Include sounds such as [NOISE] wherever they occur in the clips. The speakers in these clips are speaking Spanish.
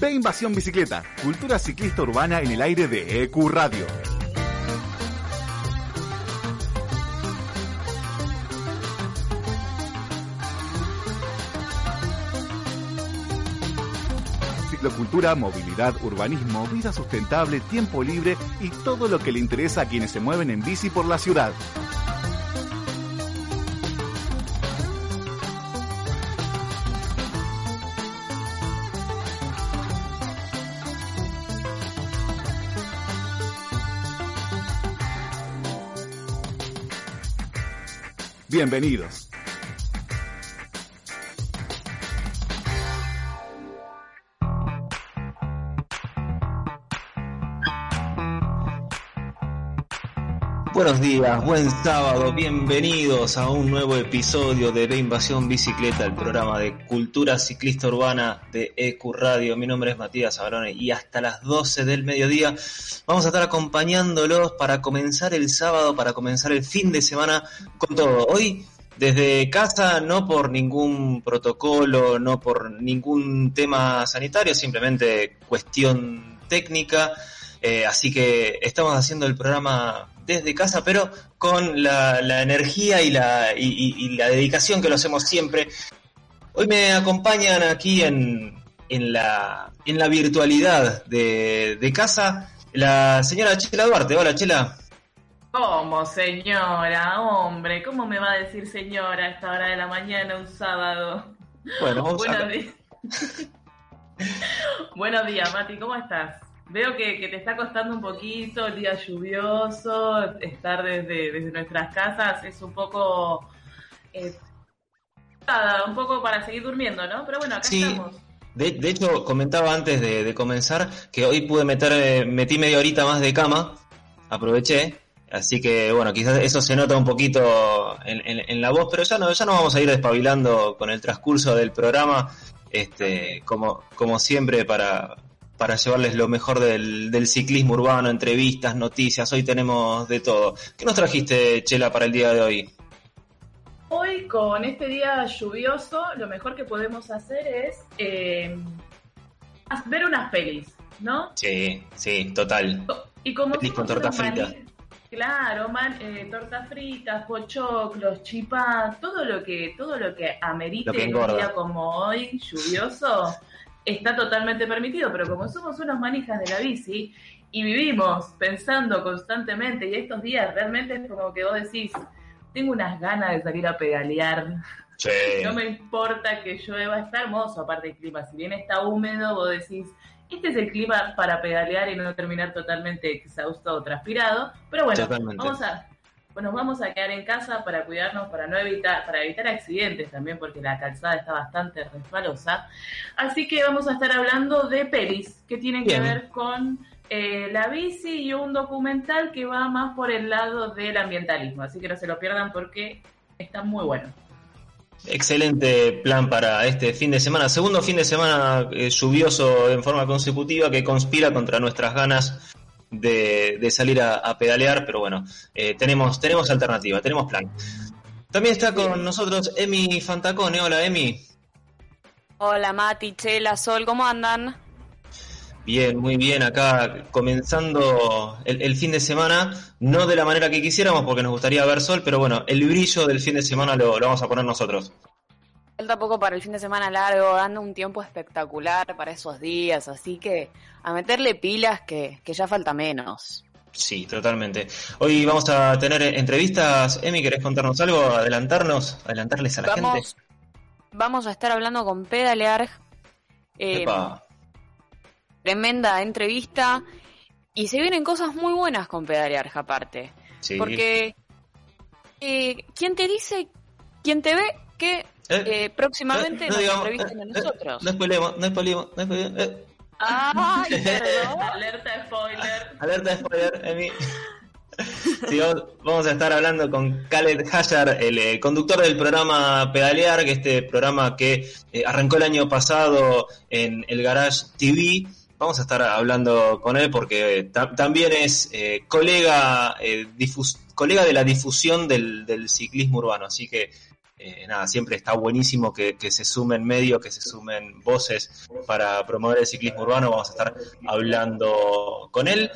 Ve Invasión Bicicleta, cultura ciclista urbana en el aire de EQ Radio. Ciclocultura, movilidad, urbanismo, vida sustentable, tiempo libre y todo lo que le interesa a quienes se mueven en bici por la ciudad. Bienvenidos. Buenos días, buen sábado, bienvenidos a un nuevo episodio de B Invasión Bicicleta, el programa de cultura ciclista urbana de EQ Radio. Mi nombre es Matías Abrone y hasta las 12 del mediodía vamos a estar acompañándolos para comenzar el sábado, para comenzar el fin de semana con todo. Hoy desde casa, no por ningún protocolo, no por ningún tema sanitario, simplemente cuestión técnica. Eh, así que estamos haciendo el programa desde casa, pero con la, la energía y la, y, y la dedicación que lo hacemos siempre. Hoy me acompañan aquí en, en, la, en la virtualidad de, de casa la señora Chela Duarte. Hola, Chela. ¿Cómo, señora? Hombre, ¿cómo me va a decir señora a esta hora de la mañana un sábado? Bueno, vamos Buenos a... días. [LAUGHS] Buenos días, Mati, ¿cómo estás? Veo que, que te está costando un poquito el día lluvioso, estar desde, desde nuestras casas es un poco... eh, un poco para seguir durmiendo, ¿no? Pero bueno, acá Sí. estamos. De, de hecho, comentaba antes de, de comenzar que hoy pude meter, eh, metí media horita más de cama, aproveché, así que bueno, quizás eso se nota un poquito en, en- en la voz, pero ya no, ya no vamos a ir despabilando con el transcurso del programa, este, como, como siempre para, para llevarles lo mejor del, del ciclismo urbano, entrevistas, noticias, hoy tenemos de todo. ¿Qué nos trajiste, Chela, para el día de hoy? Hoy, con este día lluvioso, lo mejor que podemos hacer es eh, ver unas pelis, ¿no? Sí, sí, total. Y como Pelis con torta frita. Claro, man, eh, tortas fritas, pochoclos, chipá, todo lo que, todo lo que amerite Lo que en un día como hoy, lluvioso, está totalmente permitido, pero como somos unos manijas de la bici y vivimos pensando constantemente, y estos días realmente es como que vos decís, tengo unas ganas de salir a pedalear, Sí. [LAUGHS] no me importa que llueva, está hermoso aparte el clima. Si bien está húmedo, vos decís, este es el clima para pedalear y no terminar totalmente exhausto o transpirado. Pero bueno, Totalmente. vamos a, bueno, vamos a quedar en casa para cuidarnos, para no evitar, para evitar accidentes también, porque la calzada está bastante resbalosa. Así que vamos a estar hablando de pelis que tienen Bien. que ver con eh, la bici y un documental que va más por el lado del ambientalismo. Así que no se lo pierdan porque está muy bueno. Excelente plan para este fin de semana. Segundo fin de semana eh, lluvioso en forma consecutiva que conspira contra nuestras ganas de, de salir a, a pedalear, pero bueno, eh, tenemos, tenemos alternativa, tenemos plan. También está con nosotros Emi Fantacone. Hola Emi. Hola Mati, Chela, Sol, ¿cómo andan? Bien, muy bien. Acá comenzando el, el fin de semana, no de la manera que quisiéramos porque nos gustaría ver sol, pero bueno, el brillo del fin de semana lo, lo vamos a poner nosotros. Falta poco para el fin de semana largo, dando un tiempo espectacular para esos días, así que a meterle pilas que, que ya falta menos. Sí, totalmente. Hoy vamos a tener entrevistas. Emi, ¿querés contarnos algo? ¿Adelantarnos? ¿Adelantarles a la Vamos, gente? vamos a estar hablando con Pedalear, eh, tremenda entrevista, y se vienen cosas muy buenas con Pedalear aparte, Sí. porque eh, ¿quién te dice, quién te ve que Eh, eh, próximamente eh, no nos digamos, entrevisten a eh, eh, nosotros? No spoilemos, no spoilemos, no spoilemos. eh. Ay, [LAUGHS] perdón. Alerta spoiler. Alerta de spoiler, Emi. Sí, vamos, vamos a estar hablando con Khaled Hayar, el eh, conductor del programa Pedalear, que este programa que eh, arrancó el año pasado en el Garage TV. Vamos a estar hablando con él porque ta- también es eh, colega, eh, colega de la difusión del, del ciclismo urbano. Así que eh, nada, siempre está buenísimo que, se sumen medios, que se sumen voces para promover el ciclismo urbano. Vamos a estar hablando con él.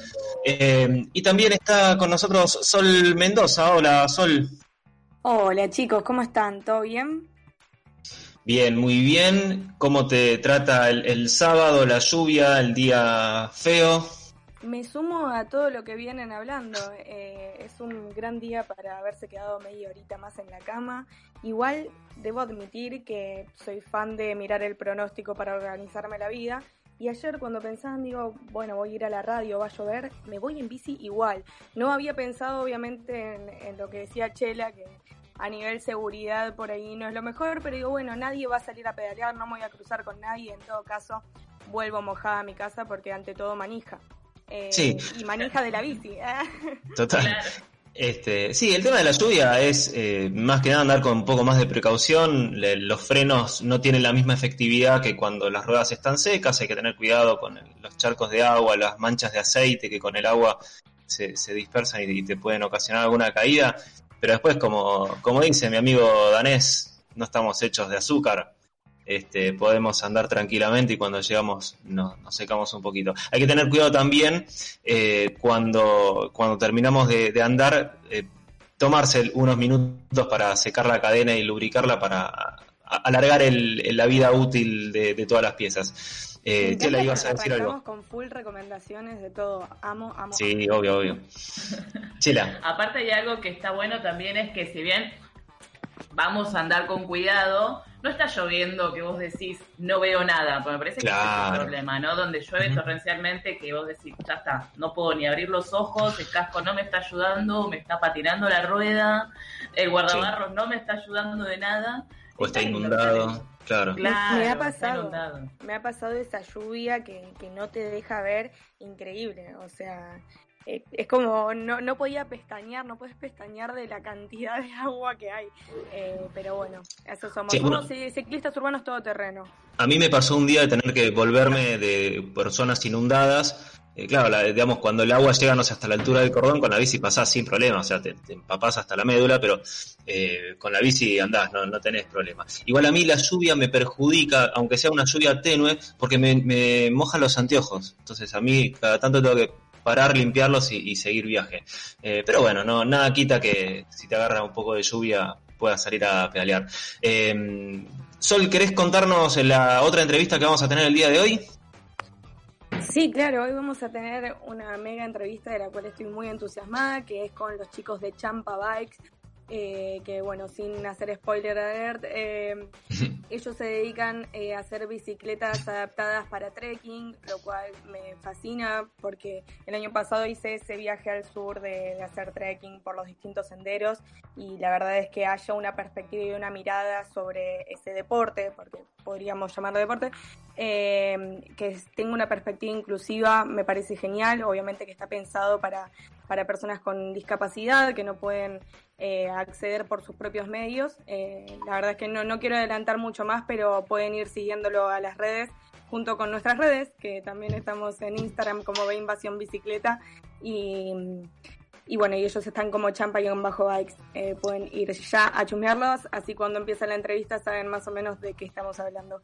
Eh, y también está con nosotros Sol Mendoza. Hola, Sol. Hola chicos, ¿cómo están? ¿Todo bien? Bien, muy bien. ¿Cómo te trata el sábado, la lluvia, el día feo? Me sumo a todo lo que vienen hablando. Eh, es un gran día para haberse quedado media horita más en la cama. Igual debo admitir que soy fan de mirar el pronóstico para organizarme la vida. Y ayer cuando pensaban, digo, bueno, voy a ir a la radio, va a llover, me voy en bici igual. No había pensado obviamente en, lo que decía Chela, que a nivel seguridad por ahí no es lo mejor, pero digo, bueno, nadie va a salir a pedalear, no voy a cruzar con nadie, en todo caso vuelvo mojada a mi casa porque ante todo manija. Eh, y manija de la bici. [LAUGHS] Total. Este, sí, el tema de la lluvia es eh, más que nada andar con un poco más de precaución. los frenos no tienen la misma efectividad que cuando las ruedas están secas. Hay que tener cuidado con los charcos de agua, las manchas de aceite que con el agua se, dispersan y, te pueden ocasionar alguna caída. Pero después, como, como dice mi amigo danés, no estamos hechos de azúcar este, podemos andar tranquilamente y cuando llegamos nos, secamos un poquito. Hay que tener cuidado también eh, cuando, cuando terminamos de, andar, eh, tomarse unos minutos para secar la cadena y lubricarla para alargar la vida útil de, todas las piezas. Eh, Chela, ibas a decir algo. con full recomendaciones de todo. Amo, amo. Sí, obvio, obvio. Chela. [LAUGHS] Aparte hay algo que está bueno también es que si bien vamos a andar con cuidado, no está lloviendo que vos decís, no veo nada, porque me parece que es el problema, ¿no? Donde llueve torrencialmente que vos decís, ya está, no puedo ni abrir los ojos, el casco no me está ayudando, me está patinando la rueda, el guardabarros no me está ayudando de nada. O está, inundado, claro. me ha pasado, me ha pasado esa lluvia que, que no te deja ver increíble, o sea, eh, es como no, no podía pestañear, no puedes pestañear de la cantidad de agua que hay. Eh, pero bueno, eso somos. ciclistas urbanos todoterreno. A mí me pasó un día de tener que volverme de personas inundadas. Eh, claro, digamos, cuando el agua llega, no sé, hasta la altura del cordón, con la bici pasás sin problema, o sea, te, empapás hasta la médula, pero con la bici andás, no, no tenés problema. Igual a mí la lluvia me perjudica, aunque sea una lluvia tenue, porque me, me moja los anteojos. Entonces a mí cada tanto tengo que parar, limpiarlos y, seguir viaje. Eh, pero bueno, no, nada quita que si te agarra un poco de lluvia puedas salir a pedalear. Eh, Sol, ¿querés contarnos la otra entrevista que vamos a tener el día de hoy? Sí, claro, hoy vamos a tener una mega entrevista de la cual estoy muy entusiasmada, que es con los chicos de Champa Bikes, eh, que bueno, sin hacer spoiler alert, eh, [LAUGHS] ellos se dedican eh, a hacer bicicletas adaptadas para trekking, lo cual me fascina porque el año pasado hice ese viaje al sur de, de, hacer trekking por los distintos senderos y la verdad es que haya una perspectiva y una mirada sobre ese deporte, porque podríamos llamarlo deporte, que tenga una perspectiva inclusiva me parece genial, obviamente que está pensado para, para personas con discapacidad que no pueden eh, acceder por sus propios medios. Eh, la verdad es que no, no quiero adelantar mucho más, pero pueden ir siguiéndolo a las redes junto con nuestras redes, que también estamos en Instagram como Ve Invasión Bicicleta y, y bueno, y ellos están como champa y bajo bikes. Eh, pueden ir ya a chumearlos, así cuando empieza la entrevista saben más o menos de qué estamos hablando.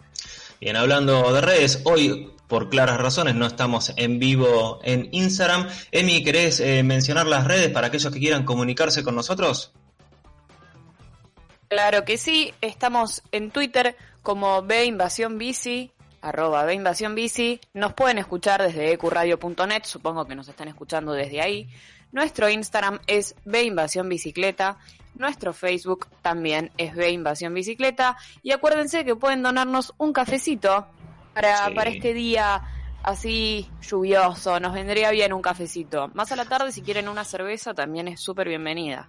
Bien, hablando de redes, hoy por claras razones no estamos en vivo en Instagram. Emi, ¿querés eh, mencionar las redes para aquellos que quieran comunicarse con nosotros? Claro que sí, estamos en Twitter como Bici, arroba Bici. Nos pueden escuchar desde ecuradio.net, supongo que nos están escuchando desde ahí. Nuestro Instagram es Bicicleta. Nuestro Facebook también es B Invasión Bicicleta. Y acuérdense que pueden donarnos un cafecito para, para este día así lluvioso. Nos vendría bien un cafecito. Más a la tarde, si quieren una cerveza, también es súper bienvenida.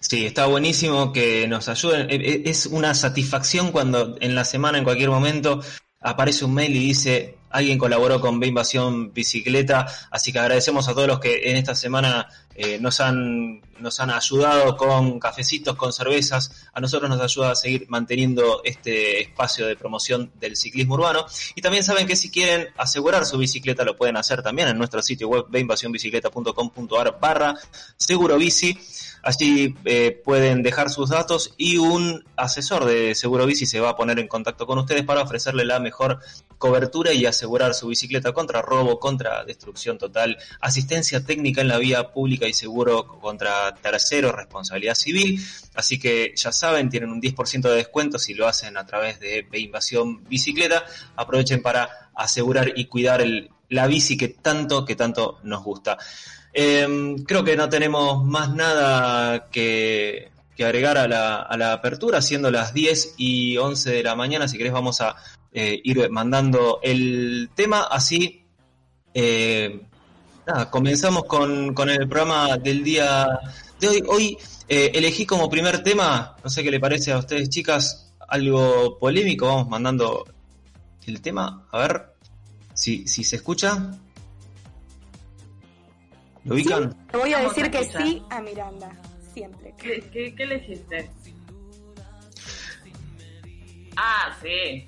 Sí, está buenísimo que nos ayuden. E, e, es una satisfacción cuando en la semana, en cualquier momento, aparece un mail y dice alguien colaboró con B Invasión Bicicleta, así que agradecemos a todos los que en esta semana eh, nos, han, nos han ayudado con cafecitos, con cervezas. A nosotros nos ayuda a seguir manteniendo este espacio de promoción del ciclismo urbano. Y también saben que si quieren asegurar su bicicleta lo pueden hacer también en nuestro sitio web beinvasionbicicleta.com.ar barra seguro bici. Allí eh, pueden dejar sus datos y un asesor de Seguro Bici se va a poner en contacto con ustedes para ofrecerle la mejor cobertura y asegurar su bicicleta contra robo, contra destrucción total, asistencia técnica en la vía pública y seguro contra terceros, responsabilidad civil. Así que ya saben, tienen un 10% de descuento si lo hacen a través de Invasión Bicicleta. Aprovechen para asegurar y cuidar la bici que tanto, que tanto nos gusta. Eh, creo que no tenemos más nada que, agregar a la, a la, apertura, siendo las 10 y 11 de la mañana. Si querés, vamos a eh, ir mandando el tema. Así, eh, nada, comenzamos con, con, el programa del día de hoy. Hoy eh, elegí como primer tema, no sé qué le parece a ustedes, chicas, algo polémico. Vamos mandando el tema, a ver si, si se escucha. ¿Lo ubican? Sí, te voy a decir que sí a Miranda, siempre. ¿Qué, qué, qué le? Ah, sí.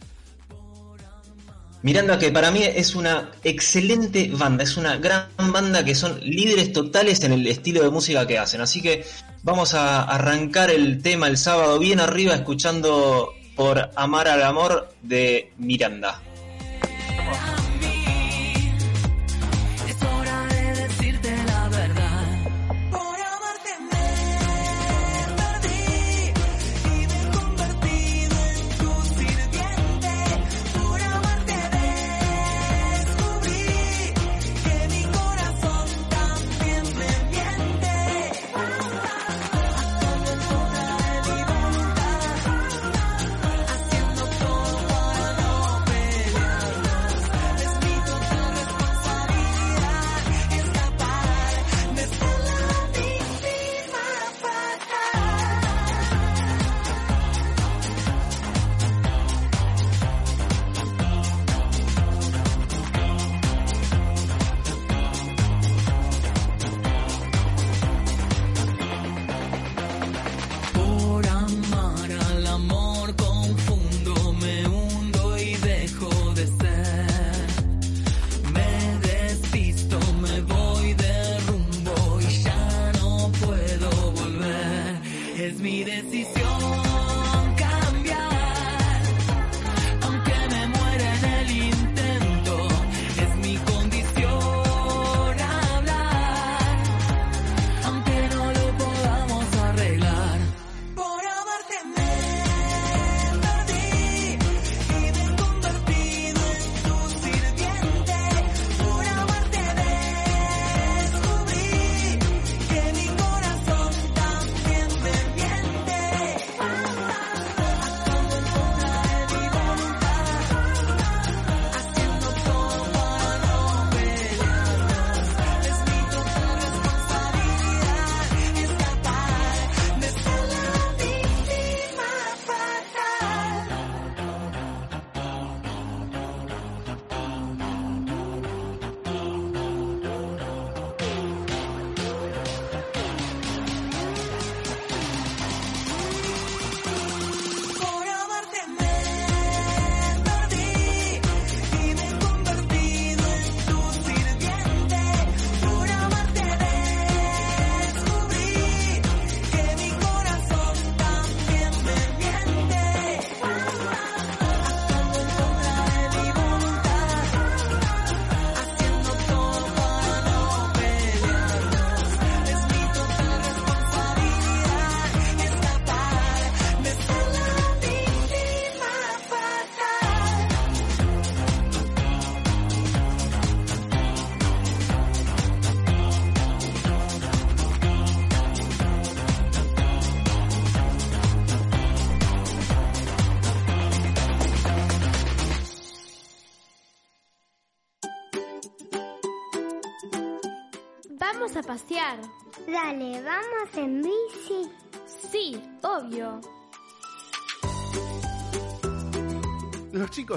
Miranda, que para mí es una excelente banda, es una gran banda que son líderes totales en el estilo de música que hacen. Así que vamos a arrancar el tema el sábado bien arriba escuchando por Amar al Amor de Miranda.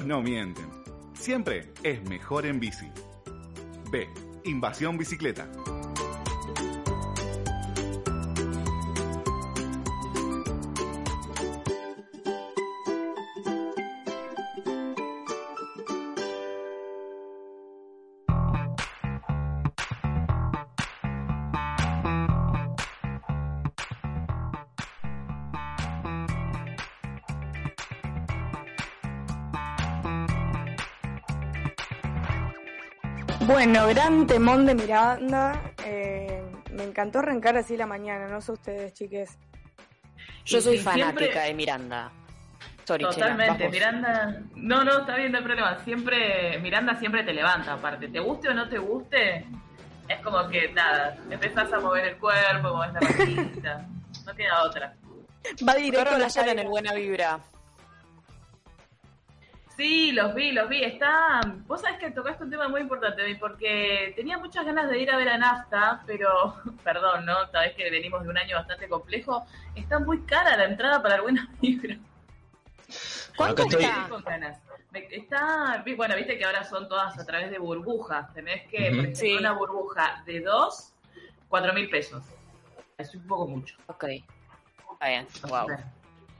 No mienten. Siempre es mejor en bici. B. Invasión bicicleta. Gran temón de Miranda. Eh, me encantó arrancar así la mañana, no sé ustedes, chiques. Yo soy fanática siempre- de Miranda. Sorry, Totalmente. Miranda. No, no, está bien, no hay problema. Siempre, Miranda siempre te levanta, aparte. Te guste o no te guste, es como que nada, empezás a mover el cuerpo, mover la [LAUGHS] patita. No queda otra. Va directo a la la Chela en el Buena Vibra. Sí, los vi, los vi. Está. Vos sabés que tocaste un tema muy importante, porque tenía muchas ganas de ir a ver a Nafta, pero, [LAUGHS] perdón, ¿no? Sabés que venimos de un año bastante complejo. Está muy cara la entrada para el Buena Vibra. [LAUGHS] ¿Cuánto estoy- está? con ganas. Me- Está, bueno, viste que ahora son todas a través de burbujas. Tenés que, Ujú. por ejemplo, Sí. una burbuja de dos, cuatro mil pesos. Es un poco mucho. Ok. Está bien, wow.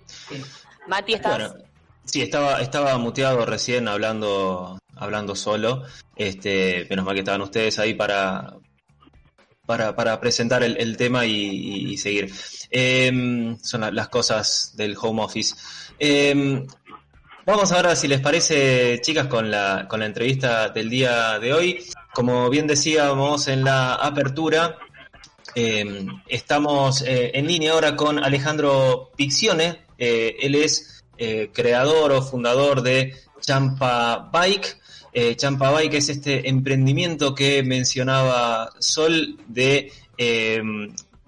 Sí. Mati, ¿estás? Bueno, sí, estaba, estaba muteado recién hablando, hablando solo. Este, menos mal que estaban ustedes ahí para, para, para presentar el, el tema y, seguir. Em, son la- las cosas del home office. Em, vamos ahora, si les parece, chicas, con la, con la entrevista del día de hoy. Como bien decíamos en la apertura, eh, estamos eh, en línea ahora con Alejandro Piccione. Eh, él es eh, creador o fundador de Champa Bike. Eh, Champa Bike es este emprendimiento que mencionaba Sol de eh,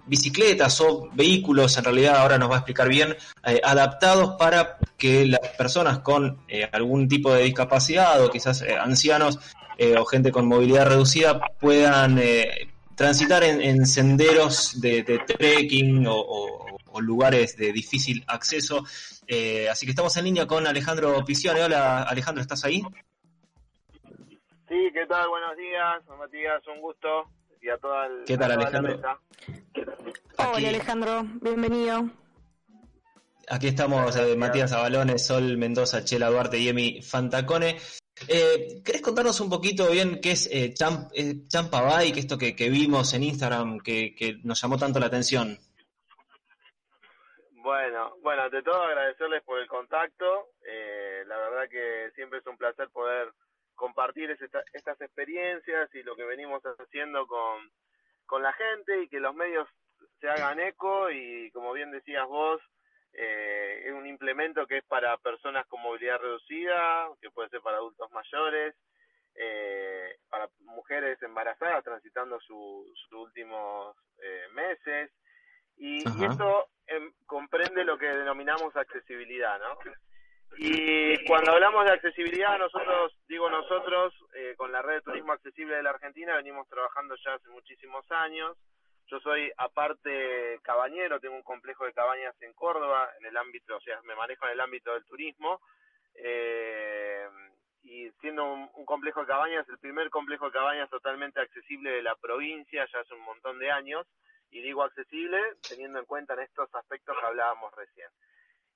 bicicletas o vehículos, en realidad ahora nos va a explicar bien, eh, adaptados para que las personas con algún tipo de discapacidad o quizás ancianos o gente con movilidad reducida puedan transitar en, en senderos de, trekking o lugares de difícil acceso. Eh, así que estamos en línea con Alejandro Picione. Hola Alejandro, ¿estás ahí? Sí, ¿qué tal? Buenos días, Matías, un gusto. Y a toda, el, ¿Qué tal, a toda Alejandro? la mesa. Aquí, Hola Alejandro, bienvenido. aquí estamos eh, Matías Abalones, Sol Mendoza, Chela Duarte y Emi Fantacone. Eh, ¿Querés contarnos un poquito bien qué es eh, Champ, eh, Champa Bike, esto que, que vimos en Instagram que, que nos llamó tanto la atención? Bueno, bueno, ante todo agradecerles por el contacto. Eh, la verdad que siempre es un placer poder compartir esta- estas experiencias y lo que venimos haciendo con, con la gente y que los medios se hagan eco. Y como bien decías vos, eh, es un implemento que es para personas con movilidad reducida, que puede ser para adultos mayores, eh, para mujeres embarazadas transitando su- sus últimos eh, meses. Y, y esto em, comprende lo que denominamos accesibilidad, ¿no? Y cuando hablamos de accesibilidad, nosotros, digo nosotros, eh, con la red de turismo accesible de la Argentina venimos trabajando ya hace muchísimos años. Yo soy, aparte, cabañero, tengo un complejo de cabañas en Córdoba, en el ámbito, o sea, me manejo en el ámbito del turismo. Eh, y siendo un, un complejo de cabañas, el primer complejo de cabañas totalmente accesible de la provincia, ya hace un montón de años. Y digo accesible teniendo en cuenta en estos aspectos que hablábamos recién.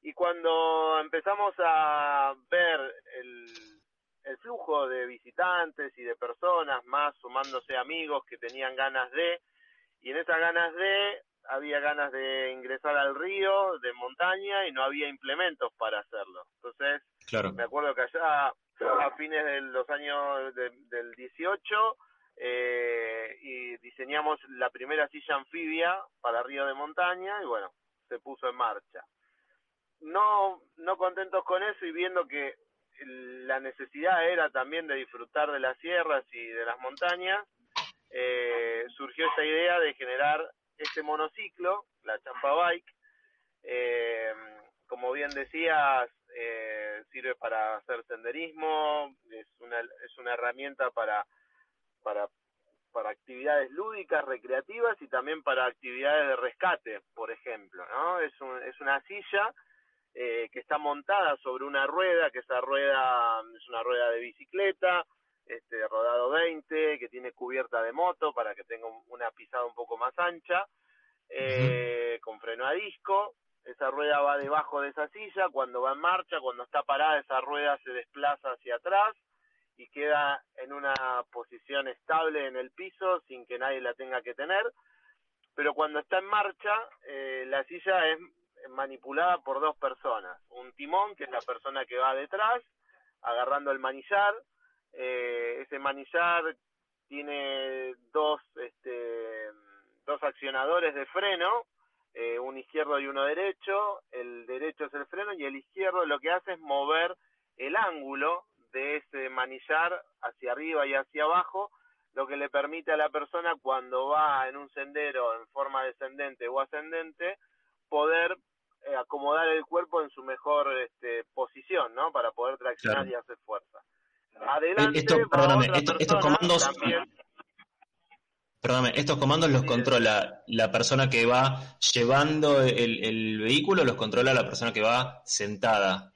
Y cuando empezamos a ver el, el flujo de visitantes y de personas más sumándose amigos que tenían ganas de, y en esas ganas de, había ganas de ingresar al río, de montaña, y no había implementos para hacerlo. Entonces, Claro. me acuerdo que allá a fines de los años de- del 18 eh, y diseñamos la primera silla anfibia para río de montaña y bueno, se puso en marcha. No, no contentos con eso y viendo que la necesidad era también de disfrutar de las sierras y de las montañas, eh, surgió esta idea de generar este monociclo, la Champa Bike, eh, como bien decías, eh, sirve para hacer senderismo, es una, es una herramienta para, para, para actividades lúdicas, recreativas y también para actividades de rescate, por ejemplo, ¿no? Es, un- es una silla eh, que está montada sobre una rueda, que esa rueda es una rueda de bicicleta, este rodado 20, que tiene cubierta de moto para que tenga un- una pisada un poco más ancha, eh, con freno a disco, esa rueda va debajo de esa silla, cuando va en marcha, cuando está parada, esa rueda se desplaza hacia atrás y queda en una posición estable en el piso sin que nadie la tenga que tener, pero cuando está en marcha, eh, la silla es manipulada por dos personas, un timón, que es la persona que va detrás, agarrando el manillar, eh, ese manillar tiene dos, este, dos accionadores de freno, eh, un izquierdo y uno derecho, el derecho es el freno y el izquierdo lo que hace es mover el ángulo de ese manillar hacia arriba y hacia abajo, lo que le permite a la persona cuando va en un sendero en forma descendente o ascendente poder eh, acomodar el cuerpo en su mejor este, posición, ¿no? Para poder traccionar y hacer fuerza. Adelante, estos comandos, perdóname, estos comandos los controla la persona que va llevando el, vehículo, los controla la persona que va sentada.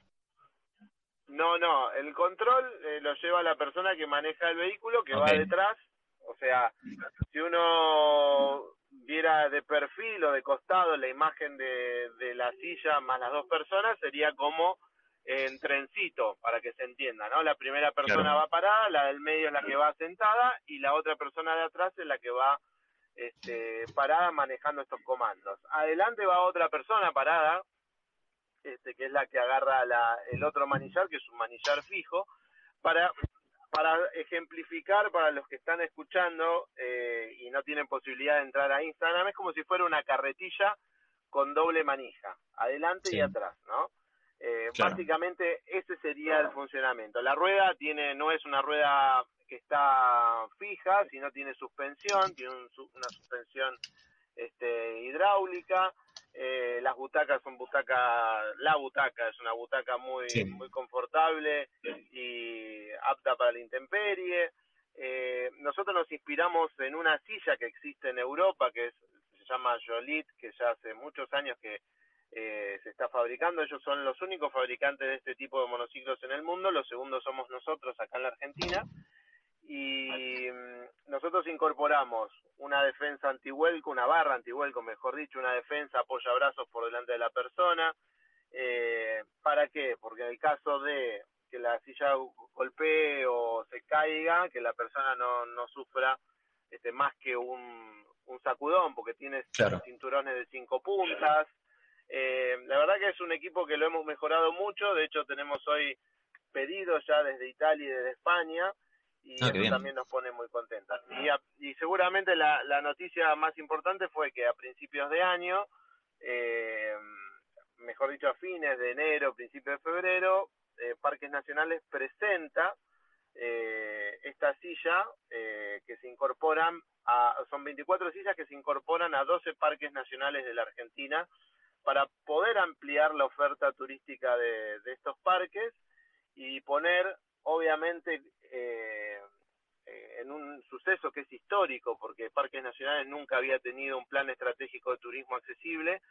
No, no, el control eh, lo lleva la persona que maneja el vehículo, que va detrás. O sea, si uno viera de perfil o de costado la imagen de, de la silla más las dos personas, sería como en trencito, para que se entienda, ¿no? La primera persona va parada, la del medio es la que va sentada y la otra persona de atrás es la que va este, parada manejando estos comandos. Adelante va otra persona parada, este, que es la que agarra la, el otro manillar, que es un manillar fijo, para, para ejemplificar para los que están escuchando eh, y no tienen posibilidad de entrar a Instagram, es como si fuera una carretilla con doble manija, adelante y atrás, ¿no? Eh, Básicamente ese sería el funcionamiento. La rueda tiene no es una rueda que está fija, sino tiene suspensión, tiene una suspensión este, hidráulica. Eh, las butacas son butacas, la butaca es una butaca muy muy confortable y apta para la intemperie. Eh, nosotros nos inspiramos en una silla que existe en Europa que se llama Jolit, que ya hace muchos años que eh, se está fabricando. Ellos son los únicos fabricantes de este tipo de monociclos en el mundo. Los segundos somos nosotros acá en la Argentina. Y mm, nosotros incorporamos una defensa antihuelco, una barra antihuelco, mejor dicho, una defensa apoya brazos por delante de la persona. Eh, ¿Para qué? Porque en el caso de que la silla golpee o se caiga, que la persona no, no sufra este, más que un, un sacudón, porque tiene cinturones de cinco puntas, eh, la verdad que es un equipo que lo hemos mejorado mucho, de hecho tenemos hoy pedidos ya desde Italia y desde España y ah, eso también nos pone muy contentos. Y, seguramente la, noticia más importante fue que a principios de año, eh, mejor dicho a fines de enero, principios de febrero, eh, Parques Nacionales presenta eh, esta silla eh, que se incorporan a, son 24 sillas que se incorporan a 12 parques nacionales de la Argentina para poder ampliar la oferta turística de, estos parques y poner, obviamente, eh, eh, en un suceso que es histórico, porque Parques Nacionales nunca había tenido un plan estratégico de turismo accesible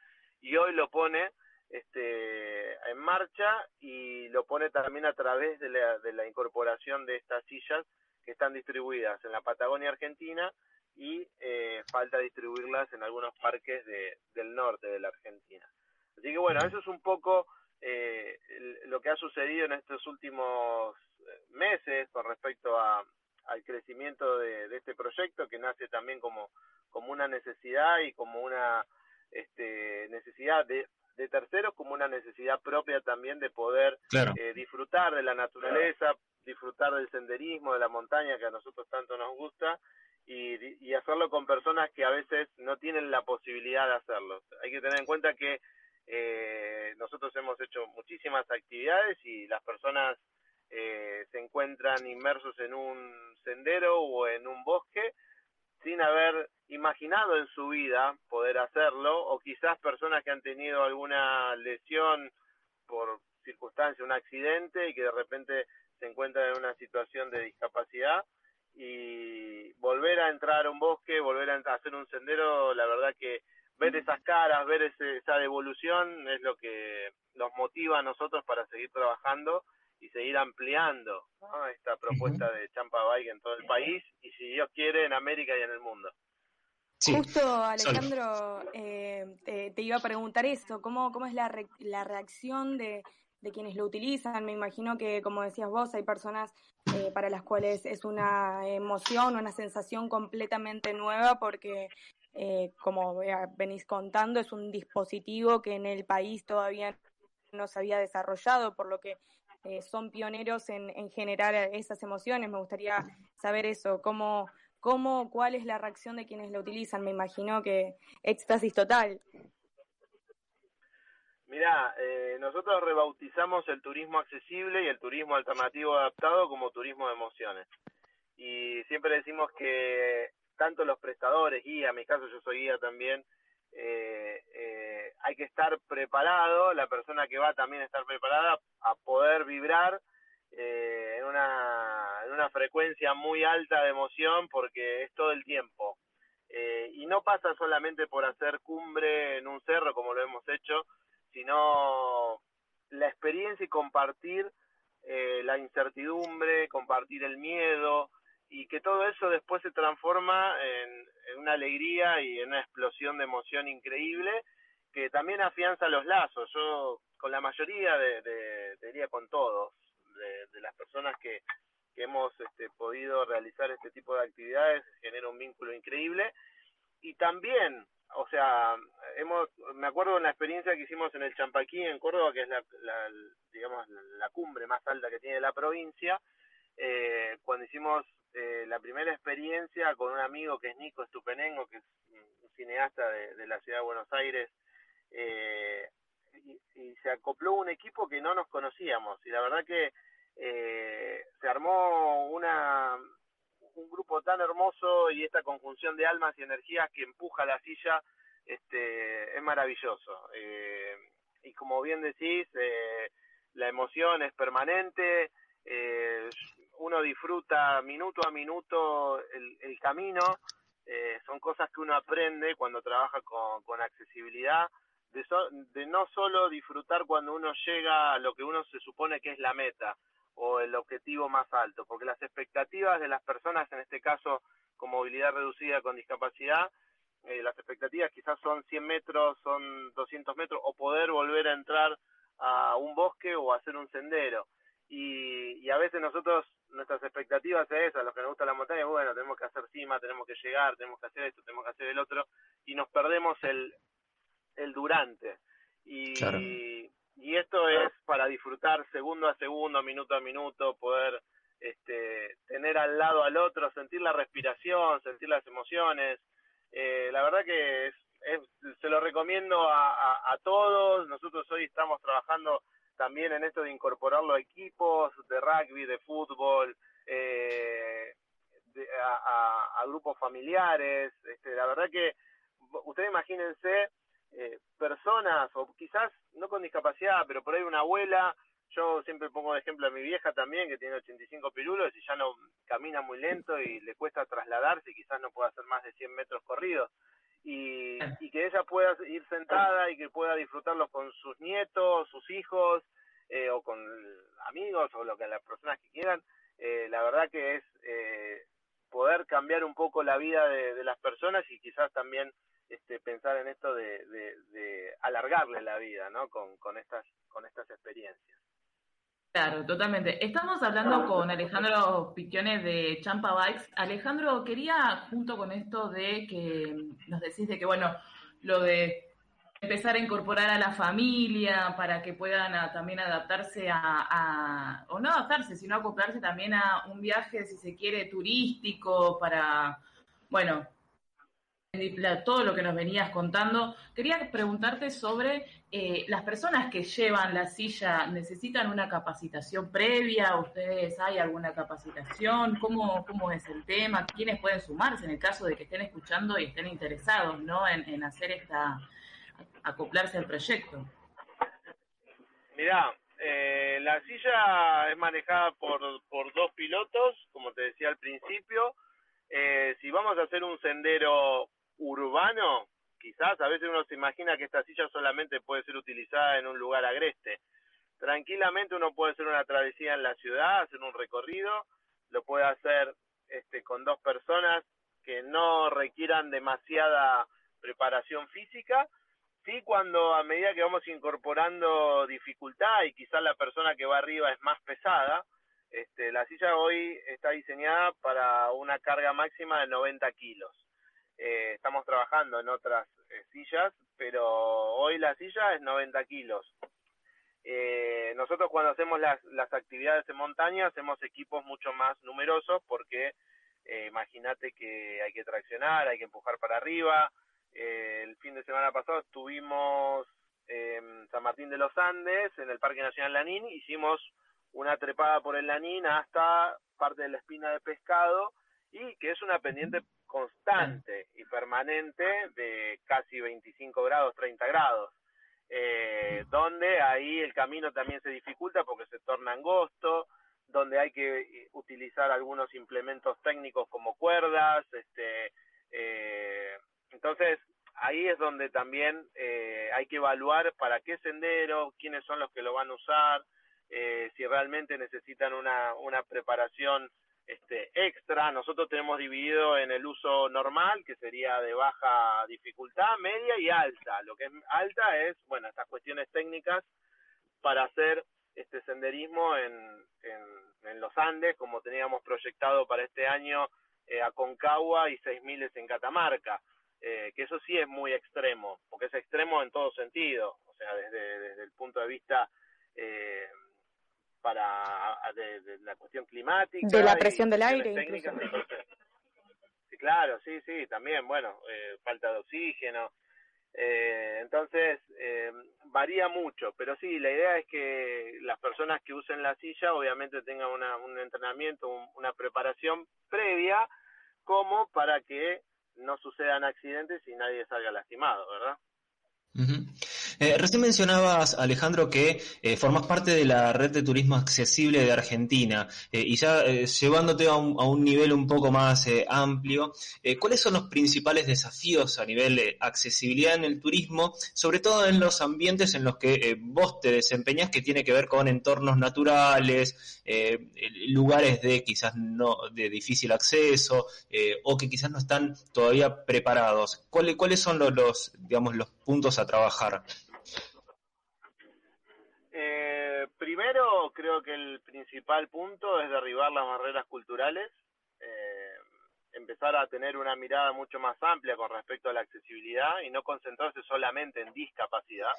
y hoy lo pone este, en marcha y lo pone también a través de la, de la incorporación de estas sillas que están distribuidas en la Patagonia Argentina y eh, falta distribuirlas en algunos parques de, del norte de la Argentina. Así que bueno, eso es un poco eh, lo que ha sucedido en estos últimos meses con respecto a, al crecimiento de, este proyecto que nace también como, como una necesidad y como una este, necesidad de, de terceros como una necesidad propia también de poder disfrutar de la naturaleza, disfrutar del senderismo, de la montaña que a nosotros tanto nos gusta y, hacerlo con personas que a veces no tienen la posibilidad de hacerlo. Hay que tener en cuenta que eh, nosotros hemos hecho muchísimas actividades y las personas eh, se encuentran inmersos en un sendero o en un bosque sin haber imaginado en su vida poder hacerlo o quizás personas que han tenido alguna lesión por circunstancia, un accidente y que de repente se encuentran en una situación de discapacidad y volver a entrar a un bosque, volver a hacer un sendero, la verdad que ver esas caras, ver esa devolución es lo que nos motiva a nosotros para seguir trabajando y seguir ampliando esta propuesta de Champa Bike en todo el país y si Dios quiere en América y en el mundo. Justo, Alejandro, eh, te, iba a preguntar eso, ¿cómo, cómo es la, la reacción de, de quienes lo utilizan. Me imagino que, como decías vos, hay personas eh, para las cuales es una emoción, una sensación completamente nueva porque, eh, como venís contando, es un dispositivo que en el país todavía no se había desarrollado, por lo que eh, son pioneros en, en generar esas emociones. Me gustaría saber eso, cómo, ¿Cómo, ¿Cuál es la reacción de quienes la utilizan? Me imagino que éxtasis total. Mirá, eh, nosotros rebautizamos el turismo accesible y el turismo alternativo adaptado como turismo de emociones. Y siempre decimos que tanto los prestadores, guía, en mi caso yo soy guía también, eh, eh, hay que estar preparado, la persona que va también estar preparada a poder vibrar eh, en, una, en una frecuencia muy alta de emoción porque es todo el tiempo. Eh, y no pasa solamente por hacer cumbre en un cerro como lo hemos hecho, sino la experiencia y compartir eh, la incertidumbre, compartir el miedo y que todo eso después se transforma en, una alegría y en una explosión de emoción increíble que también afianza los lazos. Yo con la mayoría, de, de, diría con todos, de, las personas que, que hemos este, podido realizar este tipo de actividades, genera un vínculo increíble. Y también o sea, hemos, me acuerdo de la experiencia que hicimos en el Champaquí, en Córdoba, que es la, digamos, la cumbre más alta que tiene la provincia, eh, cuando hicimos eh, la primera experiencia con un amigo que es Nico Estupenengo, que es un cineasta de, la ciudad de Buenos Aires, eh, y, se acopló un equipo que no nos conocíamos, y la verdad que se armó una un grupo tan hermoso y esta conjunción de almas y energías que empuja la silla este, es maravilloso. Eh, y como bien decís, eh, la emoción es permanente, eh, uno disfruta minuto a minuto el, camino, son cosas que uno aprende cuando trabaja con, con accesibilidad, de, de no solo disfrutar cuando uno llega a lo que uno se supone que es la meta, o el objetivo más alto, porque las expectativas de las personas, en este caso con movilidad reducida, con discapacidad, eh, las expectativas quizás son 100 metros, son 200 metros, o poder volver a entrar a un bosque o hacer un sendero. Y, y a veces nosotros, nuestras expectativas es esas, los que nos gusta la montaña, bueno, tenemos que hacer cima, tenemos que llegar, tenemos que hacer esto, tenemos que hacer el otro, y nos perdemos el, el durante. Y, y esto es para disfrutar segundo a segundo, minuto a minuto, poder este, tener al lado al otro, sentir la respiración, sentir las emociones. Eh, la verdad que es, se lo recomiendo a, a, todos. Nosotros hoy estamos trabajando también en esto de incorporarlo a equipos de rugby, de fútbol, eh, a, a, grupos familiares. Este, la verdad que ustedes imagínense eh, personas, o quizás no con discapacidad, pero por ahí una abuela, yo siempre pongo de ejemplo a mi vieja también, que tiene 85 pirulos y ya no camina muy lento y le cuesta trasladarse y quizás no pueda hacer más de 100 metros corridos. Y, y que ella pueda ir sentada y que pueda disfrutarlos con sus nietos, sus hijos, eh, o con amigos, o lo que las personas que quieran, eh, la verdad que es eh, poder cambiar un poco la vida de, de las personas y quizás también este, pensar en esto de, de, alargarle la vida, ¿no? Con, con, estas, con estas experiencias. Claro, totalmente. Estamos hablando con Alejandro Piquiones de Champa Bikes. Alejandro, quería, junto con esto de que nos decís de que, bueno, lo de empezar a incorporar a la familia para que puedan también adaptarse a, a, o no adaptarse, sino acoplarse también a un viaje, si se quiere, turístico, para, bueno, todo lo que nos venías contando. Quería preguntarte sobre eh, las personas que llevan la silla, ¿necesitan una capacitación previa? ¿Ustedes hay alguna capacitación? ¿Cómo, es el tema? ¿Quiénes pueden sumarse en el caso de que estén escuchando y estén interesados ¿no? en, hacer esta, acoplarse al proyecto? Mirá, eh, la silla es manejada por, por dos pilotos, como te decía al principio. Eh, si vamos a hacer un sendero urbano, quizás a veces uno se imagina que esta silla solamente puede ser utilizada en un lugar agreste. Tranquilamente uno puede hacer una travesía en la ciudad, hacer un recorrido, lo puede hacer este, con dos personas que no requieran demasiada preparación física. Sí, cuando a medida que vamos incorporando dificultad y quizás la persona que va arriba es más pesada, este, la silla hoy está diseñada para una carga máxima de 90 kilos. Eh, estamos trabajando en otras eh, sillas, pero hoy la silla es 90 kilos. Eh, nosotros cuando hacemos las, las actividades en montaña hacemos equipos mucho más numerosos porque eh, imagínate que hay que traccionar, hay que empujar para arriba. Eh, el fin de semana pasado estuvimos en San Martín de los Andes, en el Parque Nacional Lanín, hicimos una trepada por el Lanín hasta parte de la espina de pescado y que es una pendiente constante y permanente de casi 25 grados, 30 grados, eh, donde ahí el camino también se dificulta porque se torna angosto, donde hay que eh, utilizar algunos implementos técnicos como cuerdas, este, eh, entonces ahí es donde también eh, hay que evaluar para qué sendero, quiénes son los que lo van a usar, eh, si realmente necesitan una, una preparación este, extra. Nosotros tenemos dividido en el uso normal, que sería de baja dificultad, media y alta. Lo que es alta es, bueno, estas cuestiones técnicas para hacer este senderismo en, en, los Andes, como teníamos proyectado para este año eh, Aconcagua y 6000 en Catamarca. Eh, que eso sí es muy extremo, porque es extremo en todo sentido, o sea, desde, desde el punto de vista eh, para de, de, la cuestión climática. De la presión del aire, sí, claro, sí, sí, también, bueno, eh, falta de oxígeno. Eh, entonces, eh, varía mucho, pero sí, la idea es que las personas que usen la silla obviamente tengan una, un entrenamiento, un, una preparación previa, como para que no sucedan accidentes y nadie salga lastimado, ¿verdad? Uh -huh. Eh, recién mencionabas, Alejandro, que eh, formas parte de la red de turismo accesible de Argentina eh, y ya llevándote a un, nivel un poco más amplio, ¿cuáles son los principales desafíos a nivel de accesibilidad en el turismo, sobre todo en los ambientes en los que vos te desempeñas, que tiene que ver con entornos naturales, lugares de quizás no de difícil acceso o que quizás no están todavía preparados? ¿Cuáles, cuáles son los, digamos, los puntos a trabajar? Eh, primero, creo que el principal punto es derribar las barreras culturales, eh, empezar a tener una mirada mucho más amplia con respecto a la accesibilidad y no concentrarse solamente en discapacidad,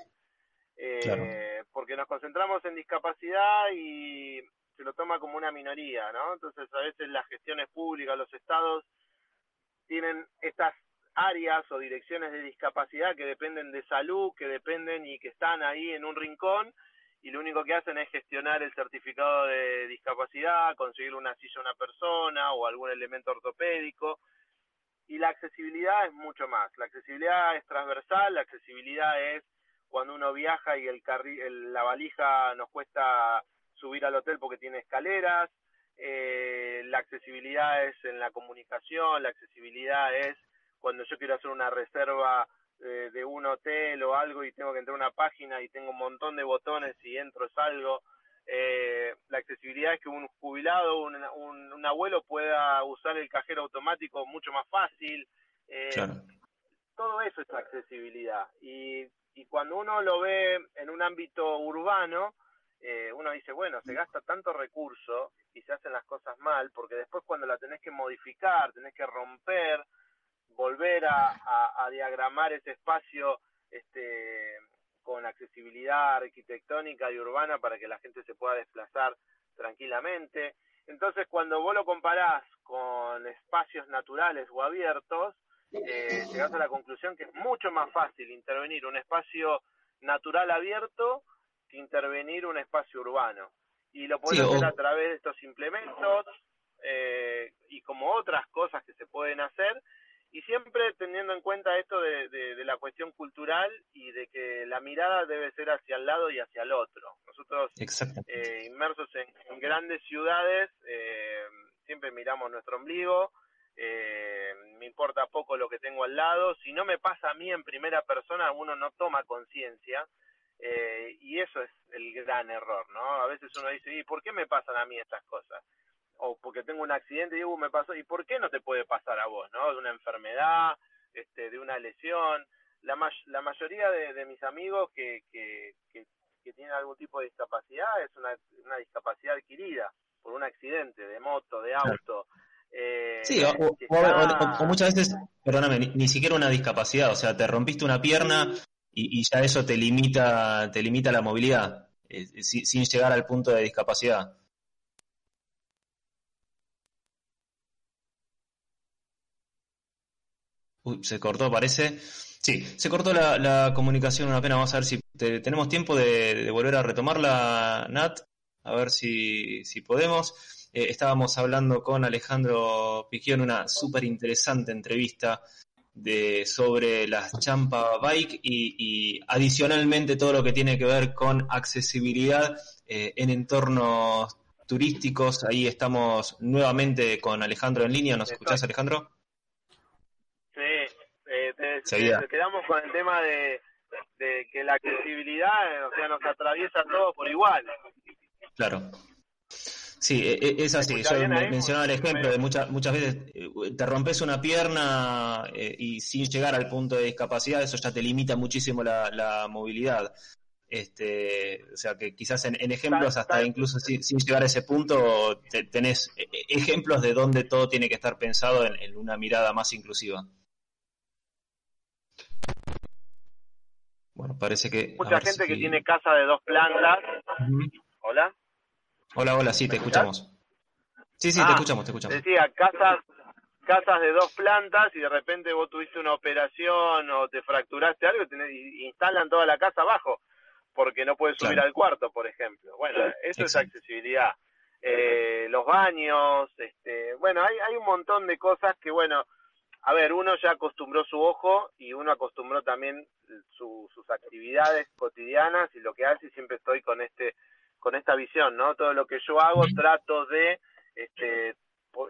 eh, claro. porque nos concentramos en discapacidad y se lo toma como una minoría, ¿no? Entonces, a veces las gestiones públicas, los estados, tienen estas áreas o direcciones de discapacidad que dependen de salud, que dependen y que están ahí en un rincón y lo único que hacen es gestionar el certificado de discapacidad, conseguir una silla a una persona o algún elemento ortopédico. Y la accesibilidad es mucho más. La accesibilidad es transversal, la accesibilidad es cuando uno viaja y el, carri el la valija nos cuesta subir al hotel porque tiene escaleras. Eh, la accesibilidad es en la comunicación, la accesibilidad es cuando yo quiero hacer una reserva eh, de un hotel o algo y tengo que entrar a una página y tengo un montón de botones y entro salgo. Eh, la accesibilidad es que un jubilado, un, un, un, abuelo pueda usar el cajero automático mucho más fácil. Eh, claro. Todo eso es accesibilidad. Y, y cuando uno lo ve en un ámbito urbano, eh, uno dice, bueno, se gasta tanto recurso y se hacen las cosas mal, porque después cuando la tenés que modificar, tenés que romper, volver a, a, a, diagramar ese espacio este, con accesibilidad arquitectónica y urbana para que la gente se pueda desplazar tranquilamente. Entonces, cuando vos lo comparás con espacios naturales o abiertos, eh, llegás a la conclusión que es mucho más fácil intervenir un espacio natural abierto que intervenir un espacio urbano. Y lo podés sí, hacer a través de estos implementos eh, y como otras cosas que se pueden hacer, y siempre teniendo en cuenta esto de, de, de, la cuestión cultural y de que la mirada debe ser hacia el lado y hacia el otro. Nosotros, eh, inmersos en, en, grandes ciudades, eh, siempre miramos nuestro ombligo, eh, me importa poco lo que tengo al lado, si no me pasa a mí en primera persona, uno no toma conciencia, eh, y eso es el gran error, ¿no? A veces uno dice, ¿y por qué me pasan a mí estas cosas? O porque tengo un accidente y digo, me pasó, ¿y por qué no te puede pasar a vos, no? De una enfermedad, este, de una lesión. La, ma la mayoría de, de, mis amigos que, que, que, que, tienen algún tipo de discapacidad es una, una discapacidad adquirida por un accidente de moto, de auto. Eh, sí, o, o, está... o, muchas veces, perdóname, ni, ni, siquiera una discapacidad, o sea, te rompiste una pierna y, y ya eso te limita, te limita la movilidad, eh, sin, sin llegar al punto de discapacidad. Uy, se cortó, parece. Sí, se cortó la, comunicación, una pena. Vamos a ver si tenemos tiempo de, volver a retomarla, Nat. A ver si, si podemos. Eh, estábamos hablando con Alejandro en una súper interesante entrevista de, sobre las Champa Bike y, adicionalmente todo lo que tiene que ver con accesibilidad eh, en entornos turísticos. Ahí estamos nuevamente con Alejandro en línea. ¿Nos escuchás, Alejandro? Eh, te, quedamos con el tema de, que la accesibilidad, o sea, nos atraviesa todo por igual. Claro. Sí, e, e, es así. Yo mencionaba el ejemplo de muchas muchas veces eh, te rompes una pierna eh, y sin llegar al punto de discapacidad, eso ya te limita muchísimo la, movilidad. Este, o sea que quizás en, ejemplos, hasta incluso sin, llegar a ese punto, tenés e, ejemplos de dónde todo tiene que estar pensado en, una mirada más inclusiva. Bueno, parece que. Mucha gente que tiene casa de dos plantas. Hola. Hola, hola, sí, te escuchamos. Sí, sí, te ah, escuchamos, te escuchamos. Decía, casas, casas de dos plantas y de repente vos tuviste una operación o te fracturaste algo y instalan toda la casa abajo porque no puedes subir al cuarto, por ejemplo. Bueno, eso es accesibilidad. Eh, los baños, este, bueno, hay, hay un montón de cosas que, bueno, a ver, uno ya acostumbró su ojo y uno acostumbró también sus actividades cotidianas y lo que hace, y siempre estoy con este con esta visión, ¿no? Todo lo que yo hago trato de este,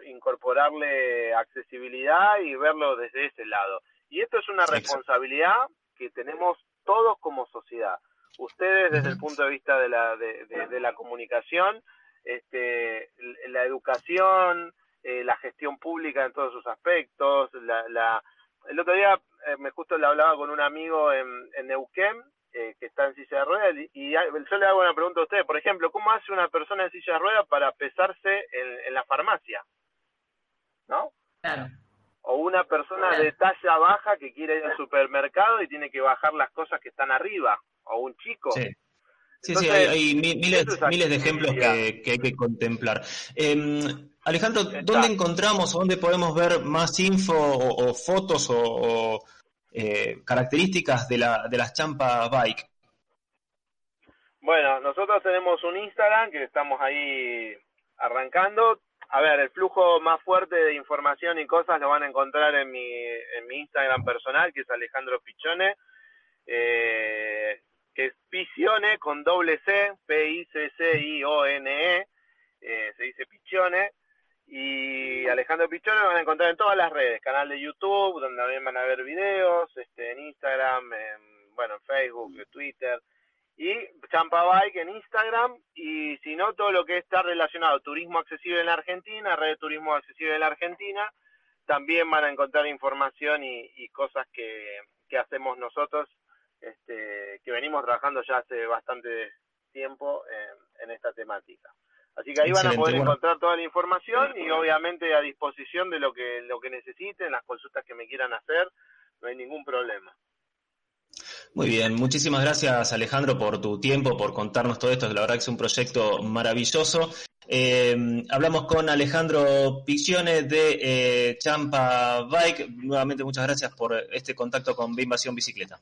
incorporarle accesibilidad y verlo desde ese lado. Y esto es una responsabilidad que tenemos todos como sociedad. Ustedes desde el punto de vista de la, de, la comunicación, este, la educación, eh, la gestión pública en todos sus aspectos, la, la el otro día eh, me justo le hablaba con un amigo en, en Neuquén eh, que está en silla de ruedas y, yo le hago una pregunta a usted, por ejemplo, ¿cómo hace una persona en silla de ruedas para pesarse en, la farmacia? ¿No? Claro. O una persona de talla baja que quiere ir al supermercado y tiene que bajar las cosas que están arriba, o un chico. Sí. Sí, hay, miles, miles de ejemplos que, hay que contemplar. Em, Alejandro, ¿dónde encontramos, dónde podemos ver más info o, fotos o, eh, características de, la, de las Champa Bike? Bueno, nosotros tenemos un Instagram que estamos ahí arrancando. A ver, el flujo más fuerte de información y cosas lo van a encontrar en mi, en mi Instagram personal, que es Alejandro Pichone, eh, que es Picione con doble C, P-I-C-C-I-O-N-E, eh, se dice Pichone y Alejandro Pichón lo van a encontrar en todas las redes, canal de YouTube, donde también van a ver videos, este, en Instagram, en, bueno, en Facebook, en Twitter, y Champa Bike en Instagram, y si no, todo lo que está relacionado turismo accesible en la Argentina, red de turismo accesible en la Argentina, también van a encontrar información y, cosas que, hacemos nosotros, este, que venimos trabajando ya hace bastante tiempo en esta temática. Así que ahí van a poder encontrar toda la información y obviamente a disposición de lo que, lo que necesiten, las consultas que me quieran hacer, no hay ningún problema. Muy bien, muchísimas gracias Alejandro por tu tiempo, por contarnos todo esto, la verdad que es un proyecto maravilloso. Eh, hablamos con Alejandro Piccione de eh, Champa Bike. Nuevamente muchas gracias por este contacto con B Invasión Bicicleta.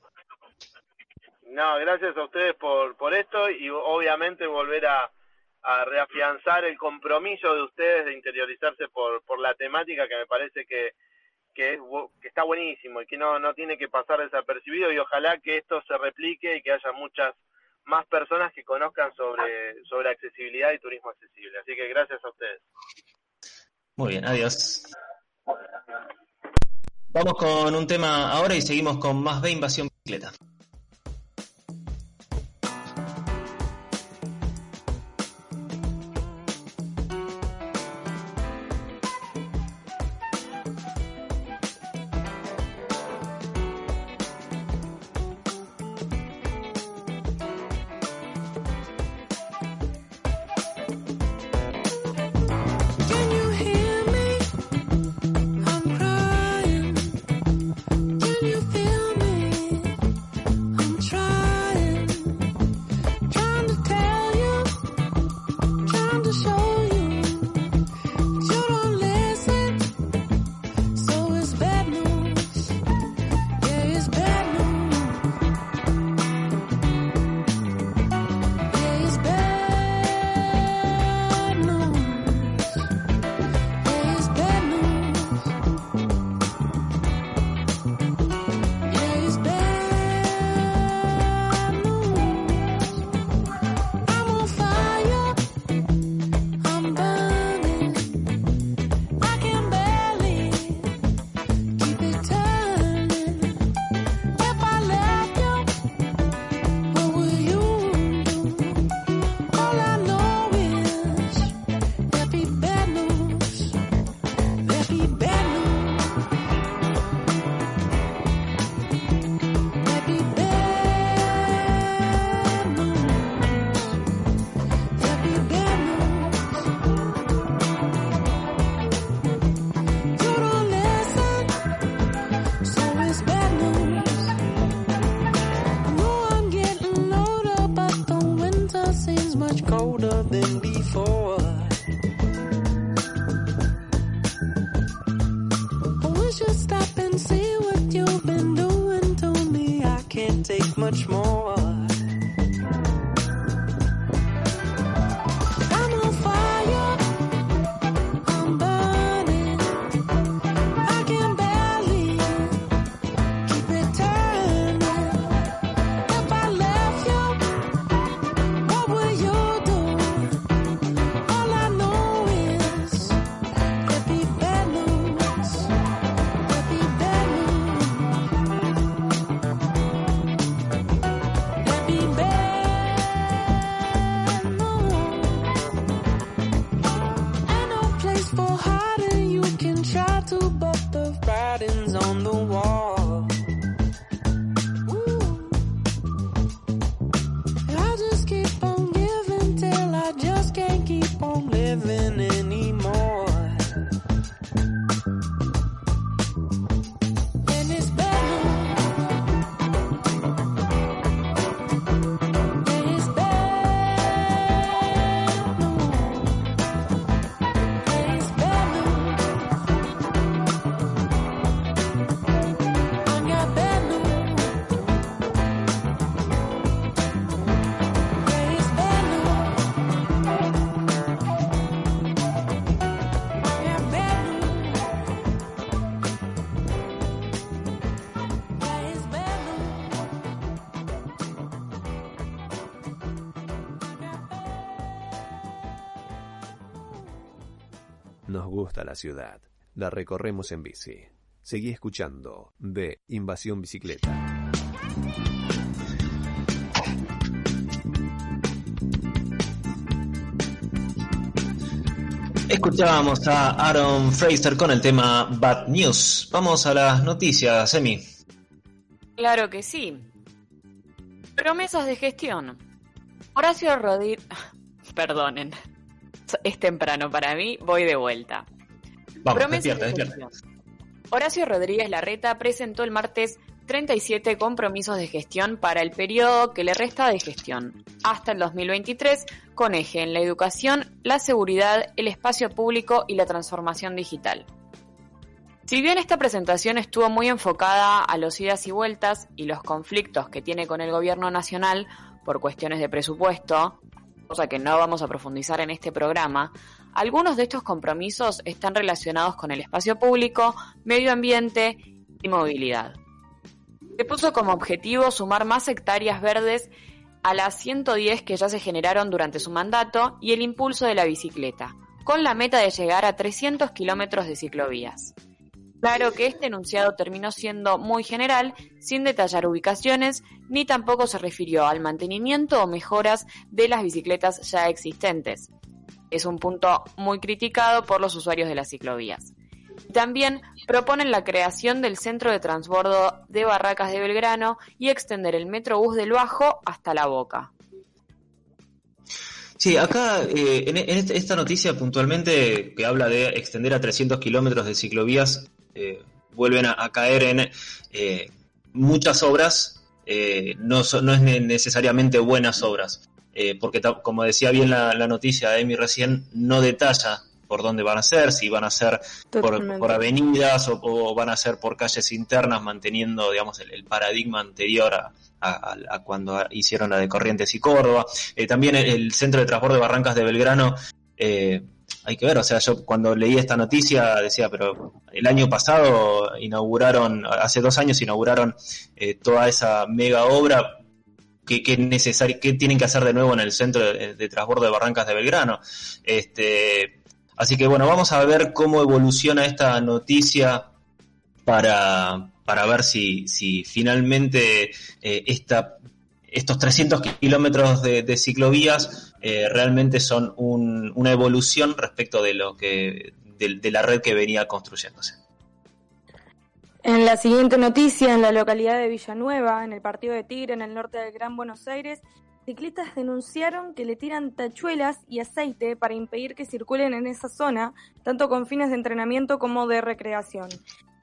No, gracias a ustedes por, por esto y obviamente volver a, a reafianzar el compromiso de ustedes de interiorizarse por, por la temática que me parece que, que, está buenísimo y que no, no tiene que pasar desapercibido y ojalá que esto se replique y que haya muchas más personas que conozcan sobre, sobre accesibilidad y turismo accesible. Así que gracias a ustedes. Muy bien, adiós. Vamos con un tema ahora y seguimos con más B Invasión Bicicleta. La ciudad. La recorremos en bici. Seguí escuchando de Invasión Bicicleta. Escuchábamos a Aaron Fraser con el tema Bad News. Vamos a las noticias, Emi. Claro que sí. Promesas de gestión. Horacio Rodríguez... [LAUGHS] Perdonen. Es temprano para mí, voy de vuelta. Vamos, Promesas despierta, de despierta. gestión. Horacio Rodríguez Larreta presentó el martes 37 compromisos de gestión para el periodo que le resta de gestión, hasta el 2023, con eje en la educación, la seguridad, el espacio público y la transformación digital. Si bien esta presentación estuvo muy enfocada a los idas y vueltas y los conflictos que tiene con el gobierno nacional por cuestiones de presupuesto, cosa que no vamos a profundizar en este programa, algunos de estos compromisos están relacionados con el espacio público, medio ambiente y movilidad. Se puso como objetivo sumar más hectáreas verdes a las 110 que ya se generaron durante su mandato y el impulso de la bicicleta, con la meta de llegar a 300 kilómetros de ciclovías. Claro que este enunciado terminó siendo muy general, sin detallar ubicaciones, ni tampoco se refirió al mantenimiento o mejoras de las bicicletas ya existentes. Es un punto muy criticado por los usuarios de las ciclovías. También proponen la creación del centro de transbordo de Barracas de Belgrano y extender el Metrobús del Bajo hasta La Boca. Sí, acá eh, en, este- esta noticia puntualmente que habla de extender a 300 kilómetros de ciclovías, eh, vuelven a, caer en eh, muchas obras, no, no es ne- necesariamente buenas obras, eh, porque como decía bien la, la noticia de Emi recién, no detalla por dónde van a ser, si van a ser por, avenidas o, o van a ser por calles internas, manteniendo digamos el, el paradigma anterior a, a- a cuando hicieron la de Corrientes y Córdoba. Eh, también el, el centro de transporte de Barrancas de Belgrano, eh, hay que ver, o sea, yo cuando leí esta noticia decía, pero el año pasado inauguraron, hace dos años inauguraron eh, toda esa mega obra. ¿Qué, qué, necesari- qué tienen que hacer de nuevo en el centro de, de transbordo de Barrancas de Belgrano? Este, así que bueno, vamos a ver cómo evoluciona esta noticia para, para ver si, si finalmente eh, esta, estos 300 kilómetros de, de ciclovías eh, realmente son un- una evolución respecto de lo que de, de la red que venía construyéndose. En la siguiente noticia, en la localidad de Villanueva, en el partido de Tigre, en el norte del Gran Buenos Aires, ciclistas denunciaron que le tiran tachuelas y aceite para impedir que circulen en esa zona, tanto con fines de entrenamiento como de recreación.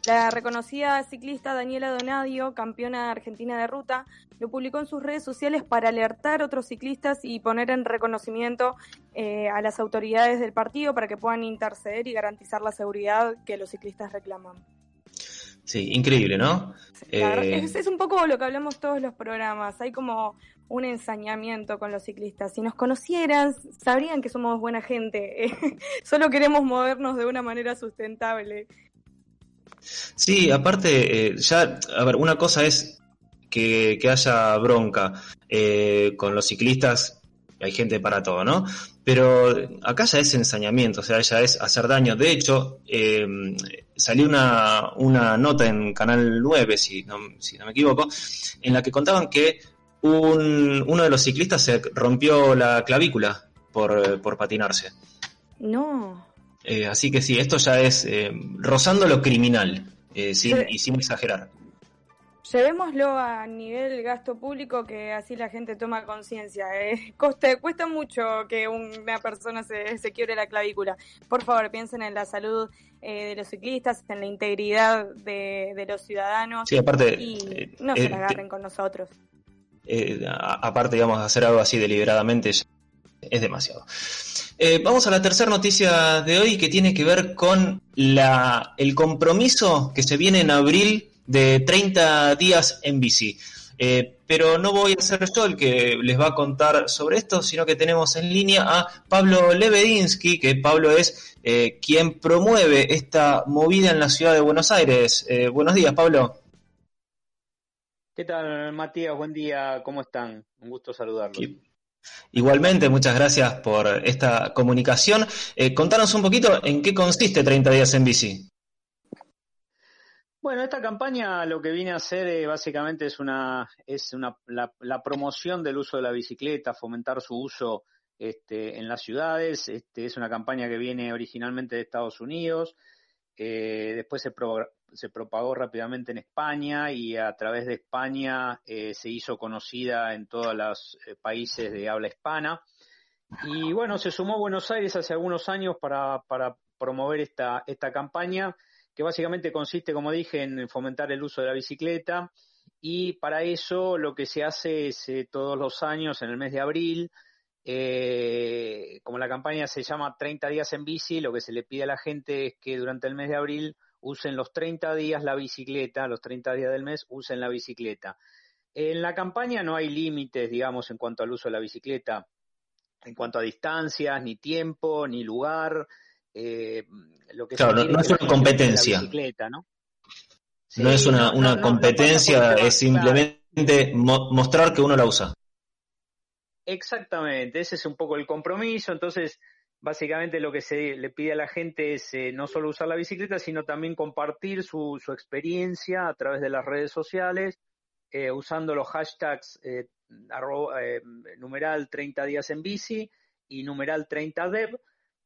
La reconocida ciclista Daniela Donadio, campeona argentina de ruta, lo publicó en sus redes sociales para alertar a otros ciclistas y poner en reconocimiento eh, a las autoridades del partido para que puedan interceder y garantizar la seguridad que los ciclistas reclaman. Sí, increíble, ¿no? Eh... Es, es, un poco lo que hablamos todos los programas. Hay como un ensañamiento con los ciclistas. Si nos conocieran, sabrían que somos buena gente. [LAUGHS] Solo queremos movernos de una manera sustentable. Sí, aparte, eh, ya, a ver, una cosa es que, que haya bronca eh, con los ciclistas, hay gente para todo, ¿no? Pero acá ya es ensañamiento, o sea, ya es hacer daño. De hecho, eh, salió una, una nota en Canal 9, si no, si no me equivoco, en la que contaban que un, uno de los ciclistas se rompió la clavícula por, por patinarse. No. Eh, así que sí, esto ya es eh, rozando lo criminal eh, sin, y sin exagerar. Llevémoslo a nivel gasto público que así la gente toma conciencia. Eh. [LAUGHS] Cuesta, cuesta mucho que una persona se, se quiebre la clavícula. Por favor, piensen en la salud eh, de los ciclistas, en la integridad de, de los ciudadanos. Sí, aparte, y eh, no se la agarren con nosotros. A- aparte, digamos, hacer algo así deliberadamente es demasiado. Eh, vamos a la tercera noticia de hoy que tiene que ver con la, el compromiso que se viene en abril de 30 días en bici. Eh, pero no voy a ser yo el que les va a contar sobre esto, sino que tenemos en línea a Pablo Lebedinsky, que Pablo es eh, quien promueve esta movida en la ciudad de Buenos Aires. Eh, buenos días, Pablo. ¿Qué tal, Matías? Buen día, ¿cómo están? Un gusto saludarlos. Igualmente, muchas gracias por esta comunicación. Contanos un poquito en qué consiste 30 días en bici. Bueno, esta campaña lo que viene a hacer eh, básicamente es una es una la, la promoción del uso de la bicicleta, fomentar su uso este, en las ciudades. Este, es una campaña que viene originalmente de Estados Unidos, eh, después se, pro- se propagó rápidamente en España y a través de España eh, se hizo conocida en todos los países de habla hispana. Y bueno, se sumó Buenos Aires hace algunos años para, para promover esta, esta campaña, que básicamente consiste, como dije, en fomentar el uso de la bicicleta. Y para eso lo que se hace es eh, todos los años, en el mes de abril, eh, como la campaña se llama 30 días en bici, lo que se le pide a la gente es que durante el mes de abril usen los 30 días la bicicleta, los 30 días del mes usen la bicicleta. En la campaña no hay límites, digamos, en cuanto al uso de la bicicleta, en cuanto a distancias, ni tiempo, ni lugar. Eh, lo que Claro, no, es una competencia. Bicicleta, ¿no? No es una, una no, no, no competencia, es simplemente mo- mostrar que uno la usa. Exactamente, ese es un poco el compromiso. Entonces, básicamente lo que se le pide a la gente es eh, no solo usar la bicicleta, sino también compartir su, su experiencia a través de las redes sociales, eh, usando los hashtags arroba, numeral 30 días en bici y numeral 30 dev,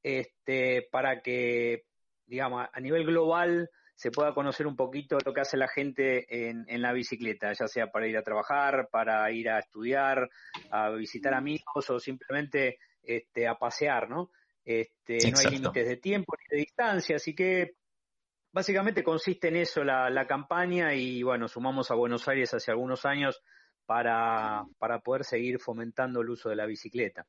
este, para que, digamos, a nivel global se pueda conocer un poquito lo que hace la gente en, en la bicicleta, ya sea para ir a trabajar, para ir a estudiar, a visitar amigos o simplemente este, a pasear, ¿no? Este, no hay límites de tiempo ni de distancia, así que básicamente consiste en eso la, la campaña y bueno, sumamos a Buenos Aires hace algunos años para, para poder seguir fomentando el uso de la bicicleta.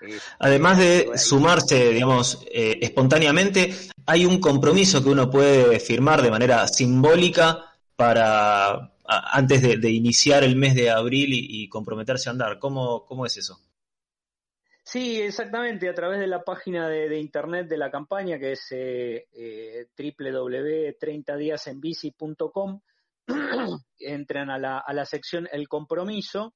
Este, Además de sumarse, digamos, eh, espontáneamente, hay un compromiso que uno puede firmar de manera simbólica para a- antes de, de iniciar el mes de abril y, y comprometerse a andar. ¿Cómo, cómo es eso? Sí, exactamente, a través de la página de, de internet de la campaña que es eh, eh, www.30diasenbici.com [CLEARS THROAT] entran a la, a la sección El Compromiso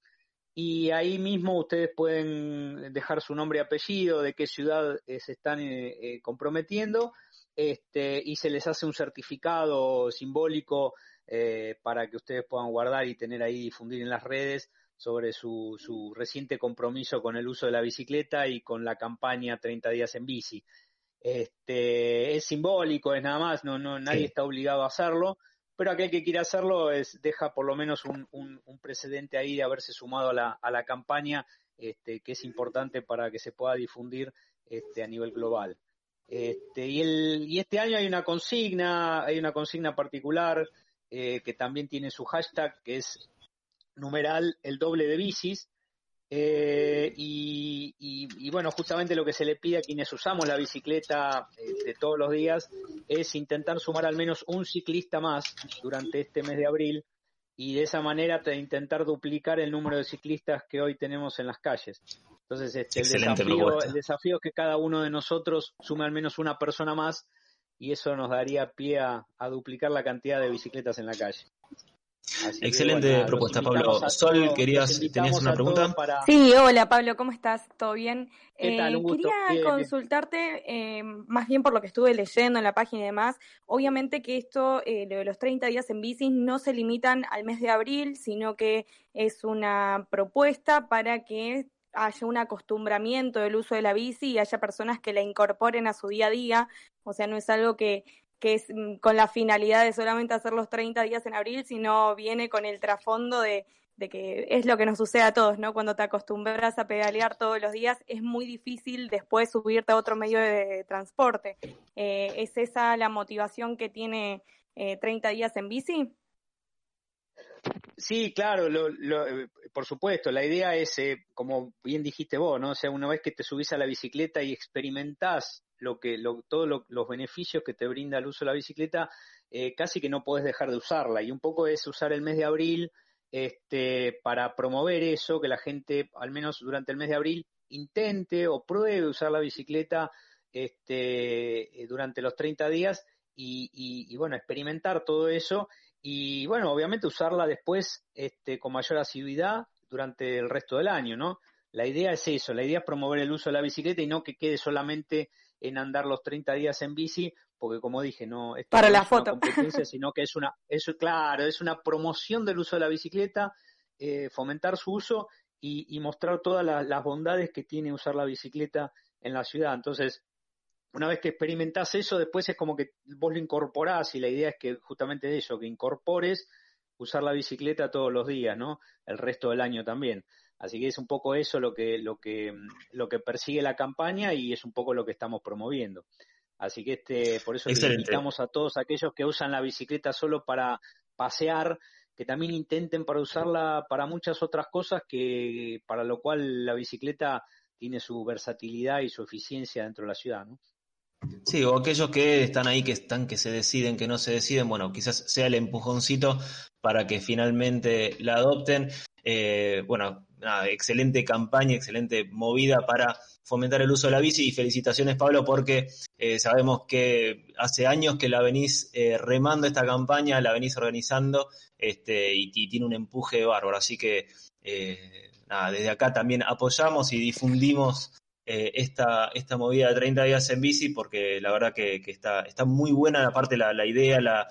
y ahí mismo ustedes pueden dejar su nombre y apellido, de qué ciudad eh, se están eh, eh, comprometiendo este, y se les hace un certificado simbólico eh, para que ustedes puedan guardar y tener ahí difundir en las redes sobre su, su reciente compromiso con el uso de la bicicleta y con la campaña 30 días en bici. Este, es simbólico, es nada más, no, no, nadie Sí. está obligado a hacerlo, pero aquel que quiera hacerlo es, deja por lo menos un, un, precedente ahí de haberse sumado a la, a la campaña, este, que es importante para que se pueda difundir este, a nivel global. Este, y, el, y este año hay una consigna, hay una consigna particular eh, que también tiene su hashtag, que es numeral el doble de bicis. Eh, y, y- y bueno, justamente lo que se le pide a quienes usamos la bicicleta eh, de todos los días es intentar sumar al menos un ciclista más durante este mes de abril y de esa manera te- intentar duplicar el número de ciclistas que hoy tenemos en las calles. Entonces, este, el, desafío, propuesta. el desafío es que cada uno de nosotros sume al menos una persona más y eso nos daría pie a, a duplicar la cantidad de bicicletas en la calle. Así que, Excelente bueno, propuesta, Pablo. Sol, querías- tenías una pregunta. para- Sí, hola Pablo, ¿cómo estás? ¿Todo bien? ¿Qué tal? Eh, quería Bien, bien. consultarte, eh, más bien por lo que estuve leyendo en la página y demás, obviamente que esto, eh, lo de los 30 días en bici, no se limitan al mes de abril, sino que es una propuesta para que haya un acostumbramiento del uso de la bici y haya personas que la incorporen a su día a día, o sea, no es algo que que es mm, con la finalidad de solamente hacer los 30 días en abril, sino viene con el trasfondo de, de que es lo que nos sucede a todos, ¿no? Cuando te acostumbras a pedalear todos los días, es muy difícil después subirte a otro medio de transporte. Eh, ¿Es esa la motivación que tiene eh, 30 días en bici? Sí, claro, lo, eh, por supuesto. La idea es, eh, como bien dijiste vos, ¿no? O sea, una vez que te subís a la bicicleta y experimentás lo que, lo, todos lo- los beneficios que te brinda el uso de la bicicleta, eh, casi que no podés dejar de usarla. Y un poco es usar el mes de abril este, para promover eso, que la gente, al menos durante el mes de abril, intente o pruebe usar la bicicleta este, eh, durante los 30 días y, y- y, bueno, experimentar todo eso y bueno, obviamente usarla después este, con mayor asiduidad durante el resto del año, ¿no? La idea es eso, la idea es promover el uso de la bicicleta y no que quede solamente en andar los 30 días en bici, porque como dije, no esto Para no la es una foto. competencia, [LAUGHS] sino que es una, eso claro, es una promoción del uso de la bicicleta, eh, fomentar su uso y, y mostrar todas la- las bondades que tiene usar la bicicleta en la ciudad. Entonces, una vez que experimentás eso, después es como que vos lo incorporás y la idea es que justamente de eso, que incorpores usar la bicicleta todos los días, ¿no? El resto del año también. Así que es un poco eso lo que, lo que, lo que persigue la campaña y es un poco lo que estamos promoviendo. Así que este, por eso le invitamos a todos aquellos que usan la bicicleta solo para pasear, que también intenten para usarla para muchas otras cosas que, para lo cual la bicicleta tiene su versatilidad y su eficiencia dentro de la ciudad, ¿no? Sí, o aquellos que están ahí, que están, que se deciden, que no se deciden, bueno, quizás sea el empujoncito para que finalmente la adopten. Eh, bueno, nada, excelente campaña, excelente movida para fomentar el uso de la bici y felicitaciones Pablo porque eh, sabemos que hace años que la venís eh, remando esta campaña, la venís organizando este, y, y tiene un empuje bárbaro, así que eh, nada, desde acá también apoyamos y difundimos esta, esta movida de 30 días en bici porque la verdad que, que está, está muy buena aparte la, la idea, la,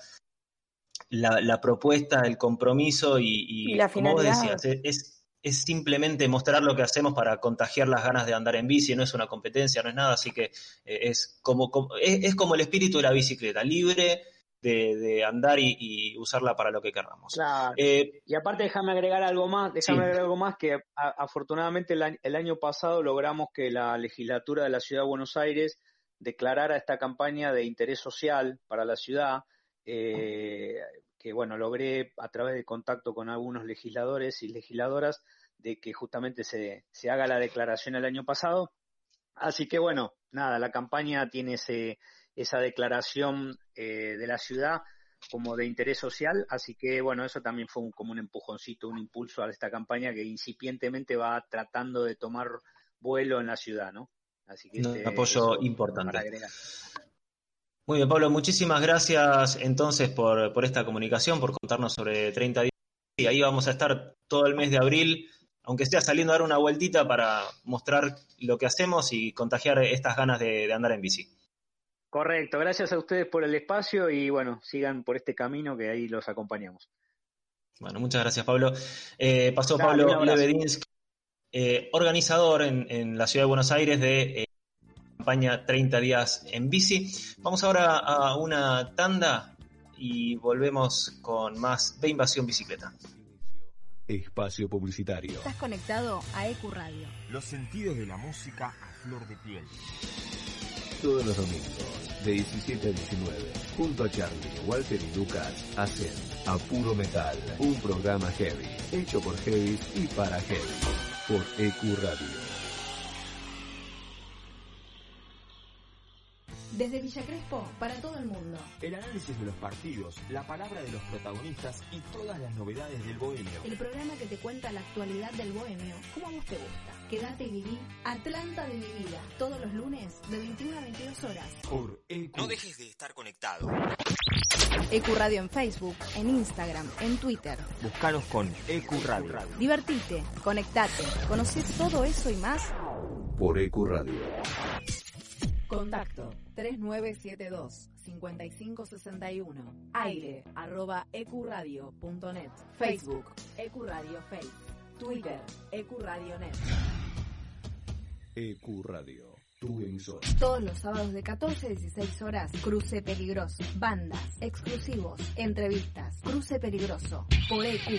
la, la propuesta, el compromiso y, y Y la como vos decías, es, es- es simplemente mostrar lo que hacemos para contagiar las ganas de andar en bici, no es una competencia, no es nada, así que eh, es, como, como- es, es como el espíritu de la bicicleta, libre de, de andar y, y usarla para lo que queramos. Claro. Eh, y aparte déjame agregar algo más, déjame Sí. agregar algo más que a- afortunadamente el, año- el año pasado logramos que la legislatura de la Ciudad de Buenos Aires declarara esta campaña de interés social para la ciudad, eh, que bueno, logré a través de contacto con algunos legisladores y legisladoras de que justamente se, se haga la declaración el año pasado. Así que bueno, nada, la campaña tiene ese, esa declaración eh, de la ciudad como de interés social, así que bueno, eso también fue un- como un empujoncito, un impulso a esta campaña que incipientemente va tratando de tomar vuelo en la ciudad, ¿no? Así que Un este, apoyo importante. Muy bien, Pablo, muchísimas gracias entonces por, por esta comunicación, por contarnos sobre 30 días. Y ahí vamos a estar todo el mes de abril, aunque esté saliendo a dar una vueltita para mostrar lo que hacemos y contagiar estas ganas de, de andar en bici. Correcto, gracias a ustedes por el espacio y bueno, sigan por este camino que ahí los acompañamos. Bueno, muchas gracias, Pablo. Eh, pasó Dale, Pablo. Lebedinsky, eh, organizador en, en la ciudad de Buenos Aires de eh, campaña 30 días en bici. Vamos ahora a una tanda y volvemos con más de Invasión Bicicleta. Espacio publicitario. Estás conectado a EQ Radio. Los sentidos de la música a flor de piel. Todos los domingos, de 17 a 19, junto a Charlie, Walter y Lucas, hacen A Puro Metal, un programa heavy, hecho por heavy y para heavy, por EQ Radio. Desde Villa Crespo, para todo el mundo. El análisis de los partidos, la palabra de los protagonistas y todas las novedades del bohemio. El programa que te cuenta la actualidad del bohemio, como a vos te gusta. Quédate y viví Atlanta de mi vida, todos los lunes de 21 a 22 horas. Por EQ. No dejes de estar conectado. EQ Radio en Facebook, en Instagram, en Twitter. Búscanos con EQ Radio. Divertite, conectate, conoce todo eso y más. Por EQ Radio. Contacto 3972-5561. Aire arroba ecuradio.net. Facebook Ecuradio Face. Twitter Ecuradio.net. EQ Radio, tu emisor. Todos los sábados de 14 a 16 horas, Cruce Peligroso. Bandas, exclusivos, entrevistas. Cruce Peligroso. Por EQ.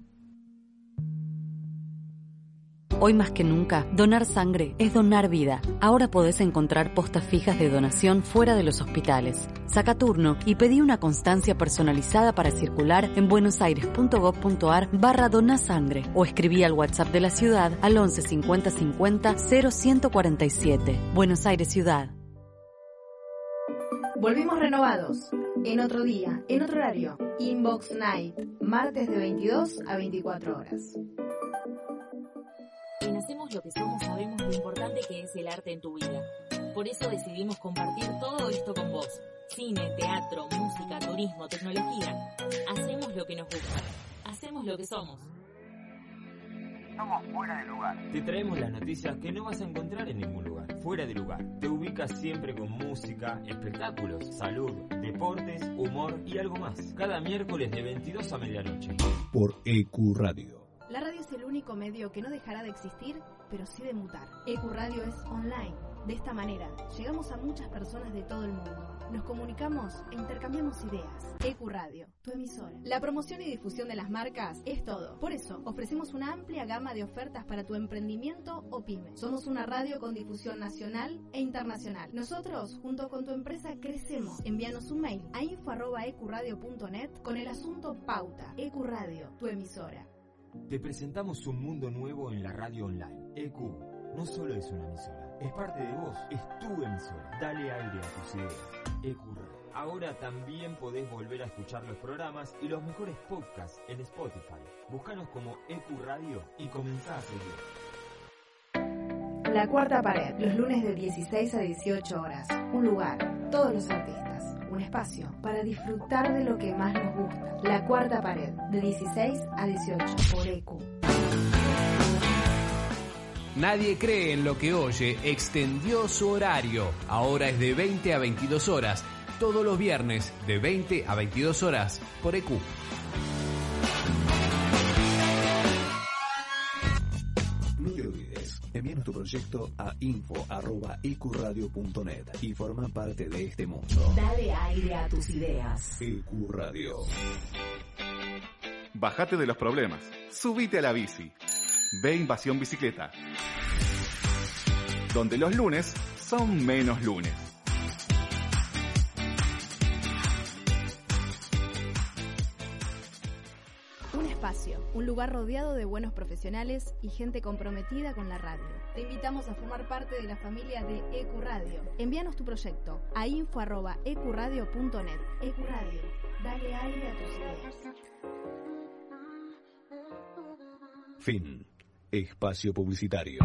Hoy más que nunca, donar sangre es donar vida. Ahora podés encontrar postas fijas de donación fuera de los hospitales. Saca turno y pedí una constancia personalizada para circular en buenosaires.gov.ar barra donasangre o escribí al WhatsApp de la ciudad al 11 50 50 0147. Buenos Aires Ciudad. Volvimos renovados. En otro día, en otro horario. Inbox Night. Martes de 22 a 24 horas. En Hacemos lo que somos sabemos lo importante que es el arte en tu vida. Por eso decidimos compartir todo esto con vos. Cine, teatro, música, turismo, tecnología. Hacemos lo que nos gusta. Hacemos lo que somos. Somos fuera de lugar. Te traemos las noticias que no vas a encontrar en ningún lugar. Fuera de lugar. Te ubicas siempre con música, espectáculos, salud, deportes, humor y algo más. Cada miércoles de 22 a medianoche. Por EQ Radio. La radio es el único medio que no dejará de existir, pero sí de mutar. EcuRadio es online. De esta manera, llegamos a muchas personas de todo el mundo. Nos comunicamos e intercambiamos ideas. EcuRadio, tu emisora. La promoción y difusión de las marcas es todo. Por eso, ofrecemos una amplia gama de ofertas para tu emprendimiento o pyme. Somos una radio con difusión nacional e internacional. Nosotros, junto con tu empresa, crecemos. Envíanos un mail a info.ecuradio.net con el asunto Pauta. EcuRadio, tu emisora. Te presentamos un mundo nuevo en la radio online. EQ no solo es una emisora, es parte de vos, es tu emisora. Dale aire a tus ideas. EQ Radio. Ahora también podés volver a escuchar los programas y los mejores podcasts en Spotify. Búscanos como EQ Radio y comenzá a seguir. La cuarta pared, los lunes de 16 a 18 horas. Un lugar, todos los artistas. Un espacio para disfrutar de lo que más nos gusta. La cuarta pared, de 16 a 18 por EQ. Nadie cree en lo que oye, extendió su horario. Ahora es de 20 a 22 horas, todos los viernes de 20 a 22 horas por EQ. Envíanos tu proyecto a info.ecuradio.net y forma parte de este mundo. Dale aire a tus ideas. EQ Radio. Bájate de los problemas. Subite a la bici. Ve Invasión Bicicleta. Donde los lunes son menos lunes. Espacio, un lugar rodeado de buenos profesionales y gente comprometida con la radio. Te invitamos a formar parte de la familia de EcuRadio. Envíanos tu proyecto a info.ecuradio.net. EcuRadio, dale aire a tus ideas. Fin. Espacio publicitario.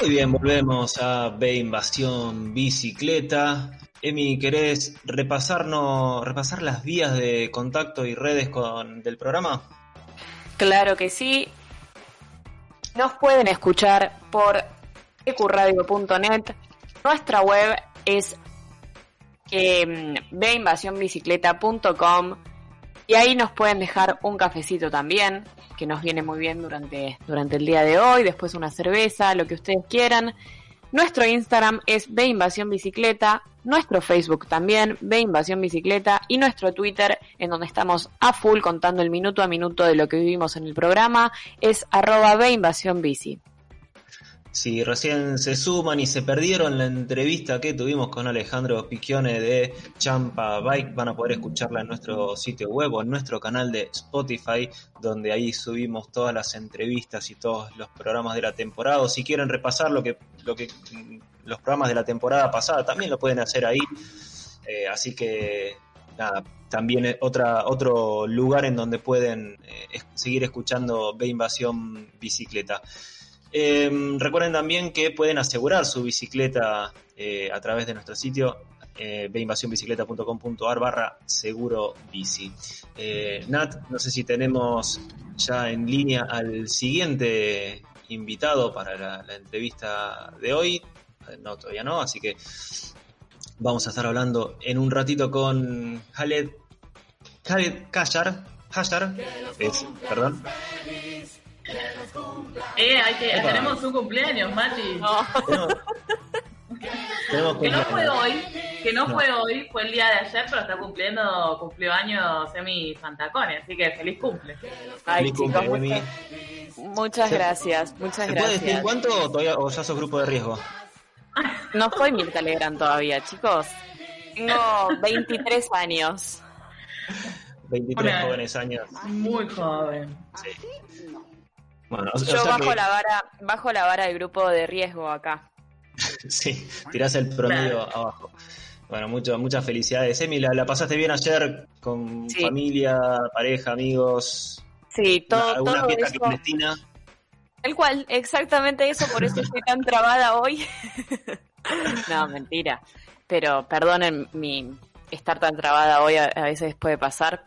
Muy bien, volvemos a B Invasión Bicicleta. Emi, ¿querés repasarnos, repasar las vías de contacto y redes con, del programa? Claro que sí. Nos pueden escuchar por ecuradio.net, Nuestra web es eh, y ahí nos pueden dejar un cafecito también, que nos viene muy bien durante, durante el día de hoy, después una cerveza, lo que ustedes quieran. Nuestro Instagram es beinvasionbicicleta, nuestro Facebook también, Invasión Bicicleta, y nuestro Twitter, en donde estamos a full contando el minuto a minuto de lo que vivimos en el programa, es arroba Bici. Si recién se suman y se perdieron la entrevista que tuvimos con Alejandro Picchione de Champa Bike, van a poder escucharla en nuestro sitio web o en nuestro canal de Spotify, donde ahí subimos todas las entrevistas y todos los programas de la temporada. O si quieren repasar lo que, lo que los programas de la temporada pasada, también lo pueden hacer ahí. Eh, así que nada, también otra, otro lugar en donde pueden eh, seguir escuchando B Invasión Bicicleta. Eh, recuerden también que pueden asegurar su bicicleta eh, a través de nuestro sitio eh, beinvasionbicicleta.com.ar barra seguro bici. Eh, Nat, no sé si tenemos ya en línea al siguiente invitado para la, la entrevista de hoy. No, todavía no, así que vamos a estar hablando en un ratito con Khaled, Khaled Kashar, Hashar, es, perdón, eh, hay que, tenemos un cumpleaños, Mati. Tenemos que no fue hoy, que no, No. fue hoy, fue el día de ayer, pero está cumpliendo, cumplió años Emi Fantacone, así que feliz cumple. Ay, Feliz cumple, chicos, Emi. Muchas gracias, muchas ¿Se puede decir gracias. cuánto o, todavía, o ya sos grupo de riesgo? [LAUGHS] No soy Mirta Legrand todavía, chicos. Tengo [LAUGHS] 23 años. 23 Hola. jóvenes años. Muy joven. Bueno, o, o Yo sea bajo que- la vara, bajo la vara del grupo de riesgo acá. [LAUGHS] Sí, tirás el promedio abajo. Bueno, mucho, muchas felicidades. Emi, ¿la, la pasaste bien ayer con Sí. familia, pareja, amigos? Sí, todo, ¿Alguna todo fiesta eso. clandestina? Tal cual, exactamente eso, por eso estoy tan trabada hoy. [LAUGHS] no, mentira. Pero perdonen mi estar tan trabada hoy, a, a veces puede pasar.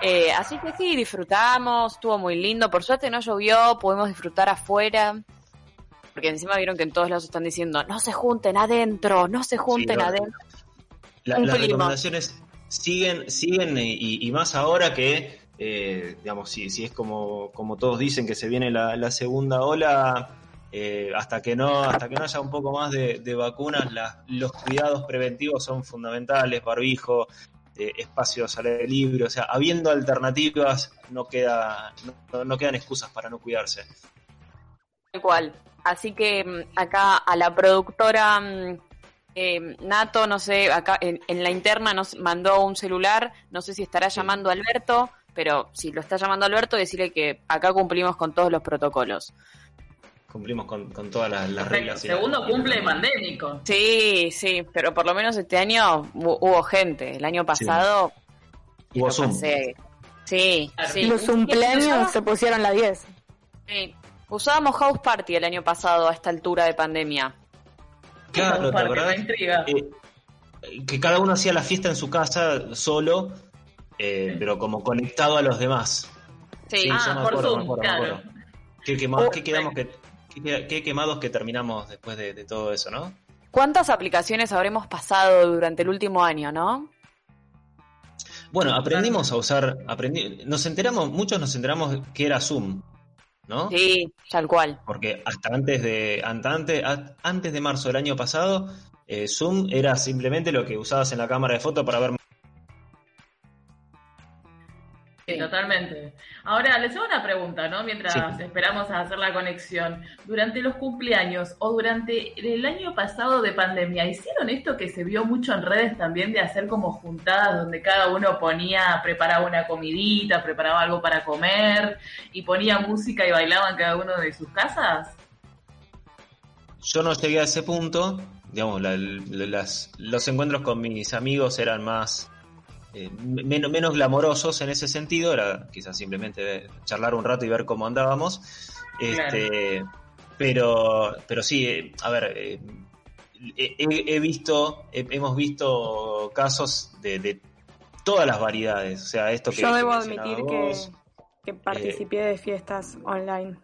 Eh, así que sí, disfrutamos, estuvo muy lindo. Por suerte no llovió, pudimos disfrutar afuera. Porque encima vieron que en todos lados están diciendo, no se junten adentro, no se junten no. adentro. La- las recomendaciones siguen, siguen y, más ahora que, eh, digamos, si, si es como, como todos dicen que se viene la, la segunda ola, eh, hasta que no hasta que no haya un poco más de, de vacunas, los cuidados preventivos son fundamentales, barbijo, eh, espacios al aire libre, o sea, habiendo alternativas no queda no, no quedan excusas para no cuidarse. Tal cual. Así que mm, acá a la productora mm, eh, Nato, no sé, acá en, en la interna nos mandó un celular, no sé si estará llamando a Alberto, pero si lo está llamando Alberto, decirle que acá cumplimos con todos los protocolos. Cumplimos con, con todas las, las reglas. y la- Segundo cumple pandémico. Sí, sí, pero por lo menos este año hu- hubo gente. El año pasado Hubo lo Zoom. pasé. Sí, sí. Los cumpleaños se pusieron la 10. Sí. Usábamos House Party el año pasado a esta altura de pandemia. Claro, ¿te que acordás? Eh, que cada uno hacía la fiesta en su casa solo, eh, pero como conectado a los demás. Sí, Ah, por acuerdo, Zoom, claro. acuerdo. Qué, quemados, Oh, qué quedamos que, qué, qué quemados que terminamos después de, de todo eso, ¿no? ¿Cuántas aplicaciones habremos pasado durante el último año, no? Bueno, aprendimos a usar, aprendi- nos enteramos, muchos nos enteramos que era Zoom, ¿no? Sí, tal cual. Porque hasta antes de, hasta antes, antes de marzo del año pasado, eh, Zoom era simplemente lo que usabas en la cámara de foto para ver Sí, totalmente. Ahora, les hago una pregunta, ¿no? Mientras Sí. esperamos a hacer la conexión. Durante los cumpleaños o durante el año pasado de pandemia, ¿hicieron esto que se vio mucho en redes también de hacer como juntadas donde cada uno ponía, preparaba una comidita, preparaba algo para comer y ponía música y bailaban cada uno de sus casas? Yo no llegué a ese punto, digamos, la- las- los encuentros con mis amigos eran más, eh, menos, menos glamorosos en ese sentido, era quizás simplemente charlar un rato y ver cómo andábamos. Este, pero, pero sí, eh, a ver, eh, he, visto, he- hemos visto casos de, de todas las variedades, o sea, esto que Yo debo admitir que, vos. que participé de fiestas online,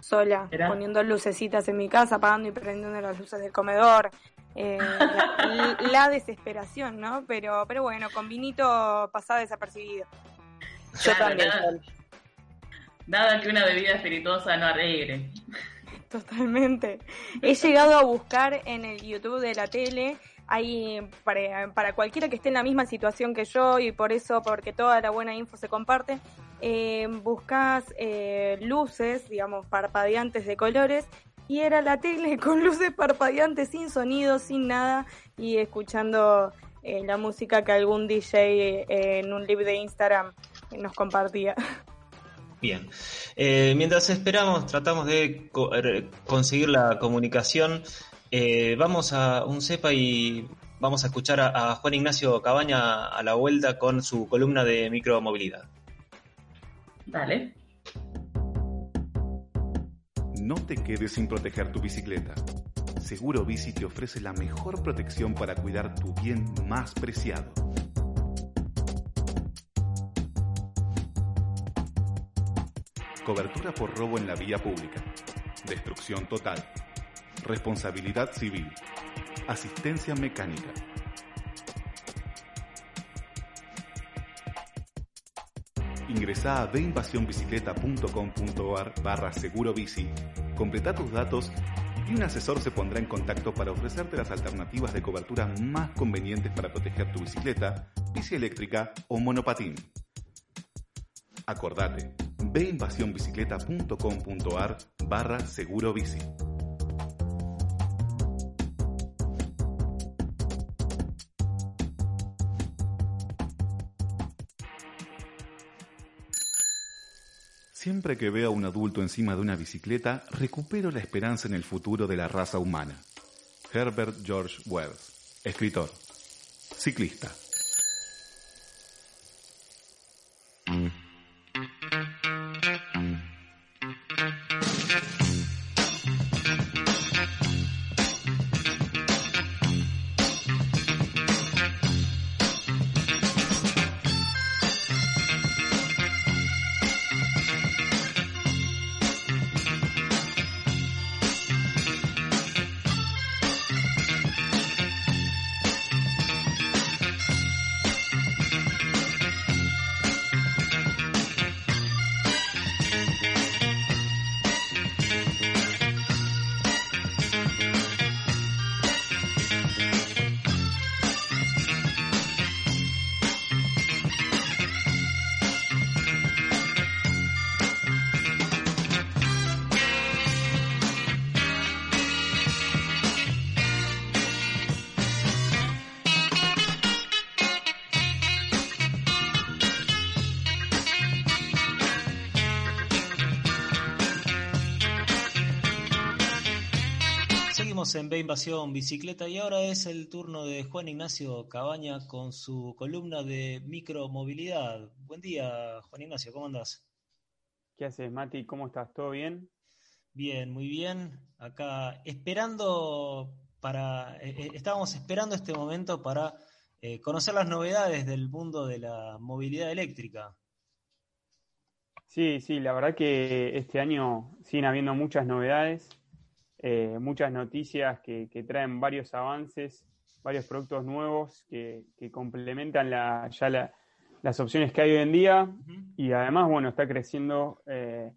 sola, poniendo lucecitas en mi casa, apagando y prendiendo las luces del comedor, eh, la, [LAUGHS] la desesperación, ¿no? Pero, pero bueno, con vinito pasaba desapercibido. Yo Claro, también. nada, nada que una bebida espirituosa no arregle. [LAUGHS] Totalmente. He llegado a buscar en el YouTube de la tele, hay para, para cualquiera que esté en la misma situación que yo y por eso, porque toda la buena info se comparte, eh, buscas eh, luces, digamos, parpadeantes de colores y era la tele [LAUGHS] con luces parpadeantes, sin sonido, sin nada y escuchando eh, la música que algún DJ eh, en un live de Instagram nos compartía. [LAUGHS] Bien. Eh, mientras esperamos, tratamos de co- er, conseguir la comunicación. eh, vamos a un cepa y vamos a escuchar a, a Juan Ignacio Cabaña a la vuelta con su columna de micromovilidad. Dale. No te quedes sin proteger tu bicicleta. Seguro Bici te ofrece la mejor protección para cuidar tu bien más preciado. Cobertura por robo en la vía pública. Destrucción total. Responsabilidad civil. Asistencia mecánica. Ingresá a deinvasionbicicleta.com.ar barra seguro bici, completa tus datos y un asesor se pondrá en contacto para ofrecerte las alternativas de cobertura más convenientes para proteger tu bicicleta, bici eléctrica o monopatín. Acordate, veinvasionbicicleta.com.ar barra seguro bici. Siempre que veo a un adulto encima de una bicicleta, recupero la esperanza en el futuro de la raza humana. Herbert George Wells, escritor, ciclista. En B Invasión Bicicleta y ahora es el turno de Juan Ignacio Cabaña con su columna de micromovilidad. Buen día, Juan Ignacio, ¿cómo andás? ¿Qué haces, Mati? ¿Cómo estás? ¿Todo bien? Bien, muy bien. Acá esperando para, eh, eh, estábamos esperando este momento para eh, conocer las novedades del mundo de la movilidad eléctrica. Sí, sí, la verdad que este año siguen habiendo muchas novedades, eh, muchas noticias que, que traen varios avances, varios productos nuevos que, que complementan la, ya la- las opciones que hay hoy en día. Y además, bueno, está creciendo eh,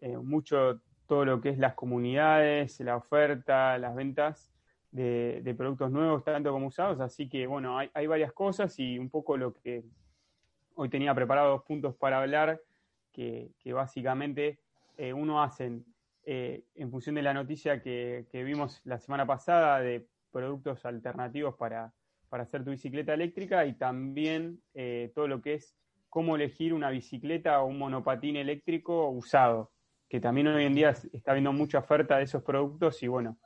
eh, mucho todo lo que es las comunidades, la oferta, las ventas de, de productos nuevos, tanto como usados, así que, bueno, hay, hay varias cosas y un poco lo que hoy tenía preparado dos puntos para hablar que, que básicamente uno hacen eh, en función de la noticia que, que vimos la semana pasada de productos alternativos para, hacer tu bicicleta eléctrica y también eh, todo lo que es cómo elegir una bicicleta o un monopatín eléctrico usado, que también hoy en día está habiendo mucha oferta de esos productos y bueno,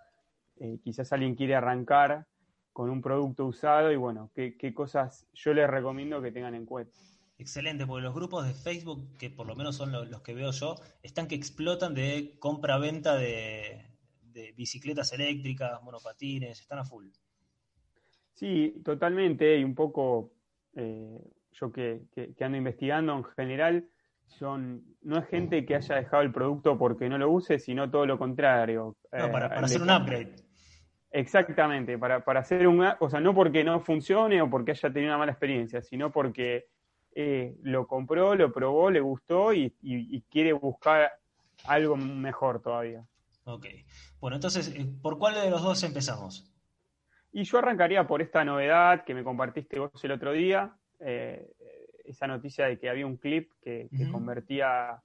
eh, quizás alguien quiere arrancar con un producto usado y bueno, qué cosas yo les recomiendo que tengan en cuenta. Excelente, porque los grupos de Facebook, que por lo menos son lo- los, que veo yo, están que explotan de compra-venta de, de bicicletas eléctricas, monopatines, están a full. Sí, totalmente, y un poco eh, yo que, que- que ando investigando en general, son, no es gente que haya dejado el producto porque no lo use, sino todo lo contrario. No, Eh, para, para hacer un upgrade. Exactamente, para, para hacer un, o sea, no porque no funcione o porque haya tenido una mala experiencia, sino porque eh, lo compró, lo probó, le gustó y, y- y quiere buscar algo mejor todavía. Ok. Bueno, entonces, eh, ¿por cuál de los dos empezamos? Y yo arrancaría por esta novedad que me compartiste vos el otro día, eh, esa noticia de que había un clip que, convertía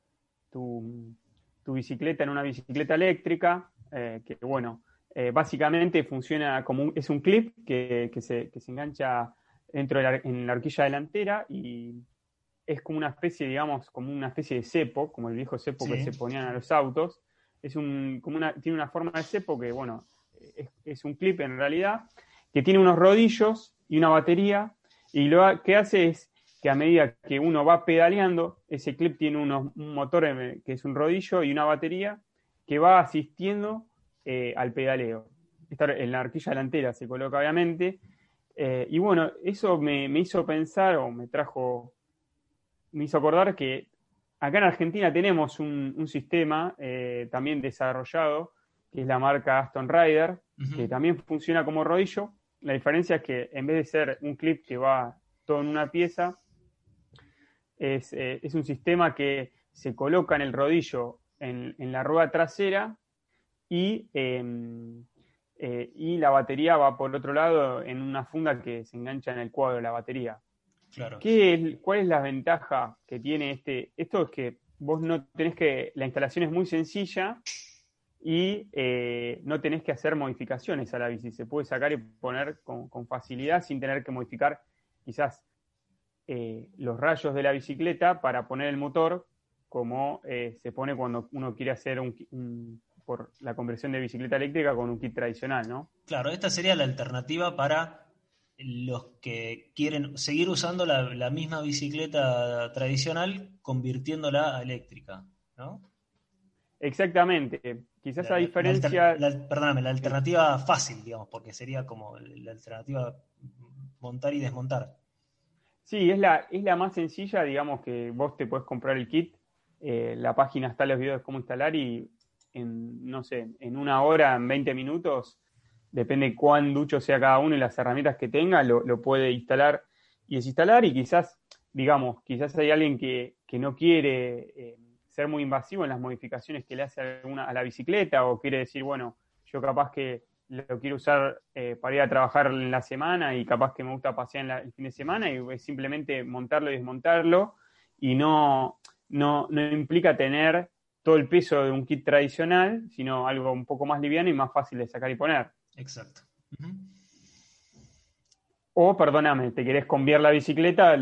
tu, tu bicicleta en una bicicleta eléctrica, eh, que bueno, básicamente funciona como un, es un clip que, que se, que se engancha dentro de la, en la horquilla delantera y es como una especie, digamos, como una especie de cepo, como el viejo cepo que se ponían a los autos. Es un, como una, tiene una forma de cepo que, bueno, es, es un clip en realidad, que tiene unos rodillos y una batería, y lo que hace es que a medida que uno va pedaleando, ese clip tiene unos, un motor que es un rodillo y una batería que va asistiendo eh, al pedaleo. Esta en la horquilla delantera se coloca obviamente. Eh, y bueno, eso me, me hizo pensar o me trajo, me hizo acordar que acá en Argentina tenemos un, un sistema eh, también desarrollado, que es la marca Aston Rider, que también funciona como rodillo. La diferencia es que en vez de ser un clip que va todo en una pieza, es, eh, es un sistema que se coloca en el rodillo en, en la rueda trasera y, eh, eh, y la batería va por otro lado en una funda que se engancha en el cuadro de la batería. Claro. ¿Qué es- ¿Cuál es la ventaja que tiene este? Esto es que vos no tenés que, la instalación es muy sencilla y eh, no tenés que hacer modificaciones a la bici. Se puede sacar y poner con, con facilidad sin tener que modificar quizás eh, los rayos de la bicicleta para poner el motor como se pone cuando uno quiere hacer un, un- por la conversión de bicicleta eléctrica con un kit tradicional, ¿no? Claro, esta sería la alternativa para los que quieren seguir usando la, la misma bicicleta tradicional, convirtiéndola a eléctrica, ¿no? Exactamente. Quizás La- a diferencia... la- perdóname, la alternativa fácil, digamos, porque sería como la alternativa montar y desmontar. Sí, es la, es la más sencilla, digamos que vos te puedes comprar el kit, eh, la página está los videos de cómo instalar y en, no sé, en una hora, en 20 minutos, depende cuán ducho sea cada uno y las herramientas que tenga, lo, lo puede instalar y desinstalar y quizás, digamos, quizás hay alguien que, que no quiere eh, ser muy invasivo en las modificaciones que le hace a, a la bicicleta o quiere decir, bueno, yo capaz que lo quiero usar eh, para ir a trabajar en la semana y capaz que me gusta pasear en el fin de semana y es simplemente montarlo y desmontarlo y no, no, no implica tener todo el peso de un kit tradicional, sino algo un poco más liviano y más fácil de sacar y poner. Exacto. O, perdóname, te querés cambiar la bicicleta,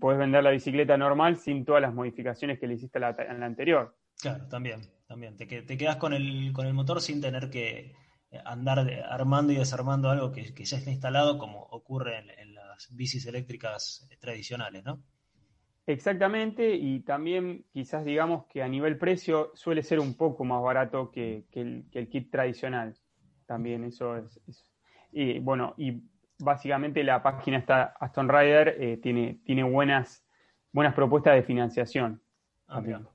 podés vender la bicicleta normal sin todas las modificaciones que le hiciste a la, a la anterior. Claro, también, también. Te, que- te quedas con el, con el motor sin tener que andar armando y desarmando algo que, que ya está instalado, como ocurre en, en las bicis eléctricas tradicionales, ¿no? Exactamente, y también quizás digamos que a nivel precio suele ser un poco más barato que, que el, que el kit tradicional. También eso es, es- Y bueno, y básicamente la página está Aston Rider eh, tiene, tiene buenas, buenas propuestas de financiación. Ah, también.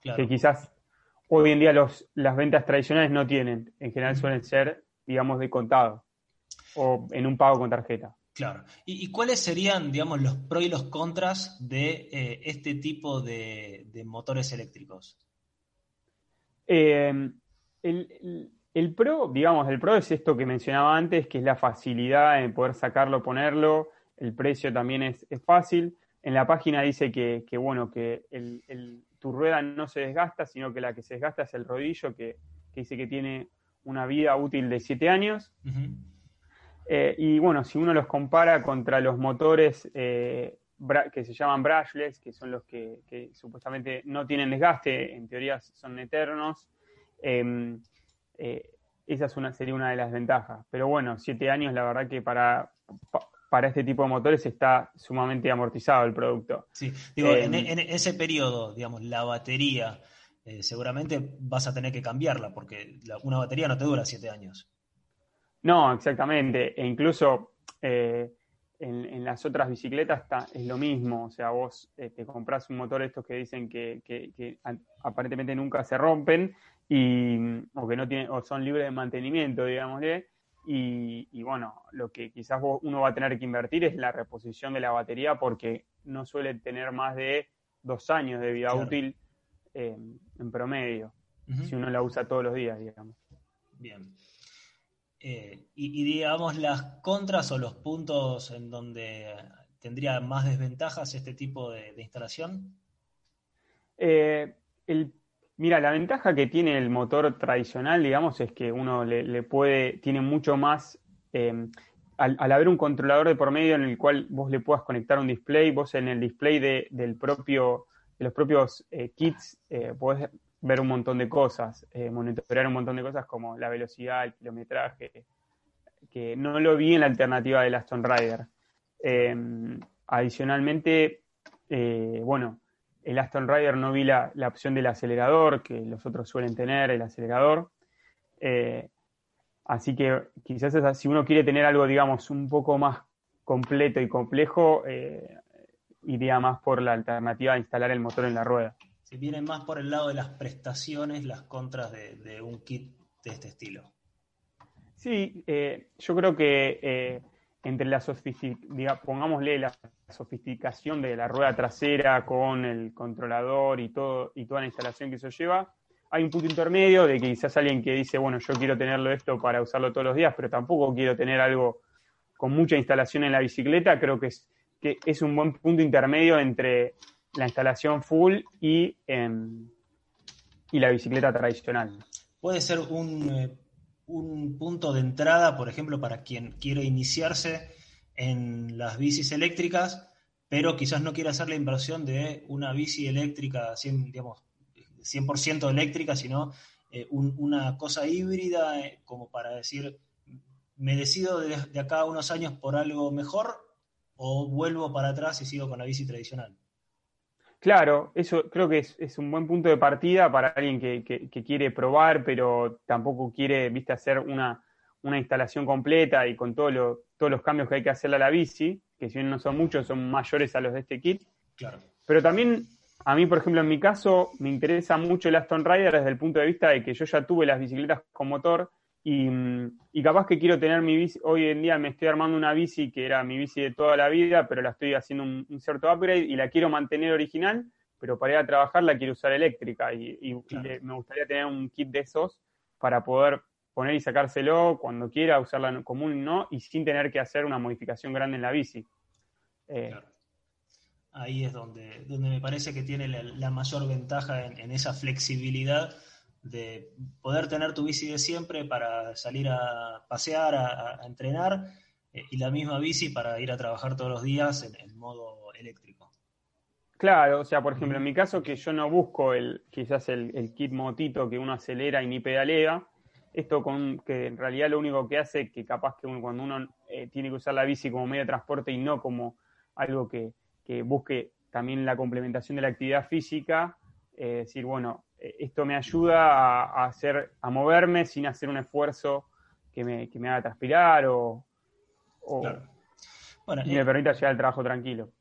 Claro. Que quizás hoy en día los, las ventas tradicionales no tienen. En general suelen ser, digamos, de contado o en un pago con tarjeta. Claro. ¿Y, y cuáles serían, digamos, los pros y los contras de eh, este tipo de, de motores eléctricos? Eh, el, el- el pro, digamos, el pro es esto que mencionaba antes, que es la facilidad en poder sacarlo, ponerlo. El precio también es, es fácil. En la página dice que, que, bueno, que el- el- tu rueda no se desgasta, sino que la que se desgasta es el rodillo, que, que dice que tiene una vida útil de 7 años. Eh, y bueno, si uno los compara contra los motores eh, que se llaman brushless, que son los que, que supuestamente no tienen desgaste, en teoría son eternos, eh, eh, esa es una, sería una de las ventajas. Pero bueno, siete años, la verdad que para, pa- para este tipo de motores está sumamente amortizado el producto. Sí, digo, en, en ese periodo, digamos, la batería, seguramente vas a tener que cambiarla, porque la- una batería no te dura siete años. No, exactamente. E incluso eh, en, en las otras bicicletas está, es lo mismo. O sea, vos eh, te compras un motor estos que dicen que, que- que a- aparentemente nunca se rompen y, o que no tienen, o son libres de mantenimiento, digámosle. y, y, bueno, lo que quizás uno va a tener que invertir es la reposición de la batería porque no suele tener más de dos años de vida Claro. útil eh, en promedio, si uno la usa todos los días, digamos. Bien. Eh, y, digamos las contras o los puntos en donde tendría más desventajas este tipo de, instalación. Eh, el, mira, la ventaja que tiene el motor tradicional, digamos, es que uno le, puede, tiene mucho más, eh, al, haber un controlador de por medio en el cual vos le puedas conectar un display, vos en el display de, del propio, de los propios eh, kits podés ver un montón de cosas, eh, monitorear un montón de cosas como la velocidad, el kilometraje, que no lo vi en la alternativa del Aston Rider. Eh, adicionalmente, eh, bueno, el Aston Rider no vi la, la opción del acelerador, que los otros suelen tener, el acelerador. Eh, así que quizás si uno quiere tener algo, digamos, un poco más completo y complejo, iría más por la alternativa de instalar el motor en la rueda. Se viene más por el lado de las prestaciones, las contras de, un kit de este estilo. Sí, eh, yo creo que eh, entre la sofisticación, pongámosle la sofisticación de la rueda trasera con el controlador y todo y toda la instalación que eso lleva, hay un punto intermedio de que quizás alguien que dice, bueno, yo quiero tenerlo esto para usarlo todos los días, pero tampoco quiero tener algo con mucha instalación en la bicicleta, creo que es, que es un buen punto intermedio entre la instalación full y, em, y la bicicleta tradicional. Puede ser un, eh, un punto de entrada, por ejemplo, para quien quiere iniciarse en las bicis eléctricas, pero quizás no quiere hacer la inversión de una bici eléctrica, 100, digamos, 100% eléctrica, sino eh, un- una cosa híbrida, eh, como para decir, me decido de, de acá a unos años por algo mejor o vuelvo para atrás y sigo con la bici tradicional. Claro, eso creo que es, es un buen punto de partida para alguien que, que- que quiere probar, pero tampoco quiere, viste, hacer una, una instalación completa y con todo lo- todos los cambios que hay que hacerle a la bici, que si bien no son muchos, son mayores a los de este kit. Claro. Pero también, a mí, por ejemplo, en mi caso, me interesa mucho el Aston Rider desde el punto de vista de que yo ya tuve las bicicletas con motor y, mm, y capaz que quiero tener mi bici, hoy en día me estoy armando una bici que era mi bici de toda la vida, pero la estoy haciendo un, un cierto upgrade y la quiero mantener original, pero para ir a trabajar la quiero usar eléctrica y, y- y Claro. le- me gustaría tener un kit de esos para poder poner y sacárselo cuando quiera, usarla en común no, y sin tener que hacer una modificación grande en la bici. Eh, Ahí es donde, donde me parece que tiene la, la mayor ventaja en, en esa flexibilidad de poder tener tu bici de siempre para salir a pasear, a, a entrenar, eh, y la misma bici para ir a trabajar todos los días en, en modo eléctrico. Claro, o sea, por ejemplo, en mi caso que yo no busco el, quizás el, el kit motito que uno acelera y ni pedalea, esto con que en realidad lo único que hace que capaz que uno- cuando uno eh, tiene que usar la bici como medio de transporte y no como algo que, que busque también la complementación de la actividad física, eh, decir, bueno, esto me ayuda a, a hacer, a moverme sin hacer un esfuerzo que me, que me haga transpirar o, o- Claro. Bueno, y eh, me permita llegar al trabajo tranquilo.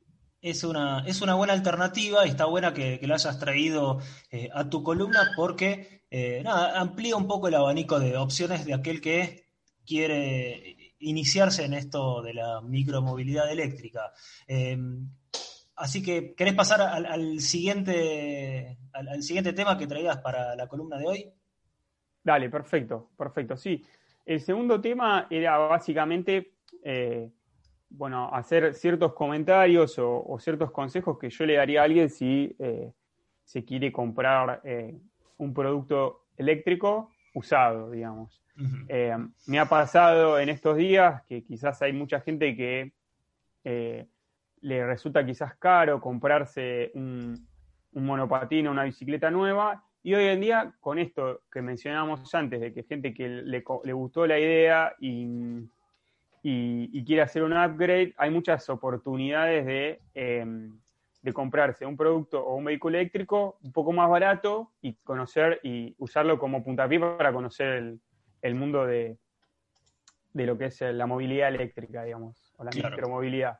es una, es una buena alternativa y está buena que, que la hayas traído eh, a tu columna porque eh, nada, amplía un poco el abanico de opciones de aquel que quiere iniciarse en esto de la micromovilidad eléctrica. Así que, ¿querés pasar al, al siguiente, al, al siguiente tema que traías para la columna de hoy? Dale, perfecto, perfecto. Sí, el segundo tema era básicamente, eh, bueno, hacer ciertos comentarios o, o ciertos consejos que yo le daría a alguien si eh, se quiere comprar eh, un producto eléctrico usado, digamos. Me ha pasado en estos días que quizás hay mucha gente que le resulta quizás caro comprarse un, un monopatín o una bicicleta nueva. Y hoy en día, con esto que mencionamos antes, de que gente que le, le gustó la idea y, y- y quiere hacer un upgrade, hay muchas oportunidades de, eh, de comprarse un producto o un vehículo eléctrico un poco más barato y conocer y usarlo como puntapié para conocer el, el mundo de, de lo que es la movilidad eléctrica, digamos, o la Claro. micromovilidad.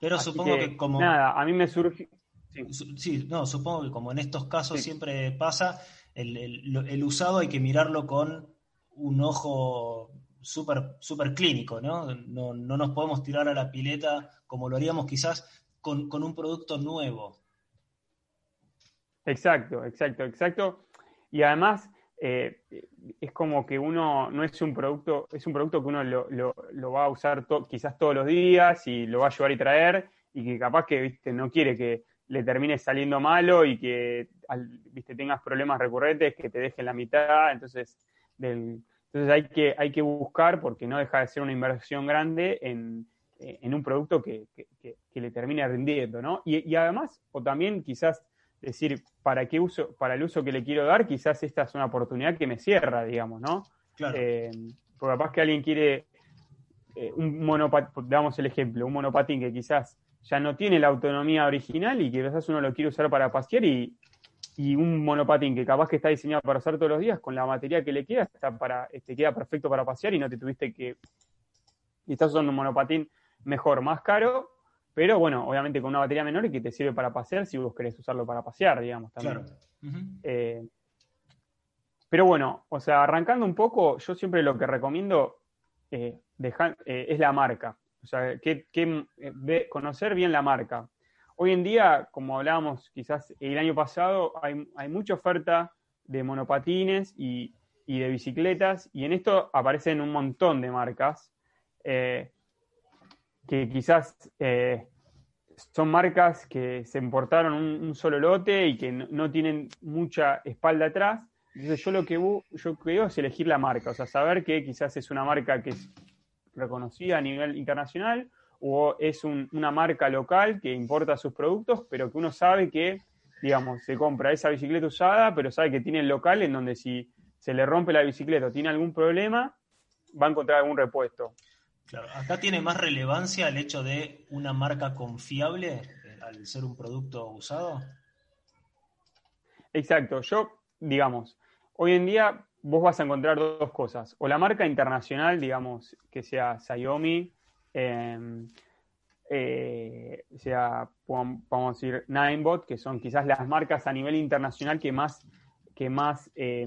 Pero Así supongo que, como... Nada, a mí me surge... Su- Sí, no, supongo que como en estos casos siempre pasa, el, el usado hay que mirarlo con un ojo súper super clínico, ¿no? ¿no? No nos podemos tirar a la pileta como lo haríamos quizás con, con un producto nuevo. Exacto, exacto, exacto. Y además eh, es como que uno no es un producto, es un producto que uno lo, lo, va a usar quizás todos los días y lo va a llevar y traer y que capaz que viste no quiere que le termine saliendo malo y que viste tengas problemas recurrentes que te dejen la mitad, entonces del, entonces hay que, hay que buscar, porque no deja de ser una inversión grande, en, en un producto que, que, que, le termine rindiendo, ¿no? Y, además, o también quizás decir, ¿para qué uso, para el uso que le quiero dar, quizás esta es una oportunidad que me cierra, digamos, ¿no? Claro. Eh, porque capaz que alguien quiere eh, un monopatín, damos el ejemplo, un monopatín que quizás ya no tiene la autonomía original y que quizás uno lo quiere usar para pasear y, y un monopatín que capaz que está diseñado para usar todos los días con la batería que le queda, está para, este, queda perfecto para pasear y no te tuviste que. Y estás usando un monopatín mejor, más caro, pero bueno, obviamente con una batería menor y que te sirve para pasear si vos querés usarlo para pasear, digamos, también. Claro. Uh -huh. eh, pero bueno, o sea, arrancando un poco, yo siempre lo que recomiendo eh, dejar, eh, es la marca. O sea, que, que de, conocer bien la marca. Hoy en día, como hablábamos quizás el año pasado, hay, hay mucha oferta de monopatines y, y, de bicicletas, y en esto aparecen un montón de marcas eh, que quizás eh, son marcas que se importaron un, solo lote y que no, no, tienen mucha espalda atrás. Entonces yo lo que yo creo es elegir la marca, o sea, saber que quizás es una marca que es reconocida a nivel internacional o es un, una marca local que importa sus productos, pero que uno sabe que, digamos, se compra esa bicicleta usada, pero sabe que tiene el local en donde si se le rompe la bicicleta o tiene algún problema, va a encontrar algún repuesto. Claro, acá tiene más relevancia el hecho de una marca confiable eh, al ser un producto usado. Exacto, yo, digamos, hoy en día vos vas a encontrar dos cosas, o la marca internacional, digamos, que sea Xiaomi, eh, eh, sea, a decir, Ninebot, que son quizás las marcas a nivel internacional que más, que más, eh,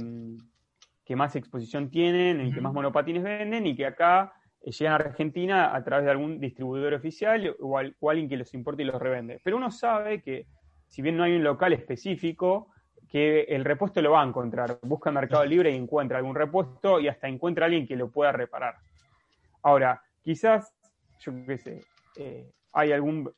que más exposición tienen y que más monopatines venden y que acá llegan a Argentina a través de algún distribuidor oficial o, al, o alguien que los importa y los revende. Pero uno sabe que si bien no hay un local específico, que el repuesto lo va a encontrar. Busca en Mercado Libre y encuentra algún repuesto y hasta encuentra a alguien que lo pueda reparar. Ahora, quizás yo qué sé, eh, hay algún,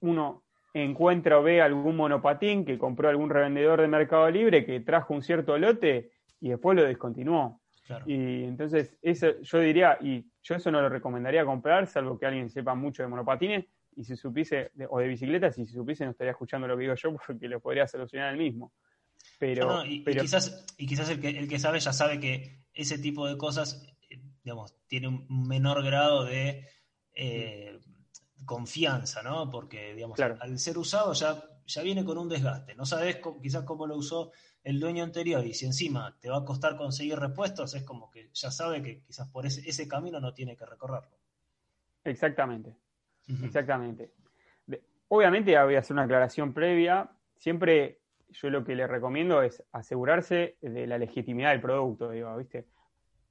uno encuentra o ve algún monopatín que compró algún revendedor de Mercado Libre que trajo un cierto lote y después lo descontinuó. Claro. Y entonces, eso, yo diría, y yo eso no lo recomendaría comprar, salvo que alguien sepa mucho de monopatines, y si supiese, o de bicicletas, y si supiese no estaría escuchando lo que digo yo [LAUGHS] porque lo podría solucionar él mismo. Pero, no, y, pero... y, quizás, y quizás el que, el que sabe ya sabe que ese tipo de cosas, digamos, tiene un menor grado de eh, confianza, ¿no? Porque, digamos, claro. al ser usado ya, ya viene con un desgaste. No sabes cómo, quizás cómo lo usó el dueño anterior y si encima te va a costar conseguir repuestos, es como que ya sabe que quizás por ese, ese camino no tiene que recorrerlo. Exactamente, uh -huh. exactamente. De, obviamente voy a hacer una aclaración previa. Siempre yo lo que le recomiendo es asegurarse de la legitimidad del producto, digo, ¿viste?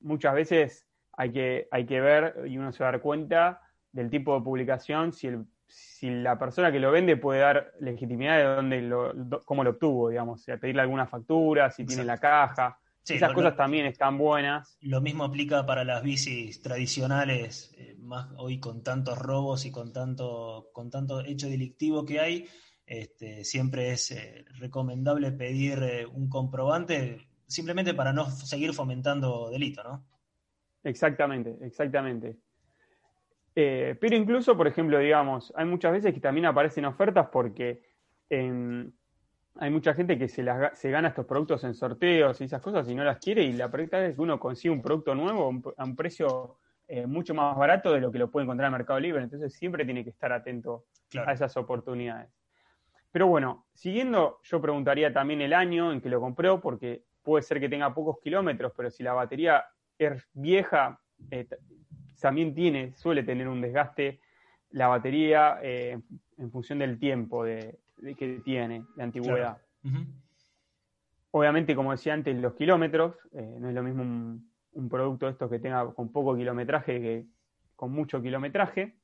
Muchas veces hay que, hay que ver y uno se va a dar cuenta del tipo de publicación, si, el, si la persona que lo vende puede dar legitimidad de dónde lo, do, cómo lo obtuvo, digamos, o sea, pedirle alguna factura, si Exacto. tiene la caja. Sí, Esas cosas también están buenas. Lo mismo aplica para las bicis tradicionales, eh, más hoy con tantos robos y con tanto, con tanto hecho delictivo que hay, este, siempre es eh, recomendable pedir eh, un comprobante simplemente para no seguir fomentando delito, ¿no? Exactamente, exactamente. Eh, pero incluso, por ejemplo, digamos, hay muchas veces que también aparecen ofertas porque eh, hay mucha gente que se, las, se gana estos productos en sorteos y esas cosas y no las quiere y la verdad es que uno consigue un producto nuevo a un precio eh, mucho más barato de lo que lo puede encontrar en Mercado Libre. Entonces siempre tiene que estar atento claro. a esas oportunidades. Pero bueno, siguiendo, yo preguntaría también el año en que lo compró, porque puede ser que tenga pocos kilómetros, pero si la batería es vieja, eh, también tiene, suele tener un desgaste la batería eh, en función del tiempo de, de, que tiene, de antigüedad. Claro. Uh -huh. Obviamente, como decía antes, los kilómetros, eh, no es lo mismo un, un producto de estos que tenga con poco kilometraje que con mucho kilometraje.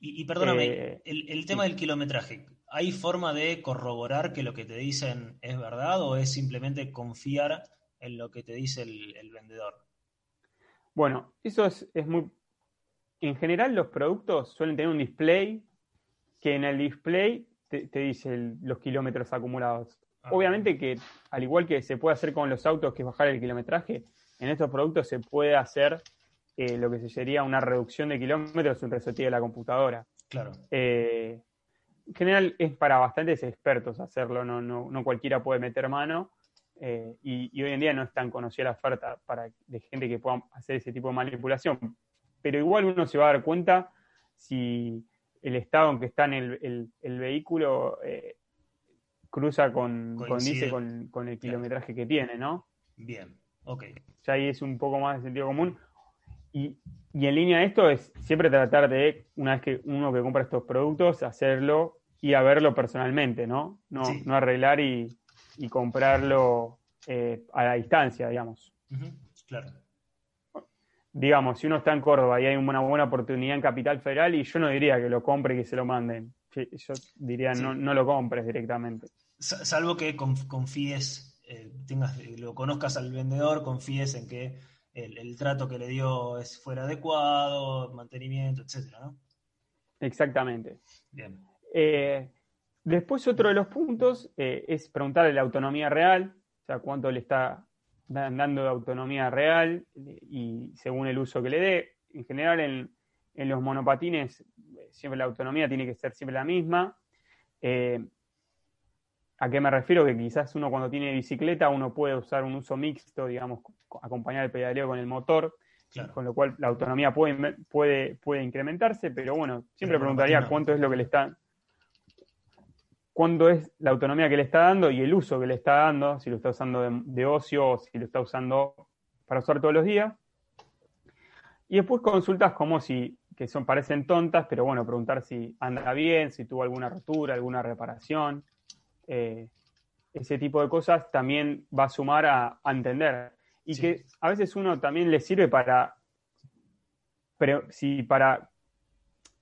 Y, y perdóname, Eh, el, el tema del kilometraje, ¿hay forma de corroborar que lo que te dicen es verdad o es simplemente confiar en lo que te dice el, el vendedor? Bueno, eso es, es muy... En general los productos suelen tener un display que en el display te, te dice el- los kilómetros acumulados. Obviamente que al igual que se puede hacer con los autos, que es bajar el kilometraje, en estos productos se puede hacer eh, lo que se sería una reducción de kilómetros, un reseteo de la computadora. Claro. Eh, en general es para bastantes expertos hacerlo, no, no, no cualquiera puede meter mano. eh, y, y hoy en día no es tan conocida la oferta para, de gente que pueda hacer ese tipo de manipulación. Pero igual uno se va a dar cuenta si el estado en que está en el, el- el vehículo eh, cruza con, condice con, con el kilometraje que tiene, ¿no? Bien, ok. ya ahí es un poco más de sentido común. Y, y en línea de esto es siempre tratar de, una vez que uno que compra estos productos, hacerlo y a verlo personalmente, ¿no? No, Sí. no arreglar y, y comprarlo eh, a la distancia, digamos. Claro. Digamos, si uno está en Córdoba y hay una buena oportunidad en Capital Federal, y yo no diría que lo compre y que se lo manden. Yo diría, Sí. no, no lo compres directamente. Sa- Salvo que conf- confíes, eh, tengas, lo conozcas al vendedor, confíes en que el, el trato que le dio es fuera adecuado, mantenimiento, etcétera, ¿no? Exactamente. Bien. Eh, después otro de los puntos eh, es preguntarle la autonomía real, o sea, cuánto le está dando de autonomía real eh, y según el uso que le dé. En general en, en los monopatines eh, siempre la autonomía tiene que ser siempre la misma. Eh, ¿A qué me refiero? Que quizás uno cuando tiene bicicleta uno puede usar un uso mixto, digamos, co- acompañar el pedaleo con el motor, Claro. con lo cual la autonomía puede, puede, puede incrementarse, pero bueno, siempre Pero preguntaría no. cuánto es lo que le está, cuánto es la autonomía que le está dando y el uso que le está dando, si lo está usando de, de ocio o si lo está usando para usar todos los días. Y después consultas como si, que son, parecen tontas, pero bueno, preguntar si anda bien, si tuvo alguna rotura, alguna reparación. eh, ese tipo de cosas también va a sumar a, a entender. Y Sí. que a veces uno también le sirve para, pero si para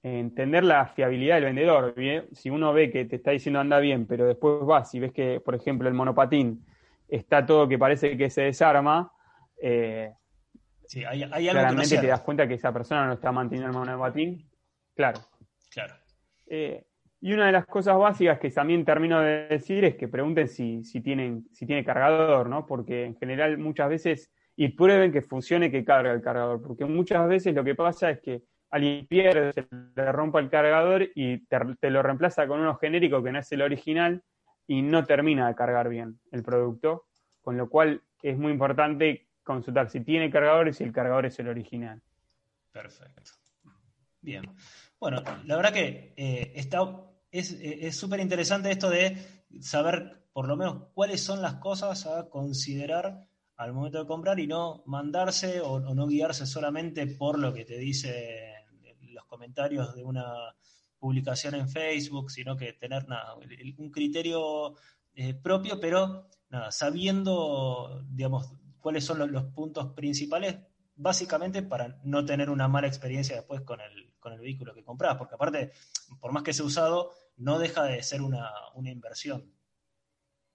entender la fiabilidad del vendedor. ¿bien? Si uno ve que te está diciendo anda bien, pero después vas y ves que, por ejemplo, el monopatín está todo que parece que se desarma, eh, Sí, hay, hay algo que no claramente te das cuenta que esa persona no está manteniendo el monopatín. Claro. Claro. Eh, y una de las cosas básicas que también termino de decir es que pregunten si, si, tienen, si tiene cargador, ¿no? Porque en general muchas veces, y prueben que funcione que carga el cargador, porque muchas veces lo que pasa es que alguien pierde, se le rompa el cargador y te, lo reemplaza con uno genérico que no es el original y no termina de cargar bien el producto, con lo cual es muy importante consultar si tiene cargador y si el cargador es el original. Perfecto. Bien. Bueno, la verdad que eh, está, es es súper interesante esto de saber por lo menos cuáles son las cosas a considerar al momento de comprar y no mandarse o no guiarse solamente por lo que te dice los comentarios de una publicación en Facebook, sino que tener nada, un criterio eh, propio, pero nada, sabiendo, digamos, cuáles son los, los puntos principales, básicamente para no tener una mala experiencia después con el, con el vehículo que compras, porque aparte, por más que sea usado, no deja de ser una, una inversión.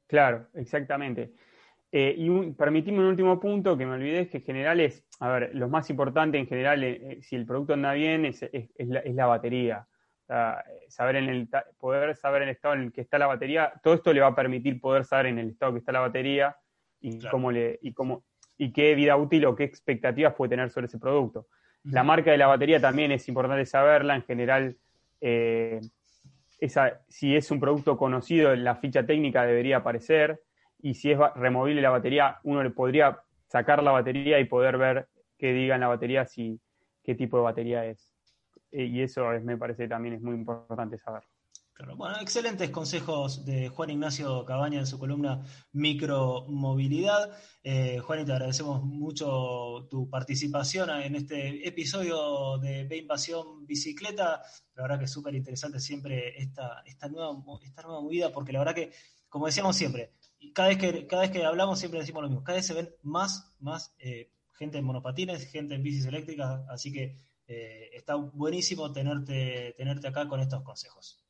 Claro, exactamente. Eh, y un, permitime un último punto que me olvidé, es que en general es, a ver, lo más importante en general, eh, eh, si el producto anda bien, es, es- es la, es la batería. O sea, saber en el, poder saber en el estado en el que está la batería, todo esto le va a permitir poder saber en el estado que está la batería y cómo le, y cómo, y qué vida útil o qué expectativas puede tener sobre ese producto. La marca de la batería también es importante saberla, en general, eh, esa, si es un producto conocido, en la ficha técnica debería aparecer. Y si es removible la batería, uno le podría sacar la batería y poder ver que diga en la batería si qué tipo de batería es. Eh, Y eso es, me parece también es muy importante saber. Claro. Bueno, excelentes consejos de Juan Ignacio Cabaña en su columna Micromovilidad. Eh, Juan, y te agradecemos mucho tu participación en este episodio de B Invasión Bicicleta. La verdad que es súper interesante siempre esta, esta, nueva, esta nueva movida, porque la verdad que, como decíamos siempre, cada vez que, cada vez que hablamos siempre decimos lo mismo, cada vez se ven más, más eh, gente en monopatines, gente en bicis eléctricas, así que eh, está buenísimo tenerte, tenerte acá con estos consejos.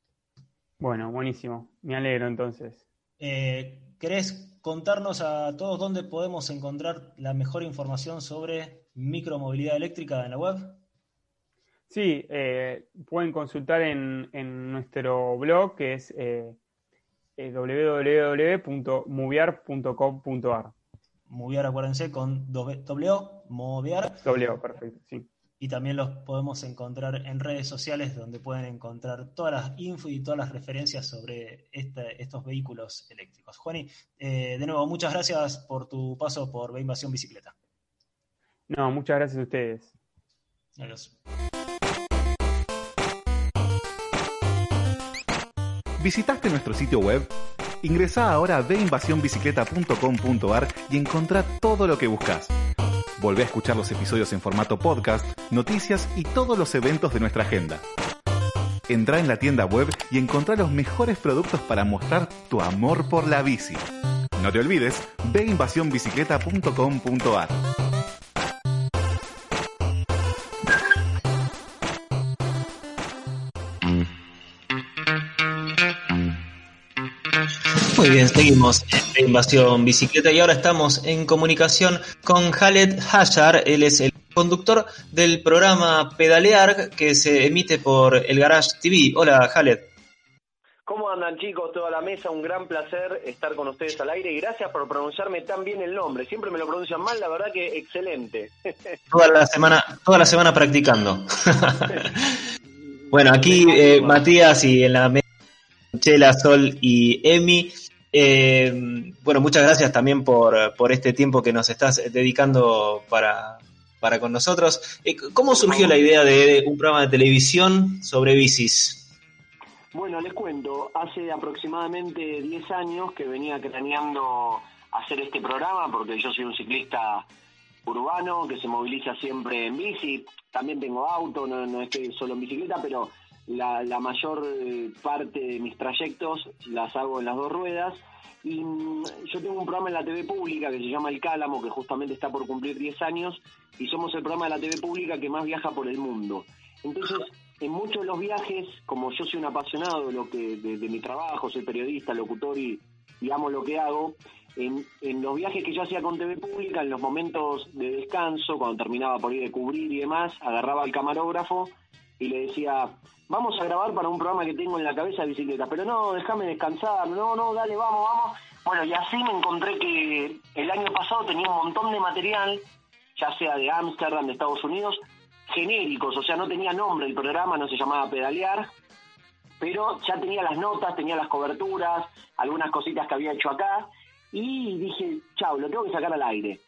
Bueno, buenísimo. Me alegro entonces. Eh, ¿Querés contarnos a todos dónde podemos encontrar la mejor información sobre micromovilidad eléctrica en la web? Sí, eh, pueden consultar en, en, nuestro blog que es eh, www.moviar.com.ar. Moviar, acuérdense, con W, Moviar. W, perfecto, sí. Y también los podemos encontrar en redes sociales donde pueden encontrar todas las info y todas las referencias sobre este, estos vehículos eléctricos. Juani, eh, de nuevo, muchas gracias por tu paso por Invasión Bicicleta. No, muchas gracias a ustedes. Adiós. ¿Visitaste nuestro sitio web? Ingresa ahora a veinvasionbicicleta.com.ar y encontrá todo lo que buscas. Volvé a escuchar los episodios en formato podcast, noticias y todos los eventos de nuestra agenda. Entrá en la tienda web y encontrá los mejores productos para mostrar tu amor por la bici. No te olvides, veinvasionbicicleta.com.ar. Muy bien, seguimos en Invasión Bicicleta y ahora estamos en comunicación con Khaled Hashar. Él es el conductor del programa Pedalear que se emite por el Garage TV. Hola, Khaled. ¿Cómo andan chicos? Toda la mesa, un gran placer estar con ustedes al aire y gracias por pronunciarme tan bien el nombre. Siempre me lo pronuncian mal, la verdad que excelente. [LAUGHS] Toda la semana, toda la semana practicando. [LAUGHS] bueno, aquí eh, Matías y en la mesa Chela, Sol y Emi. Eh, bueno, muchas gracias también por, por este tiempo que nos estás dedicando para, para con nosotros. Eh, ¿Cómo surgió la idea de un programa de televisión sobre bicis? Bueno, les cuento, hace aproximadamente 10 años que venía craneando hacer este programa porque yo soy un ciclista urbano que se moviliza siempre en bici, también tengo auto, no, no estoy solo en bicicleta, pero la, la mayor eh, parte de mis trayectos las hago en las dos ruedas. Y mm, yo tengo un programa en la TV pública que se llama El Cálamo, que justamente está por cumplir 10 años, y somos el programa de la TV pública que más viaja por el mundo. Entonces, en muchos de los viajes, como yo soy un apasionado de lo que de, de mi trabajo, soy periodista, locutor y, amo lo que hago, en, en, los viajes que yo hacía con TV Pública, en los momentos de descanso, cuando terminaba por ir de cubrir y demás, agarraba al camarógrafo y le decía, vamos a grabar para un programa que tengo en la cabeza de bicicleta, pero no, déjame descansar, no, no, dale, vamos, vamos. Bueno, y así me encontré que el año pasado tenía un montón de material, ya sea de Ámsterdam, de Estados Unidos, genéricos, o sea, no tenía nombre el programa, no se llamaba Pedalear, pero ya tenía las notas, tenía las coberturas, algunas cositas que había hecho acá, y dije, chao, lo tengo que sacar al aire.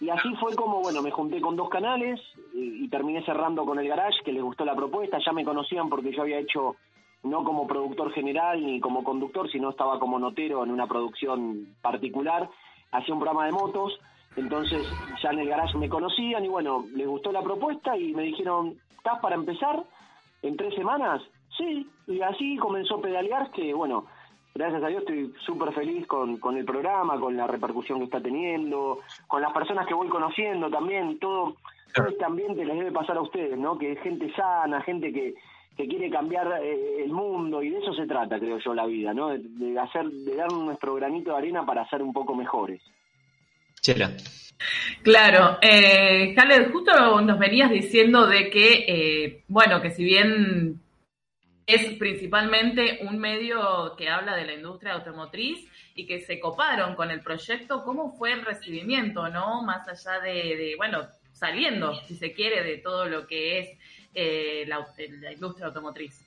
Y así fue como, bueno, me junté con dos canales y, y, terminé cerrando con el Garage, que les gustó la propuesta, ya me conocían porque yo había hecho, no como productor general ni como conductor, sino estaba como notero en una producción particular, hacía un programa de motos, entonces ya en el Garage me conocían y bueno, les gustó la propuesta y me dijeron, ¿estás para empezar en tres semanas? Sí, y así comenzó Pedalear, que bueno, gracias a Dios estoy súper feliz con, con el programa, con la repercusión que está teniendo, con las personas que voy conociendo también, todo, todo este ambiente les debe pasar a ustedes, ¿no? Que es gente sana, gente que, que quiere cambiar eh, el mundo y de eso se trata, creo yo, la vida, ¿no? De, de, hacer, de dar nuestro granito de arena para ser un poco mejores. Chela. Claro, eh, Khaled, justo nos venías diciendo de que, eh, bueno, que si bien es principalmente un medio que habla de la industria automotriz y que se coparon con el proyecto. ¿Cómo fue el recibimiento, no? Más allá de, de bueno, saliendo, si se quiere, de todo lo que es eh, la, industria automotriz.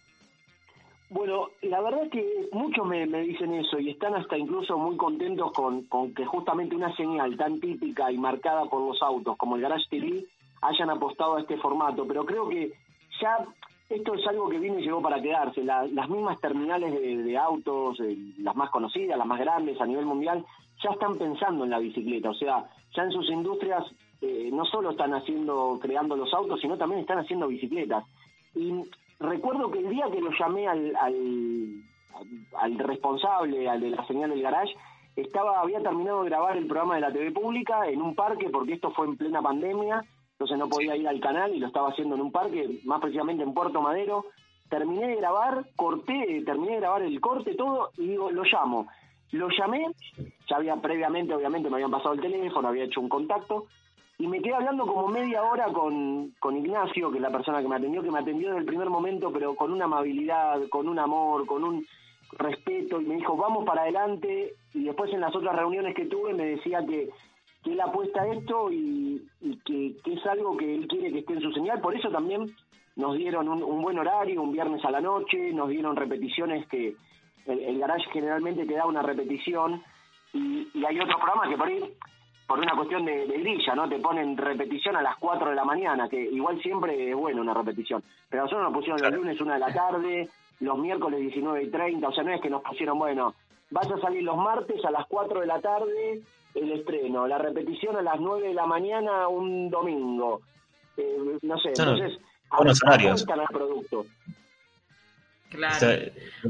Bueno, la verdad es que muchos me, dicen eso y están hasta incluso muy contentos con, con que justamente una señal tan típica y marcada por los autos como el Garage TV hayan apostado a este formato, pero creo que ya esto es algo que vino y llegó para quedarse. La, las mismas terminales de, autos, eh, las más conocidas, las más grandes a nivel mundial, ya están pensando en la bicicleta. O sea, ya en sus industrias eh, no solo están haciendo, creando los autos, sino también están haciendo bicicletas. Y recuerdo que el día que lo llamé al, al, al responsable, al de la señal del garage, estaba había terminado de grabar el programa de la TV pública en un parque porque esto fue en plena pandemia, entonces no podía ir al canal y lo estaba haciendo en un parque, más precisamente en Puerto Madero. Terminé de grabar, corté, terminé de grabar el corte, todo, y digo, lo llamo. Lo llamé, ya había previamente, obviamente, me habían pasado el teléfono, había hecho un contacto, y me quedé hablando como media hora con, con Ignacio, que es la persona que me atendió, que me atendió desde el primer momento, pero con una amabilidad, con un amor, con un respeto, y me dijo, vamos para adelante, y después en las otras reuniones que tuve me decía que, que él apuesta a esto y, y que, que es algo que él quiere que esté en su señal, por eso también nos dieron un, un buen horario, un viernes a la noche, nos dieron repeticiones que el, el garage generalmente te da una repetición, y, y hay otros programas que por ahí por una cuestión de, de grilla, ¿no? Te ponen repetición a las 4 de la mañana, que igual siempre es bueno una repetición. Pero nosotros nos pusieron los lunes una de la tarde, los miércoles 19 y 30, o sea, no es que nos pusieron, bueno, vas a salir los martes a las 4 de la tarde el estreno, la repetición a las 9 de la mañana un domingo. Eh, no sé, No, entonces, buenos horarios. al producto. Está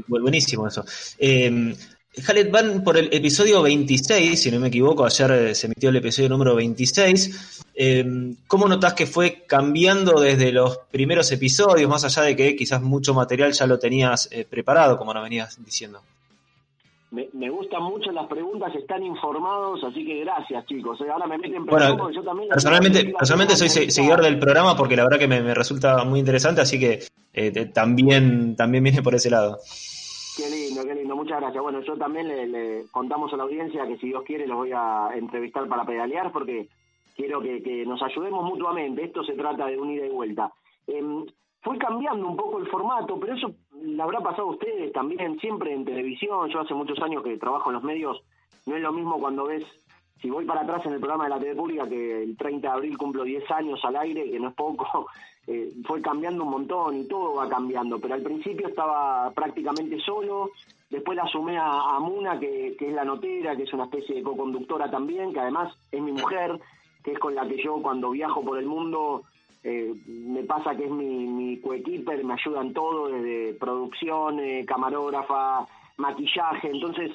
bu- buenísimo eso. Eh, Jalet, van por el episodio 26, si no me equivoco, ayer eh, se emitió el episodio número 26. Eh, ¿Cómo notás que fue cambiando desde los primeros episodios, más allá de que quizás mucho material ya lo tenías eh, preparado, como nos venías diciendo? Me, me gustan mucho las preguntas, están informados, así que gracias, chicos. Eh, Ahora me meten Bueno, yo también... Personalmente, personalmente soy se- seguidor del programa porque la verdad que me, me resulta muy interesante, así que eh, te- también, también viene por ese lado. Qué lindo, qué lindo, muchas gracias. Bueno, yo también le, le contamos a la audiencia que si Dios quiere los voy a entrevistar para pedalear porque quiero que, que nos ayudemos mutuamente. Esto se trata de un ida y vuelta. Em, fue cambiando un poco el formato, pero eso le habrá pasado a ustedes también, siempre en televisión. Yo hace muchos años que trabajo en los medios. No es lo mismo cuando ves, si voy para atrás en el programa de la TV pública, que el 30 de abril cumplo 10 años al aire, que no es poco, [LAUGHS] eh, fue cambiando un montón y todo va cambiando. Pero al principio estaba prácticamente solo. Después la sumé a, Muna, que, que es la notera, que es una especie de co-conductora también, que además es mi mujer, que es con la que yo cuando viajo por el mundo eh, me pasa que es mi, mi coequiper, me ayuda en todo, desde producción, camarógrafa, maquillaje, entonces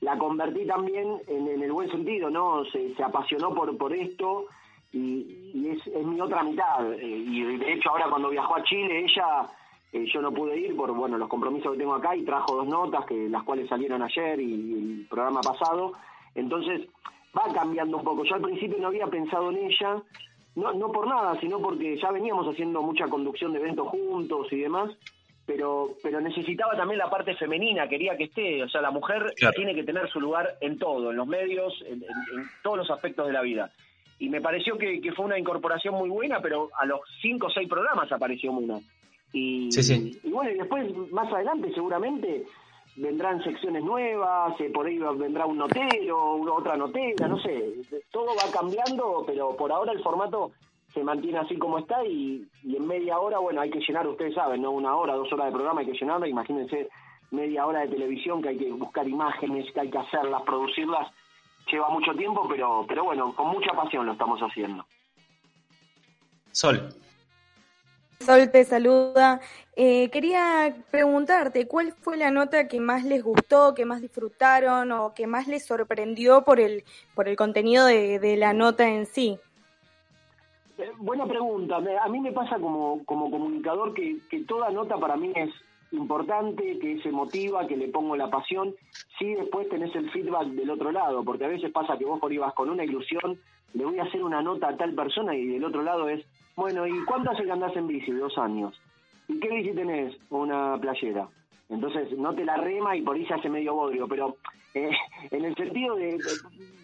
la convertí también en, el buen sentido, ¿no? Se, se apasionó por, por esto y, y es, es mi otra mitad. eh, y de hecho ahora cuando viajó a Chile, ella, eh, yo no pude ir por, bueno, los compromisos que tengo acá y trajo dos notas, que las cuales salieron ayer y, y el programa pasado. Entonces va cambiando un poco. Yo al principio no había pensado en ella, no, no por nada, sino porque ya veníamos haciendo mucha conducción de eventos juntos y demás, pero, pero necesitaba también la parte femenina, quería que esté, o sea, la mujer Claro. tiene que tener su lugar en todo, en los medios, en, en- en todos los aspectos de la vida. Y me pareció que, que fue una incorporación muy buena, pero a los cinco o seis programas apareció Muna. Y, Sí, sí. y bueno, y después, más adelante, seguramente vendrán secciones nuevas, eh, por ahí vendrá un notero, una otra notera, no sé, todo va cambiando, pero por ahora el formato se mantiene así como está y, y en media hora, bueno, hay que llenar, ustedes saben, ¿no? Una hora, dos horas de programa hay que llenarlo, imagínense media hora de televisión que hay que buscar imágenes, que hay que hacerlas, producirlas, lleva mucho tiempo, pero, pero bueno, con mucha pasión lo estamos haciendo. Sol. Sol te saluda. Eh, quería preguntarte, ¿cuál fue la nota que más les gustó, que más disfrutaron o que más les sorprendió por el, por el contenido de, de la nota en sí? Eh, Buena pregunta. A mí me pasa como, como comunicador que, que toda nota para mí es importante, que se motiva, que le pongo la pasión. Sí, después tenés el feedback del otro lado, porque a veces pasa que vos por vas con una ilusión, le voy a hacer una nota a tal persona y del otro lado es, bueno, ¿y cuánto hace que andás en bici? Dos años. ¿Y qué bici tenés? Una playera. Entonces no te la rema y por ahí se hace medio bodrio, pero eh, [LAUGHS] en el sentido de, de-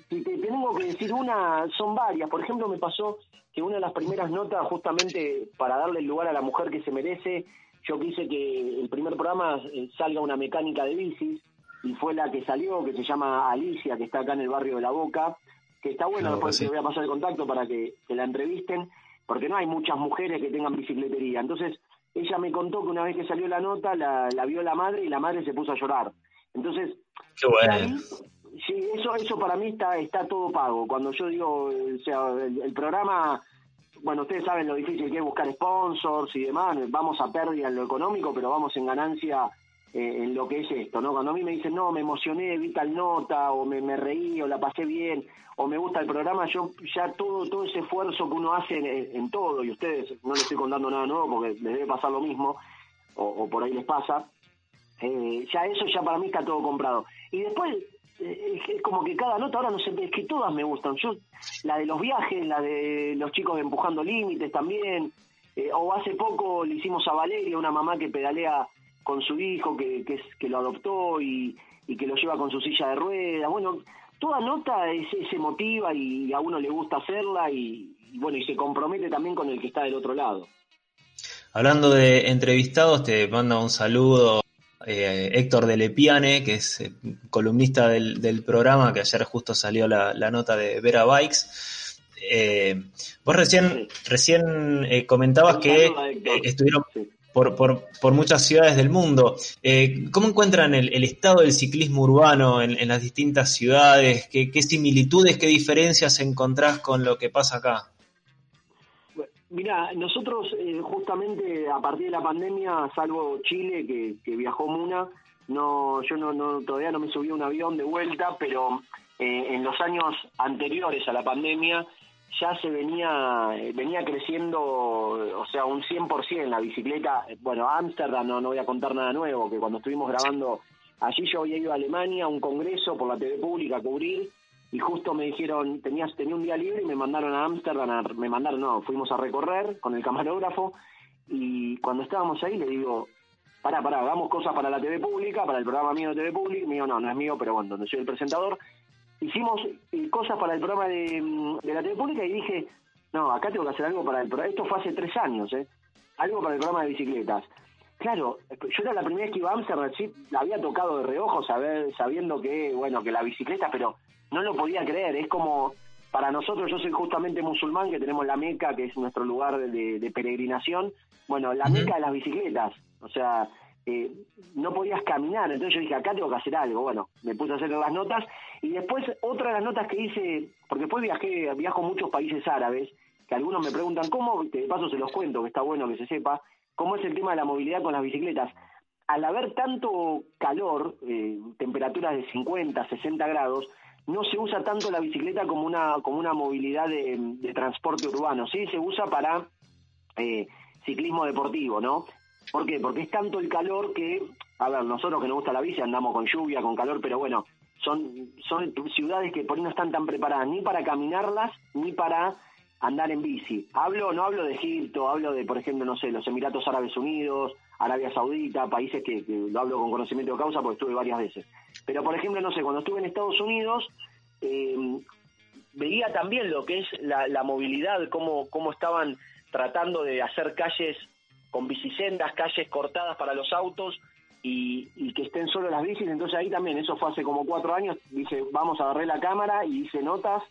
si te tengo que decir una, son varias. Por ejemplo, me pasó que una de las primeras notas, justamente para darle el lugar a la mujer que se merece, yo quise que el primer programa eh, salga una mecánica de bicis y fue la que salió, que se llama Alicia, que está acá en el barrio de La Boca, que está bueno, La Boca, después sí. te voy a pasar el contacto para que, que la entrevisten, porque no hay muchas mujeres que tengan bicicletería. Entonces, ella me contó que una vez que salió la nota, la, la vio la madre y la madre se puso a llorar. Entonces, Qué bueno. Sí, eso, eso para mí está, está todo pago. Cuando yo digo, o sea, el, el programa, bueno, ustedes saben lo difícil que es buscar sponsors y demás, vamos a pérdida en lo económico, pero vamos en ganancia eh, en lo que es esto, ¿no? Cuando a mí me dicen, no, me emocioné, vi tal nota, o me, me reí, o la pasé bien, o me gusta el programa, yo ya todo todo ese esfuerzo que uno hace en, todo, y ustedes no les estoy contando nada nuevo porque les debe pasar lo mismo, o, o por ahí les pasa, eh, ya eso ya para mí está todo comprado. Y después eh, es como que cada nota ahora no sé, es que todas me gustan. Yo la de los viajes, la de los chicos empujando límites también, eh, o hace poco le hicimos a Valeria, una mamá que pedalea con su hijo, que, que, es- que lo adoptó y, y que lo lleva con su silla de ruedas. Bueno, toda nota es, es emotiva y a uno le gusta hacerla y, y bueno, y se compromete también con el que está del otro lado. Hablando de entrevistados, te manda un saludo eh, Héctor de Lepiane, que es eh, columnista del, del programa, que ayer justo salió la, la nota de Vera Bikes. Eh, vos recién, recién eh, comentabas que eh, estuvieron por, por, por muchas ciudades del mundo. Eh, ¿Cómo encuentran el, el estado del ciclismo urbano en, en las distintas ciudades? ¿Qué, ¿Qué similitudes, qué diferencias encontrás con lo que pasa acá? Mira, nosotros eh, justamente a partir de la pandemia, salvo Chile, que, que viajó Muna, no, yo no, no, todavía no me subí a un avión de vuelta, pero eh, en los años anteriores a la pandemia ya se venía venía creciendo, o sea, un 100% la bicicleta. Bueno, Ámsterdam, no, no voy a contar nada nuevo, que cuando estuvimos grabando allí yo había ido a Alemania a un congreso por la TV pública a cubrir y justo me dijeron, tenías, tenía un día libre y me mandaron a Ámsterdam, me mandaron, no, fuimos a recorrer con el camarógrafo y cuando estábamos ahí le digo, pará, pará, hagamos cosas para la TV pública, para el programa mío de TV pública, mío no, no es mío, pero bueno, donde soy el presentador, hicimos eh, cosas para el programa de, mm, de la TV pública y dije, no, acá tengo que hacer algo para el programa, esto fue hace tres años, ¿eh? Algo para el programa de bicicletas. Claro, yo era la primera vez que iba a Amsterdam, sí, la había tocado de reojo, saber, sabiendo que, bueno, que la bicicleta, pero no lo podía creer, es como, para nosotros, yo soy justamente musulmán, que tenemos la Meca, que es nuestro lugar de, de peregrinación, bueno, la Meca de las bicicletas, o sea, eh, no podías caminar, entonces yo dije, acá tengo que hacer algo, bueno, me puse a hacer las notas, y después otra de las notas que hice, porque después viajé, viajo a muchos países árabes, que algunos me preguntan cómo, de paso se los cuento, que está bueno que se sepa, cómo es el tema de la movilidad con las bicicletas. Al haber tanto calor, eh, temperaturas de 50, 60 grados, no se usa tanto la bicicleta como una como una movilidad de, de transporte urbano, sí se usa para eh, ciclismo deportivo, ¿no? ¿Por qué? Porque es tanto el calor que, a ver, nosotros que nos gusta la bici andamos con lluvia, con calor, pero bueno, son son ciudades que por ahí no están tan preparadas ni para caminarlas ni para andar en bici. Hablo, no hablo de Egipto, hablo de, por ejemplo, no sé, los Emiratos Árabes Unidos, Arabia Saudita, países que, lo hablo con conocimiento de causa porque estuve varias veces. Pero, por ejemplo, no sé, cuando estuve en Estados Unidos, eh, veía también lo que es la, la movilidad, cómo, cómo estaban tratando de hacer calles con bicisendas, calles cortadas para los autos y, y que estén solo las bicis. Entonces ahí también, eso fue hace como cuatro años, dije, vamos a agarré la cámara y hice notas.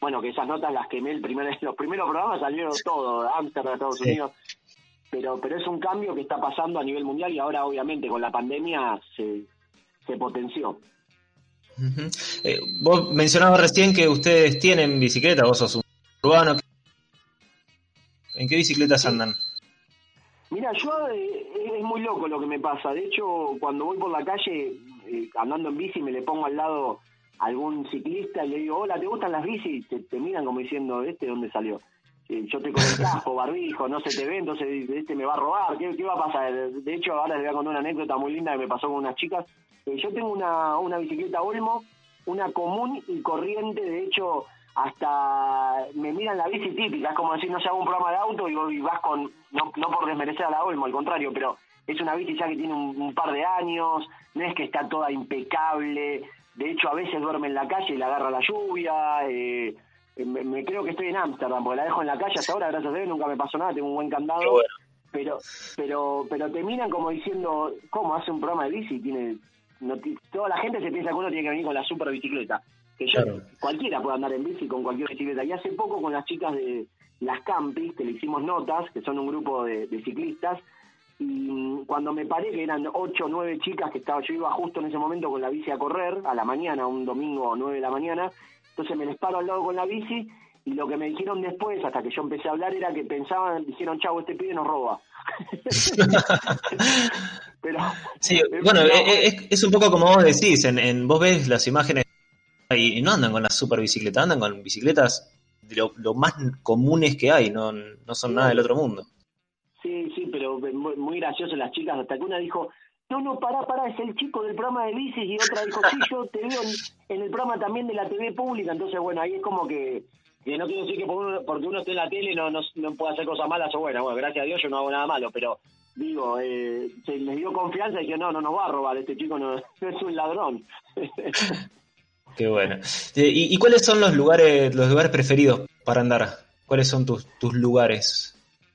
Bueno, que esas notas las quemé el primer, [LAUGHS] los primeros programas salieron todo, Ámsterdam, Estados Sí. Unidos. Pero, pero es un cambio que está pasando a nivel mundial y ahora obviamente con la pandemia se, se potenció. Eh, vos mencionabas recién que ustedes tienen bicicleta, vos sos un urbano. ¿En qué bicicletas andan? Mira, yo eh, es muy loco lo que me pasa. De hecho, cuando voy por la calle eh, andando en bici, me le pongo al lado a algún ciclista y le digo, hola, ¿te gustan las bicis? Te, te miran como diciendo, ¿este de dónde salió? Eh, yo estoy con el casco, barbijo, no se te ve, entonces este me va a robar, ¿qué, qué va a pasar? De hecho, ahora les voy a contar una anécdota muy linda que me pasó con unas chicas. Yo tengo una, una bicicleta Olmo, una común y corriente, de hecho, hasta me miran la bici típica, es como decir, no sé, hago un programa de auto y, vas con, no, no por desmerecer a la Olmo, al contrario, pero es una bici ya que tiene un, un par de años, no es que está toda impecable, de hecho a veces duerme en la calle y la agarra la lluvia, eh, me, me creo que estoy en Ámsterdam, porque la dejo en la calle hasta ahora, gracias a Dios nunca me pasó nada, tengo un buen candado, pero pero pero te miran como diciendo, ¿cómo hace un programa de bici? Tiene no Toda la gente se piensa que uno tiene que venir con la super bicicleta, que yo, Claro. cualquiera puede andar en bici con cualquier bicicleta, y hace poco con las chicas de las Campis, que le hicimos notas, que son un grupo de, de ciclistas, y mm, cuando me paré que eran ocho o nueve chicas que estaba, yo iba justo en ese momento con la bici a correr, a la mañana, un domingo nueve de la mañana, entonces me les paro al lado con la bici y lo que me dijeron después, hasta que yo empecé a hablar, era que pensaban, dijeron, chavo, este pibe nos roba. [LAUGHS] [LAUGHS] pero Sí, bueno, es, es un poco como vos decís, en, en- vos ves las imágenes y no andan con las super bicicletas, andan con bicicletas de lo, lo más comunes que hay, no, no son nada del otro mundo. Sí, sí, pero muy, muy gracioso las chicas, hasta que una dijo, no, no, pará, pará, es el chico del programa de bicis, y otra dijo, sí, yo te veo en, en el programa también de la TV pública, entonces, bueno, ahí es como que, que no quiero decir que por uno- porque uno esté en la tele no, no, no puede hacer cosas malas o buenas, bueno, gracias a Dios yo no hago nada malo, pero digo, eh, se les dio confianza y dije, no, no nos va a robar, este chico no, no [LAUGHS] es un ladrón. [LAUGHS] Qué bueno. Eh, ¿Y, cuáles son los lugares, los lugares preferidos para andar? ¿Cuáles son tus, tus lugares?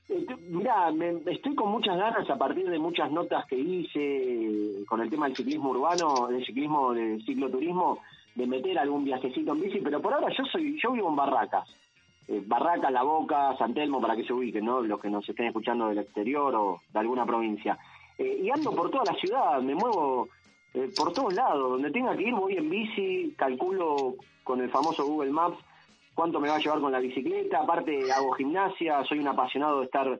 Este, Mirá, me- estoy con muchas ganas a partir de muchas notas que hice eh, con el tema del ciclismo urbano, del ciclismo, del cicloturismo, de meter algún viajecito en bici, pero por ahora yo soy, yo vivo en Barracas. Eh, Barracas, La Boca, San Telmo, para que se ubiquen, ¿no? Los que nos estén escuchando del exterior o de alguna provincia. Eh, y ando por toda la ciudad, me muevo eh, por todos lados. Donde tenga que ir voy en bici, calculo con el famoso Google Maps cuánto me va a llevar con la bicicleta. Aparte hago gimnasia, soy un apasionado de estar,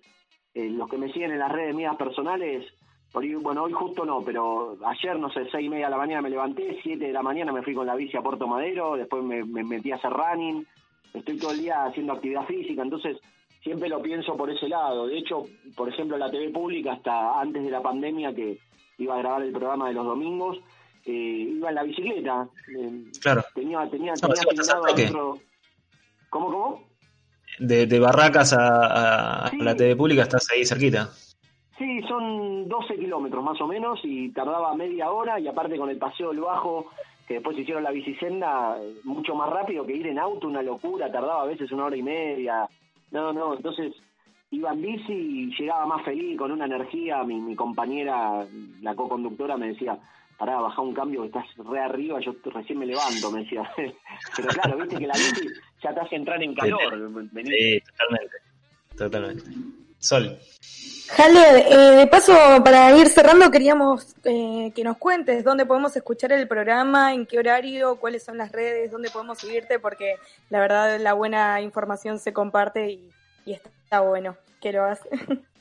eh, los que me siguen en las redes mías personales, por bueno, hoy justo no, pero ayer, no sé, seis y media de la mañana me levanté, siete de la mañana me fui con la bici a Puerto Madero, después me, me metí a hacer running, estoy todo el día haciendo actividad física, entonces siempre lo pienso por ese lado. De hecho, por ejemplo, la TV pública, hasta antes de la pandemia, que iba a grabar el programa de los domingos, eh, iba en la bicicleta. eh, Claro. Tenía, tenía, No, tenía sí, otro- ¿Cómo, cómo? De, de Barracas a, a- a la TV pública estás ahí cerquita. Sí, son 12 kilómetros más o menos y tardaba media hora y aparte con el paseo del bajo, que después hicieron la bicisenda, eh, mucho más rápido que ir en auto, una locura, tardaba a veces una hora y media. No, no, entonces iba en bici y llegaba más feliz, con una energía. Mi, mi compañera, la co-conductora, me decía, pará, baja un cambio que estás re arriba, yo recién me levanto, me decía. [LAUGHS] Pero claro, viste que la bici ya te hace entrar en calor. Sí, totalmente. Totalmente. Sol. Jale, eh, de paso, para ir cerrando, queríamos eh, que nos cuentes dónde podemos escuchar el programa, en qué horario, cuáles son las redes, dónde podemos seguirte, porque la verdad la buena información se comparte y, y está bueno que lo hagas. [LAUGHS]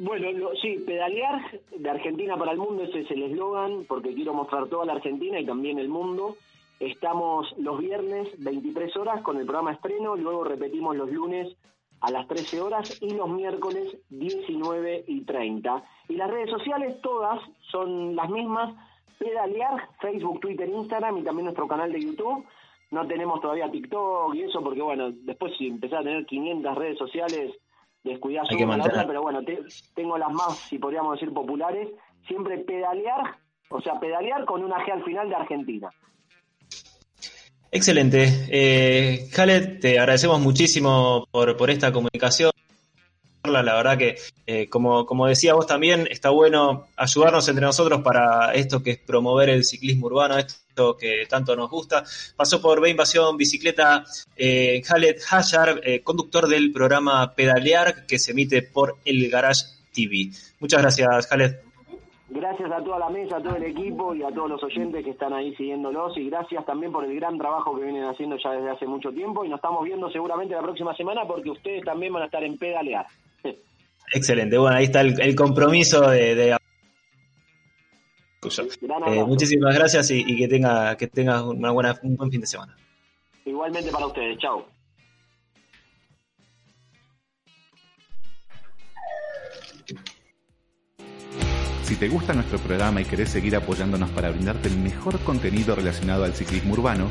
Bueno, sí, pedalear de Argentina para el mundo, ese es el eslogan, porque quiero mostrar toda la Argentina y también el mundo. Estamos los viernes 23 horas con el programa estreno, luego repetimos los lunes a las 13 horas y los miércoles 19 y 30. Y las redes sociales todas son las mismas, pedalear, Facebook, Twitter, Instagram y también nuestro canal de YouTube. No tenemos todavía TikTok y eso porque, bueno, después si empezás a tener 500 redes sociales, que una la otra, pero bueno, te- tengo las más, si podríamos decir, populares. Siempre pedalear, o sea, pedalear con una G al final de Argentina. Excelente. Eh, Khaled, te agradecemos muchísimo por, por esta comunicación. La verdad que, eh, como, como decía vos también, está bueno ayudarnos entre nosotros para esto que es promover el ciclismo urbano, esto que tanto nos gusta. Pasó por B Invasión Bicicleta eh, Khaled eh, conductor del programa Pedalear que se emite por el Garage TV. Muchas gracias, Khaled. Gracias a toda la mesa, a todo el equipo y a todos los oyentes que están ahí siguiéndolos y gracias también por el gran trabajo que vienen haciendo ya desde hace mucho tiempo y nos estamos viendo seguramente la próxima semana porque ustedes también van a estar en pedalear. Excelente. Bueno, ahí está el, el compromiso de, de Eh, muchísimas gracias y, y que tenga que tengas una buena, un buen fin de semana. Igualmente para ustedes, chao. Si te gusta nuestro programa y querés seguir apoyándonos para brindarte el mejor contenido relacionado al ciclismo urbano,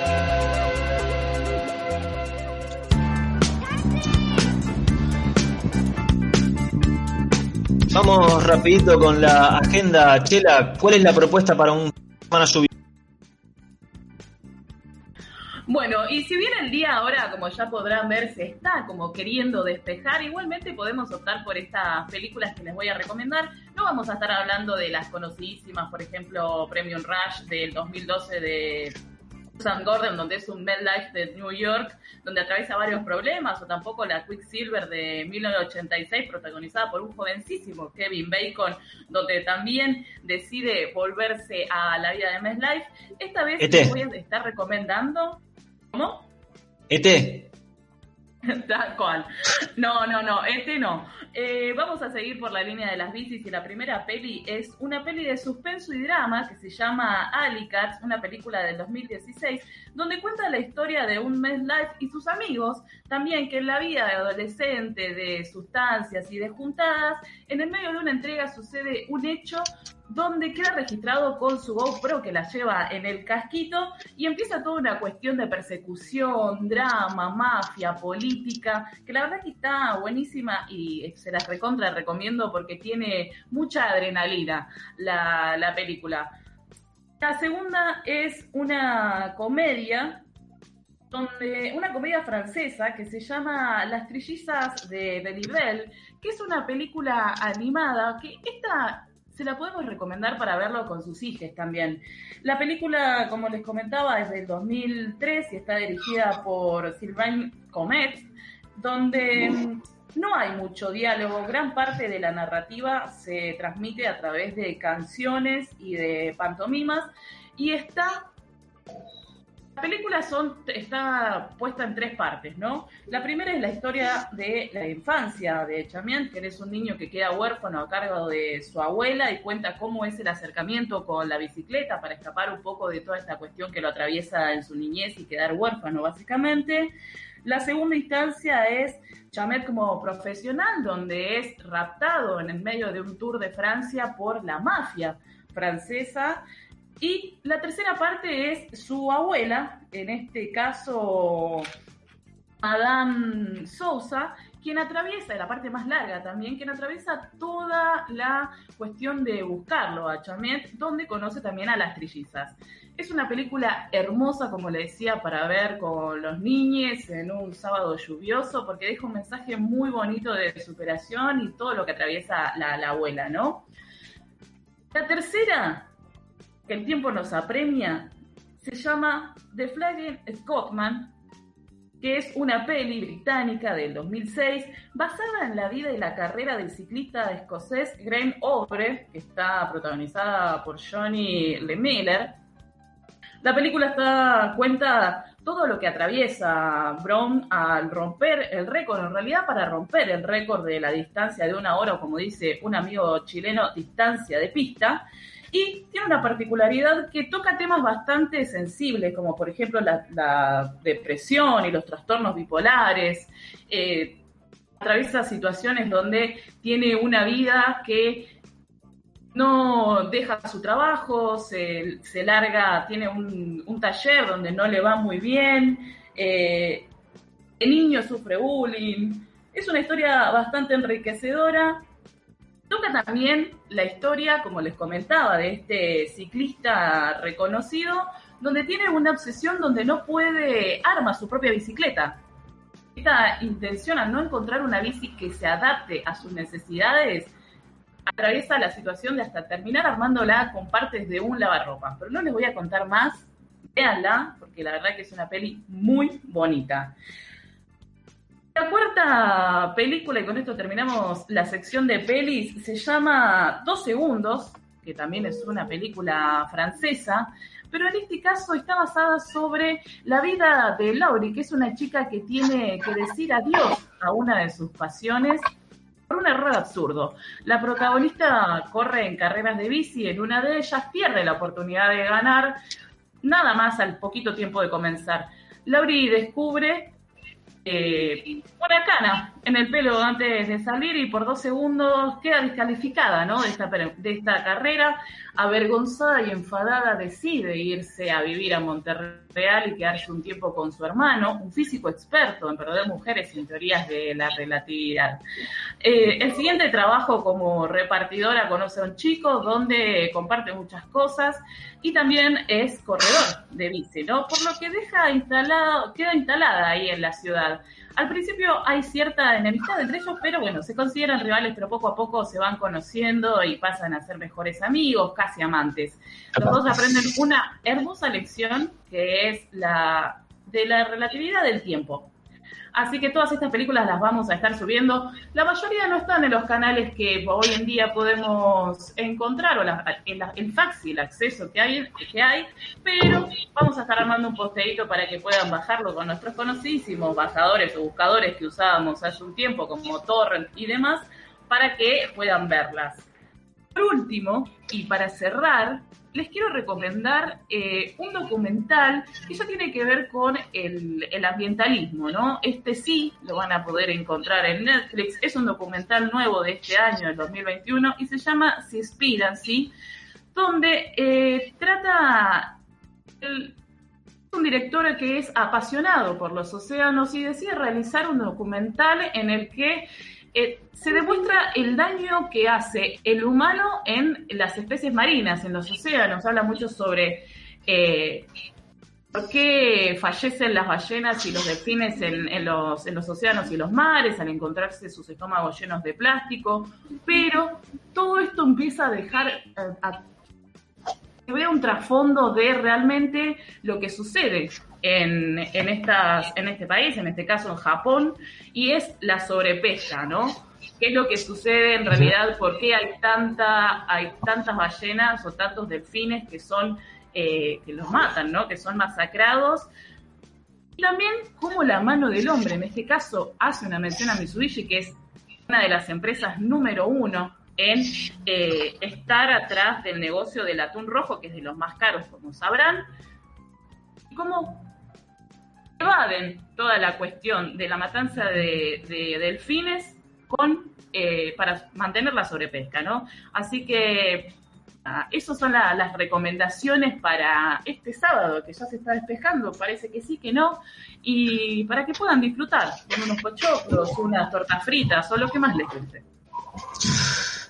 Vamos rapidito con la agenda. Chela, ¿cuál es la propuesta para un semana lluviosa? Bueno, y si bien el día ahora, como ya podrán ver, se está como queriendo despejar, igualmente podemos optar por estas películas que les voy a recomendar. No vamos a estar hablando de las conocidísimas, por ejemplo, Premium Rush del 2012 de Susan Gordon, donde es un Life de New York, donde atraviesa varios problemas, o tampoco la Quicksilver de 1986, protagonizada por un jovencísimo Kevin Bacon, donde también decide volverse a la vida de Life. Esta vez Este. les voy a estar recomendando. ¿Cómo? Este, [LAUGHS] Tal cual. No, no, no, este no. Eh, vamos a seguir por la línea de las bicis y la primera peli es una peli de suspenso y drama que se llama Alicat, una película del 2016, donde cuenta la historia de un life y sus amigos, también que en la vida de adolescente, de sustancias y de juntadas, en el medio de una entrega sucede un hecho donde queda registrado con su GoPro que la lleva en el casquito y empieza toda una cuestión de persecución, drama, mafia, política, que la verdad que está buenísima y se las recontra recomiendo porque tiene mucha adrenalina la, la película. La segunda es una comedia donde una comedia francesa que se llama Las trillizas de Belibel, que es una película animada que esta se la podemos recomendar para verlo con sus hijos también. La película, como les comentaba, es del 2003 y está dirigida por Sylvain Comet, donde mm, no hay mucho diálogo, gran parte de la narrativa se transmite a través de canciones y de pantomimas y está película son, está puesta en tres partes, ¿no? La primera es la historia de la infancia de Chamien, que es un niño que queda huérfano a cargo de su abuela y cuenta cómo es el acercamiento con la bicicleta para escapar un poco de toda esta cuestión que lo atraviesa en su niñez y quedar huérfano, básicamente. La segunda instancia es Chamet como profesional, donde es raptado en el medio de un tour de Francia por la mafia francesa y la tercera parte es su abuela, en este caso Madame Sousa, quien atraviesa, la parte más larga también, quien atraviesa toda la cuestión de buscarlo a Chamet, donde conoce también a las trillizas. Es una película hermosa, como le decía, para ver con los niños en un sábado lluvioso, porque deja un mensaje muy bonito de superación y todo lo que atraviesa la, la abuela, ¿no? La tercera que el tiempo nos apremia, se llama The Flying Scotsman, que es una peli británica del 2006 basada en la vida y la carrera del ciclista escocés Graham Obre, que está protagonizada por Johnny Le Miller. La película está, cuenta todo lo que atraviesa Brown al romper el récord, en realidad para romper el récord de la distancia de una hora, o como dice un amigo chileno, distancia de pista. Y tiene una particularidad que toca temas bastante sensibles, como por ejemplo la, depresión y los trastornos bipolares. Eh, atraviesa situaciones donde tiene una vida que no deja su trabajo, se, se larga, tiene un, un, taller donde no le va muy bien, eh, el niño sufre bullying. Es una historia bastante enriquecedora Toca también la historia, como les comentaba, de este ciclista reconocido, donde tiene una obsesión donde no puede armar su propia bicicleta. Esta intención al no encontrar una bici que se adapte a sus necesidades, atraviesa la situación de hasta terminar armándola con partes de un lavarropa. Pero no les voy a contar más, véanla, porque la verdad que es una peli muy bonita. La cuarta película, y con esto terminamos la sección de pelis, se llama Dos Segundos, que también es una película francesa, pero en este caso está basada sobre la vida de Laurie, que es una chica que tiene que decir adiós a una de sus pasiones por un error absurdo. La protagonista corre en carreras de bici, en una de ellas pierde la oportunidad de ganar, nada más al poquito tiempo de comenzar. Laurie descubre eh, una cana en el pelo antes de salir y por dos segundos queda descalificada ¿no? de, esta, de esta carrera. Avergonzada y enfadada decide irse a vivir a Monterreal y quedarse un tiempo con su hermano, un físico experto en perder mujeres en teorías de la relatividad. Eh, el siguiente trabajo como repartidora conoce a un chico donde comparte muchas cosas y también es corredor de bici, ¿no? Por lo que deja instalado, queda instalada ahí en la ciudad. Al principio hay cierta enemistad entre ellos, pero bueno, se consideran rivales, pero poco a poco se van conociendo y pasan a ser mejores amigos, casi amantes. Los dos aprenden una hermosa lección que es la de la relatividad del tiempo. Así que todas estas películas las vamos a estar subiendo. La mayoría no están en los canales que hoy en día podemos encontrar o la, el, fax y el acceso que hay, que hay, pero vamos a estar armando un posteito para que puedan bajarlo con nuestros conocidísimos bajadores o buscadores que usábamos hace un tiempo como Torrent y demás para que puedan verlas. Por último, y para cerrar, les quiero recomendar eh, un documental que ya tiene que ver con el, el, ambientalismo, ¿no? Este sí lo van a poder encontrar en Netflix, es un documental nuevo de este año, del 2021, y se llama Seaspiracy, donde eh, trata el, un director que es apasionado por los océanos y decide realizar un documental en el que eh, se demuestra el daño que hace el humano en las especies marinas, en los océanos. Habla mucho sobre eh, por qué fallecen las ballenas y los delfines en, en, los, en los océanos y los mares al encontrarse sus estómagos llenos de plástico. Pero todo esto empieza a dejar a, a vea un trasfondo de realmente lo que sucede en, en, estas, en este país, en este caso en Japón, y es la sobrepesca, ¿no? ¿Qué es lo que sucede en realidad? ¿Por qué hay, tanta, hay tantas ballenas o tantos delfines que son eh, que los matan, ¿no? Que son masacrados. Y también cómo la mano del hombre, en este caso, hace una mención a Mitsubishi, que es una de las empresas número uno en eh, estar atrás del negocio del atún rojo, que es de los más caros, como sabrán, cómo evaden toda la cuestión de la matanza de, de delfines con eh, para mantener la sobrepesca, ¿no? Así que ah, esas son la, las recomendaciones para este sábado, que ya se está despejando, parece que sí, que no, y para que puedan disfrutar con unos pochoclos, unas tortas fritas o lo que más les guste.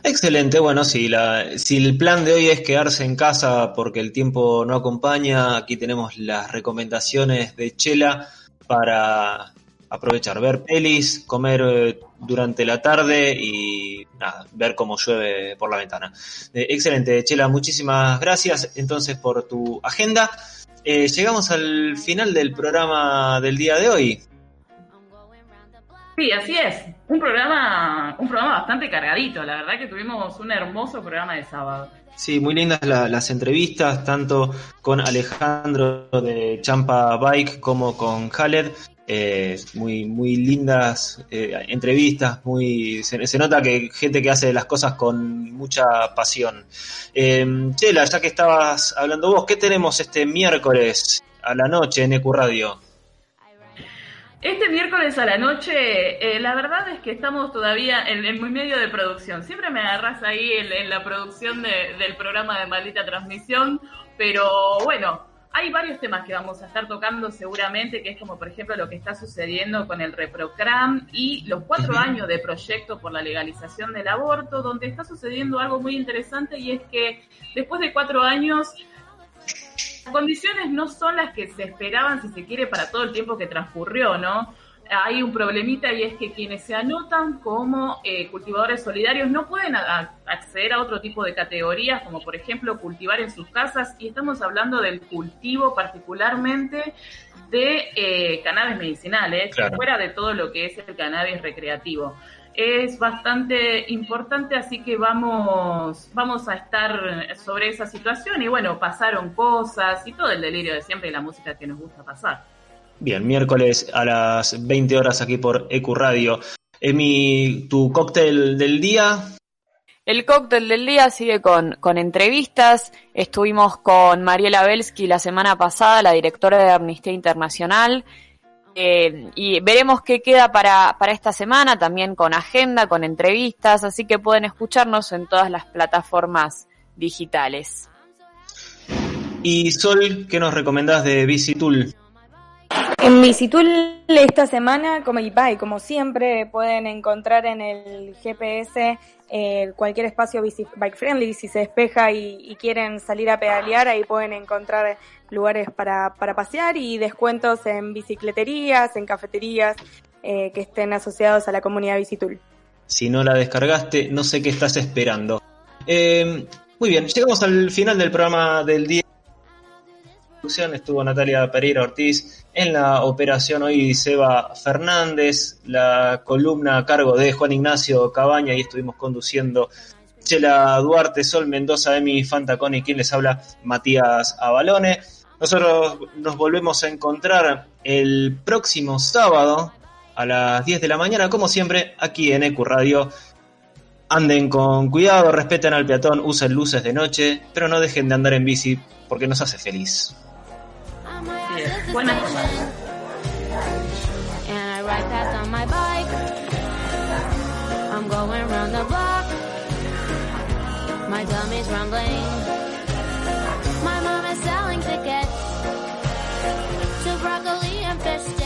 Excelente, bueno, si, la, si el plan de hoy es quedarse en casa porque el tiempo no acompaña, aquí tenemos las recomendaciones de Chela para aprovechar, ver pelis, comer eh, durante la tarde y ver cómo llueve por la ventana. Eh, excelente, Chela, muchísimas gracias entonces por tu agenda. Eh, llegamos al final del programa del día de hoy. Sí, así es. Un programa, un programa bastante cargadito. La verdad que tuvimos un hermoso programa de sábado. Sí, muy lindas la, las entrevistas, tanto con Alejandro de Champa Bike como con Khaled. Eh, muy, muy lindas eh, entrevistas, muy se, nota que gente que hace las cosas con mucha pasión. Eh, Chela, ya que estabas hablando vos, ¿qué tenemos este miércoles a la noche en EQ Radio? Este miércoles a la noche, eh, la verdad es que estamos todavía en, en, muy medio de producción. Siempre me agarras ahí en, en la producción de, del programa de maldita transmisión, pero bueno, hay varios temas que vamos a estar tocando seguramente, que es como por ejemplo lo que está sucediendo con el reprocram y los cuatro años de proyecto por la legalización del aborto, donde está sucediendo algo muy interesante y es que después de cuatro años condiciones no son las que se esperaban, si se quiere, para todo el tiempo que transcurrió, ¿no? Hay un problemita y es que quienes se anotan como eh, cultivadores solidarios no pueden a, acceder a otro tipo de categorías, como por ejemplo cultivar en sus casas, y estamos hablando del cultivo particularmente de eh, cannabis medicinales, claro. fuera de todo lo que es el cannabis recreativo es bastante importante, así que vamos, vamos a estar sobre esa situación y bueno, pasaron cosas y todo el delirio de siempre y la música que nos gusta pasar. Bien, miércoles a las 20 horas aquí por EQ Radio. Emi, ¿tu cóctel del día? El cóctel del día sigue con, con entrevistas. Estuvimos con Mariela Belsky la semana pasada, la directora de Amnistía Internacional. Eh, y veremos qué queda para, para esta semana, también con agenda, con entrevistas, así que pueden escucharnos en todas las plataformas digitales. Y Sol, ¿qué nos recomendás de Visitool? En Visitool esta semana, como, y, como siempre, pueden encontrar en el GPS eh, cualquier espacio bike friendly. Si se despeja y, quieren salir a pedalear, ahí pueden encontrar lugares para, para pasear y descuentos en bicicleterías, en cafeterías eh, que estén asociados a la comunidad Visitool. Si no la descargaste, no sé qué estás esperando. Eh, muy bien, llegamos al final del programa del día. Estuvo Natalia Pereira Ortiz en la operación hoy Seba Fernández, la columna a cargo de Juan Ignacio Cabaña y estuvimos conduciendo Chela Duarte, Sol Mendoza, Emi Fantacón y quien les habla Matías Abalone. Nosotros nos volvemos a encontrar el próximo sábado a las 10 de la mañana, como siempre, aquí en EQ Radio. Anden con cuidado, respeten al peatón, usen luces de noche, pero no dejen de andar en bici porque nos hace feliz. Buena cosa. And I ride past on my bike. I'm going round the block. My tummy's rumbling. My mom is selling tickets to broccoli and fish.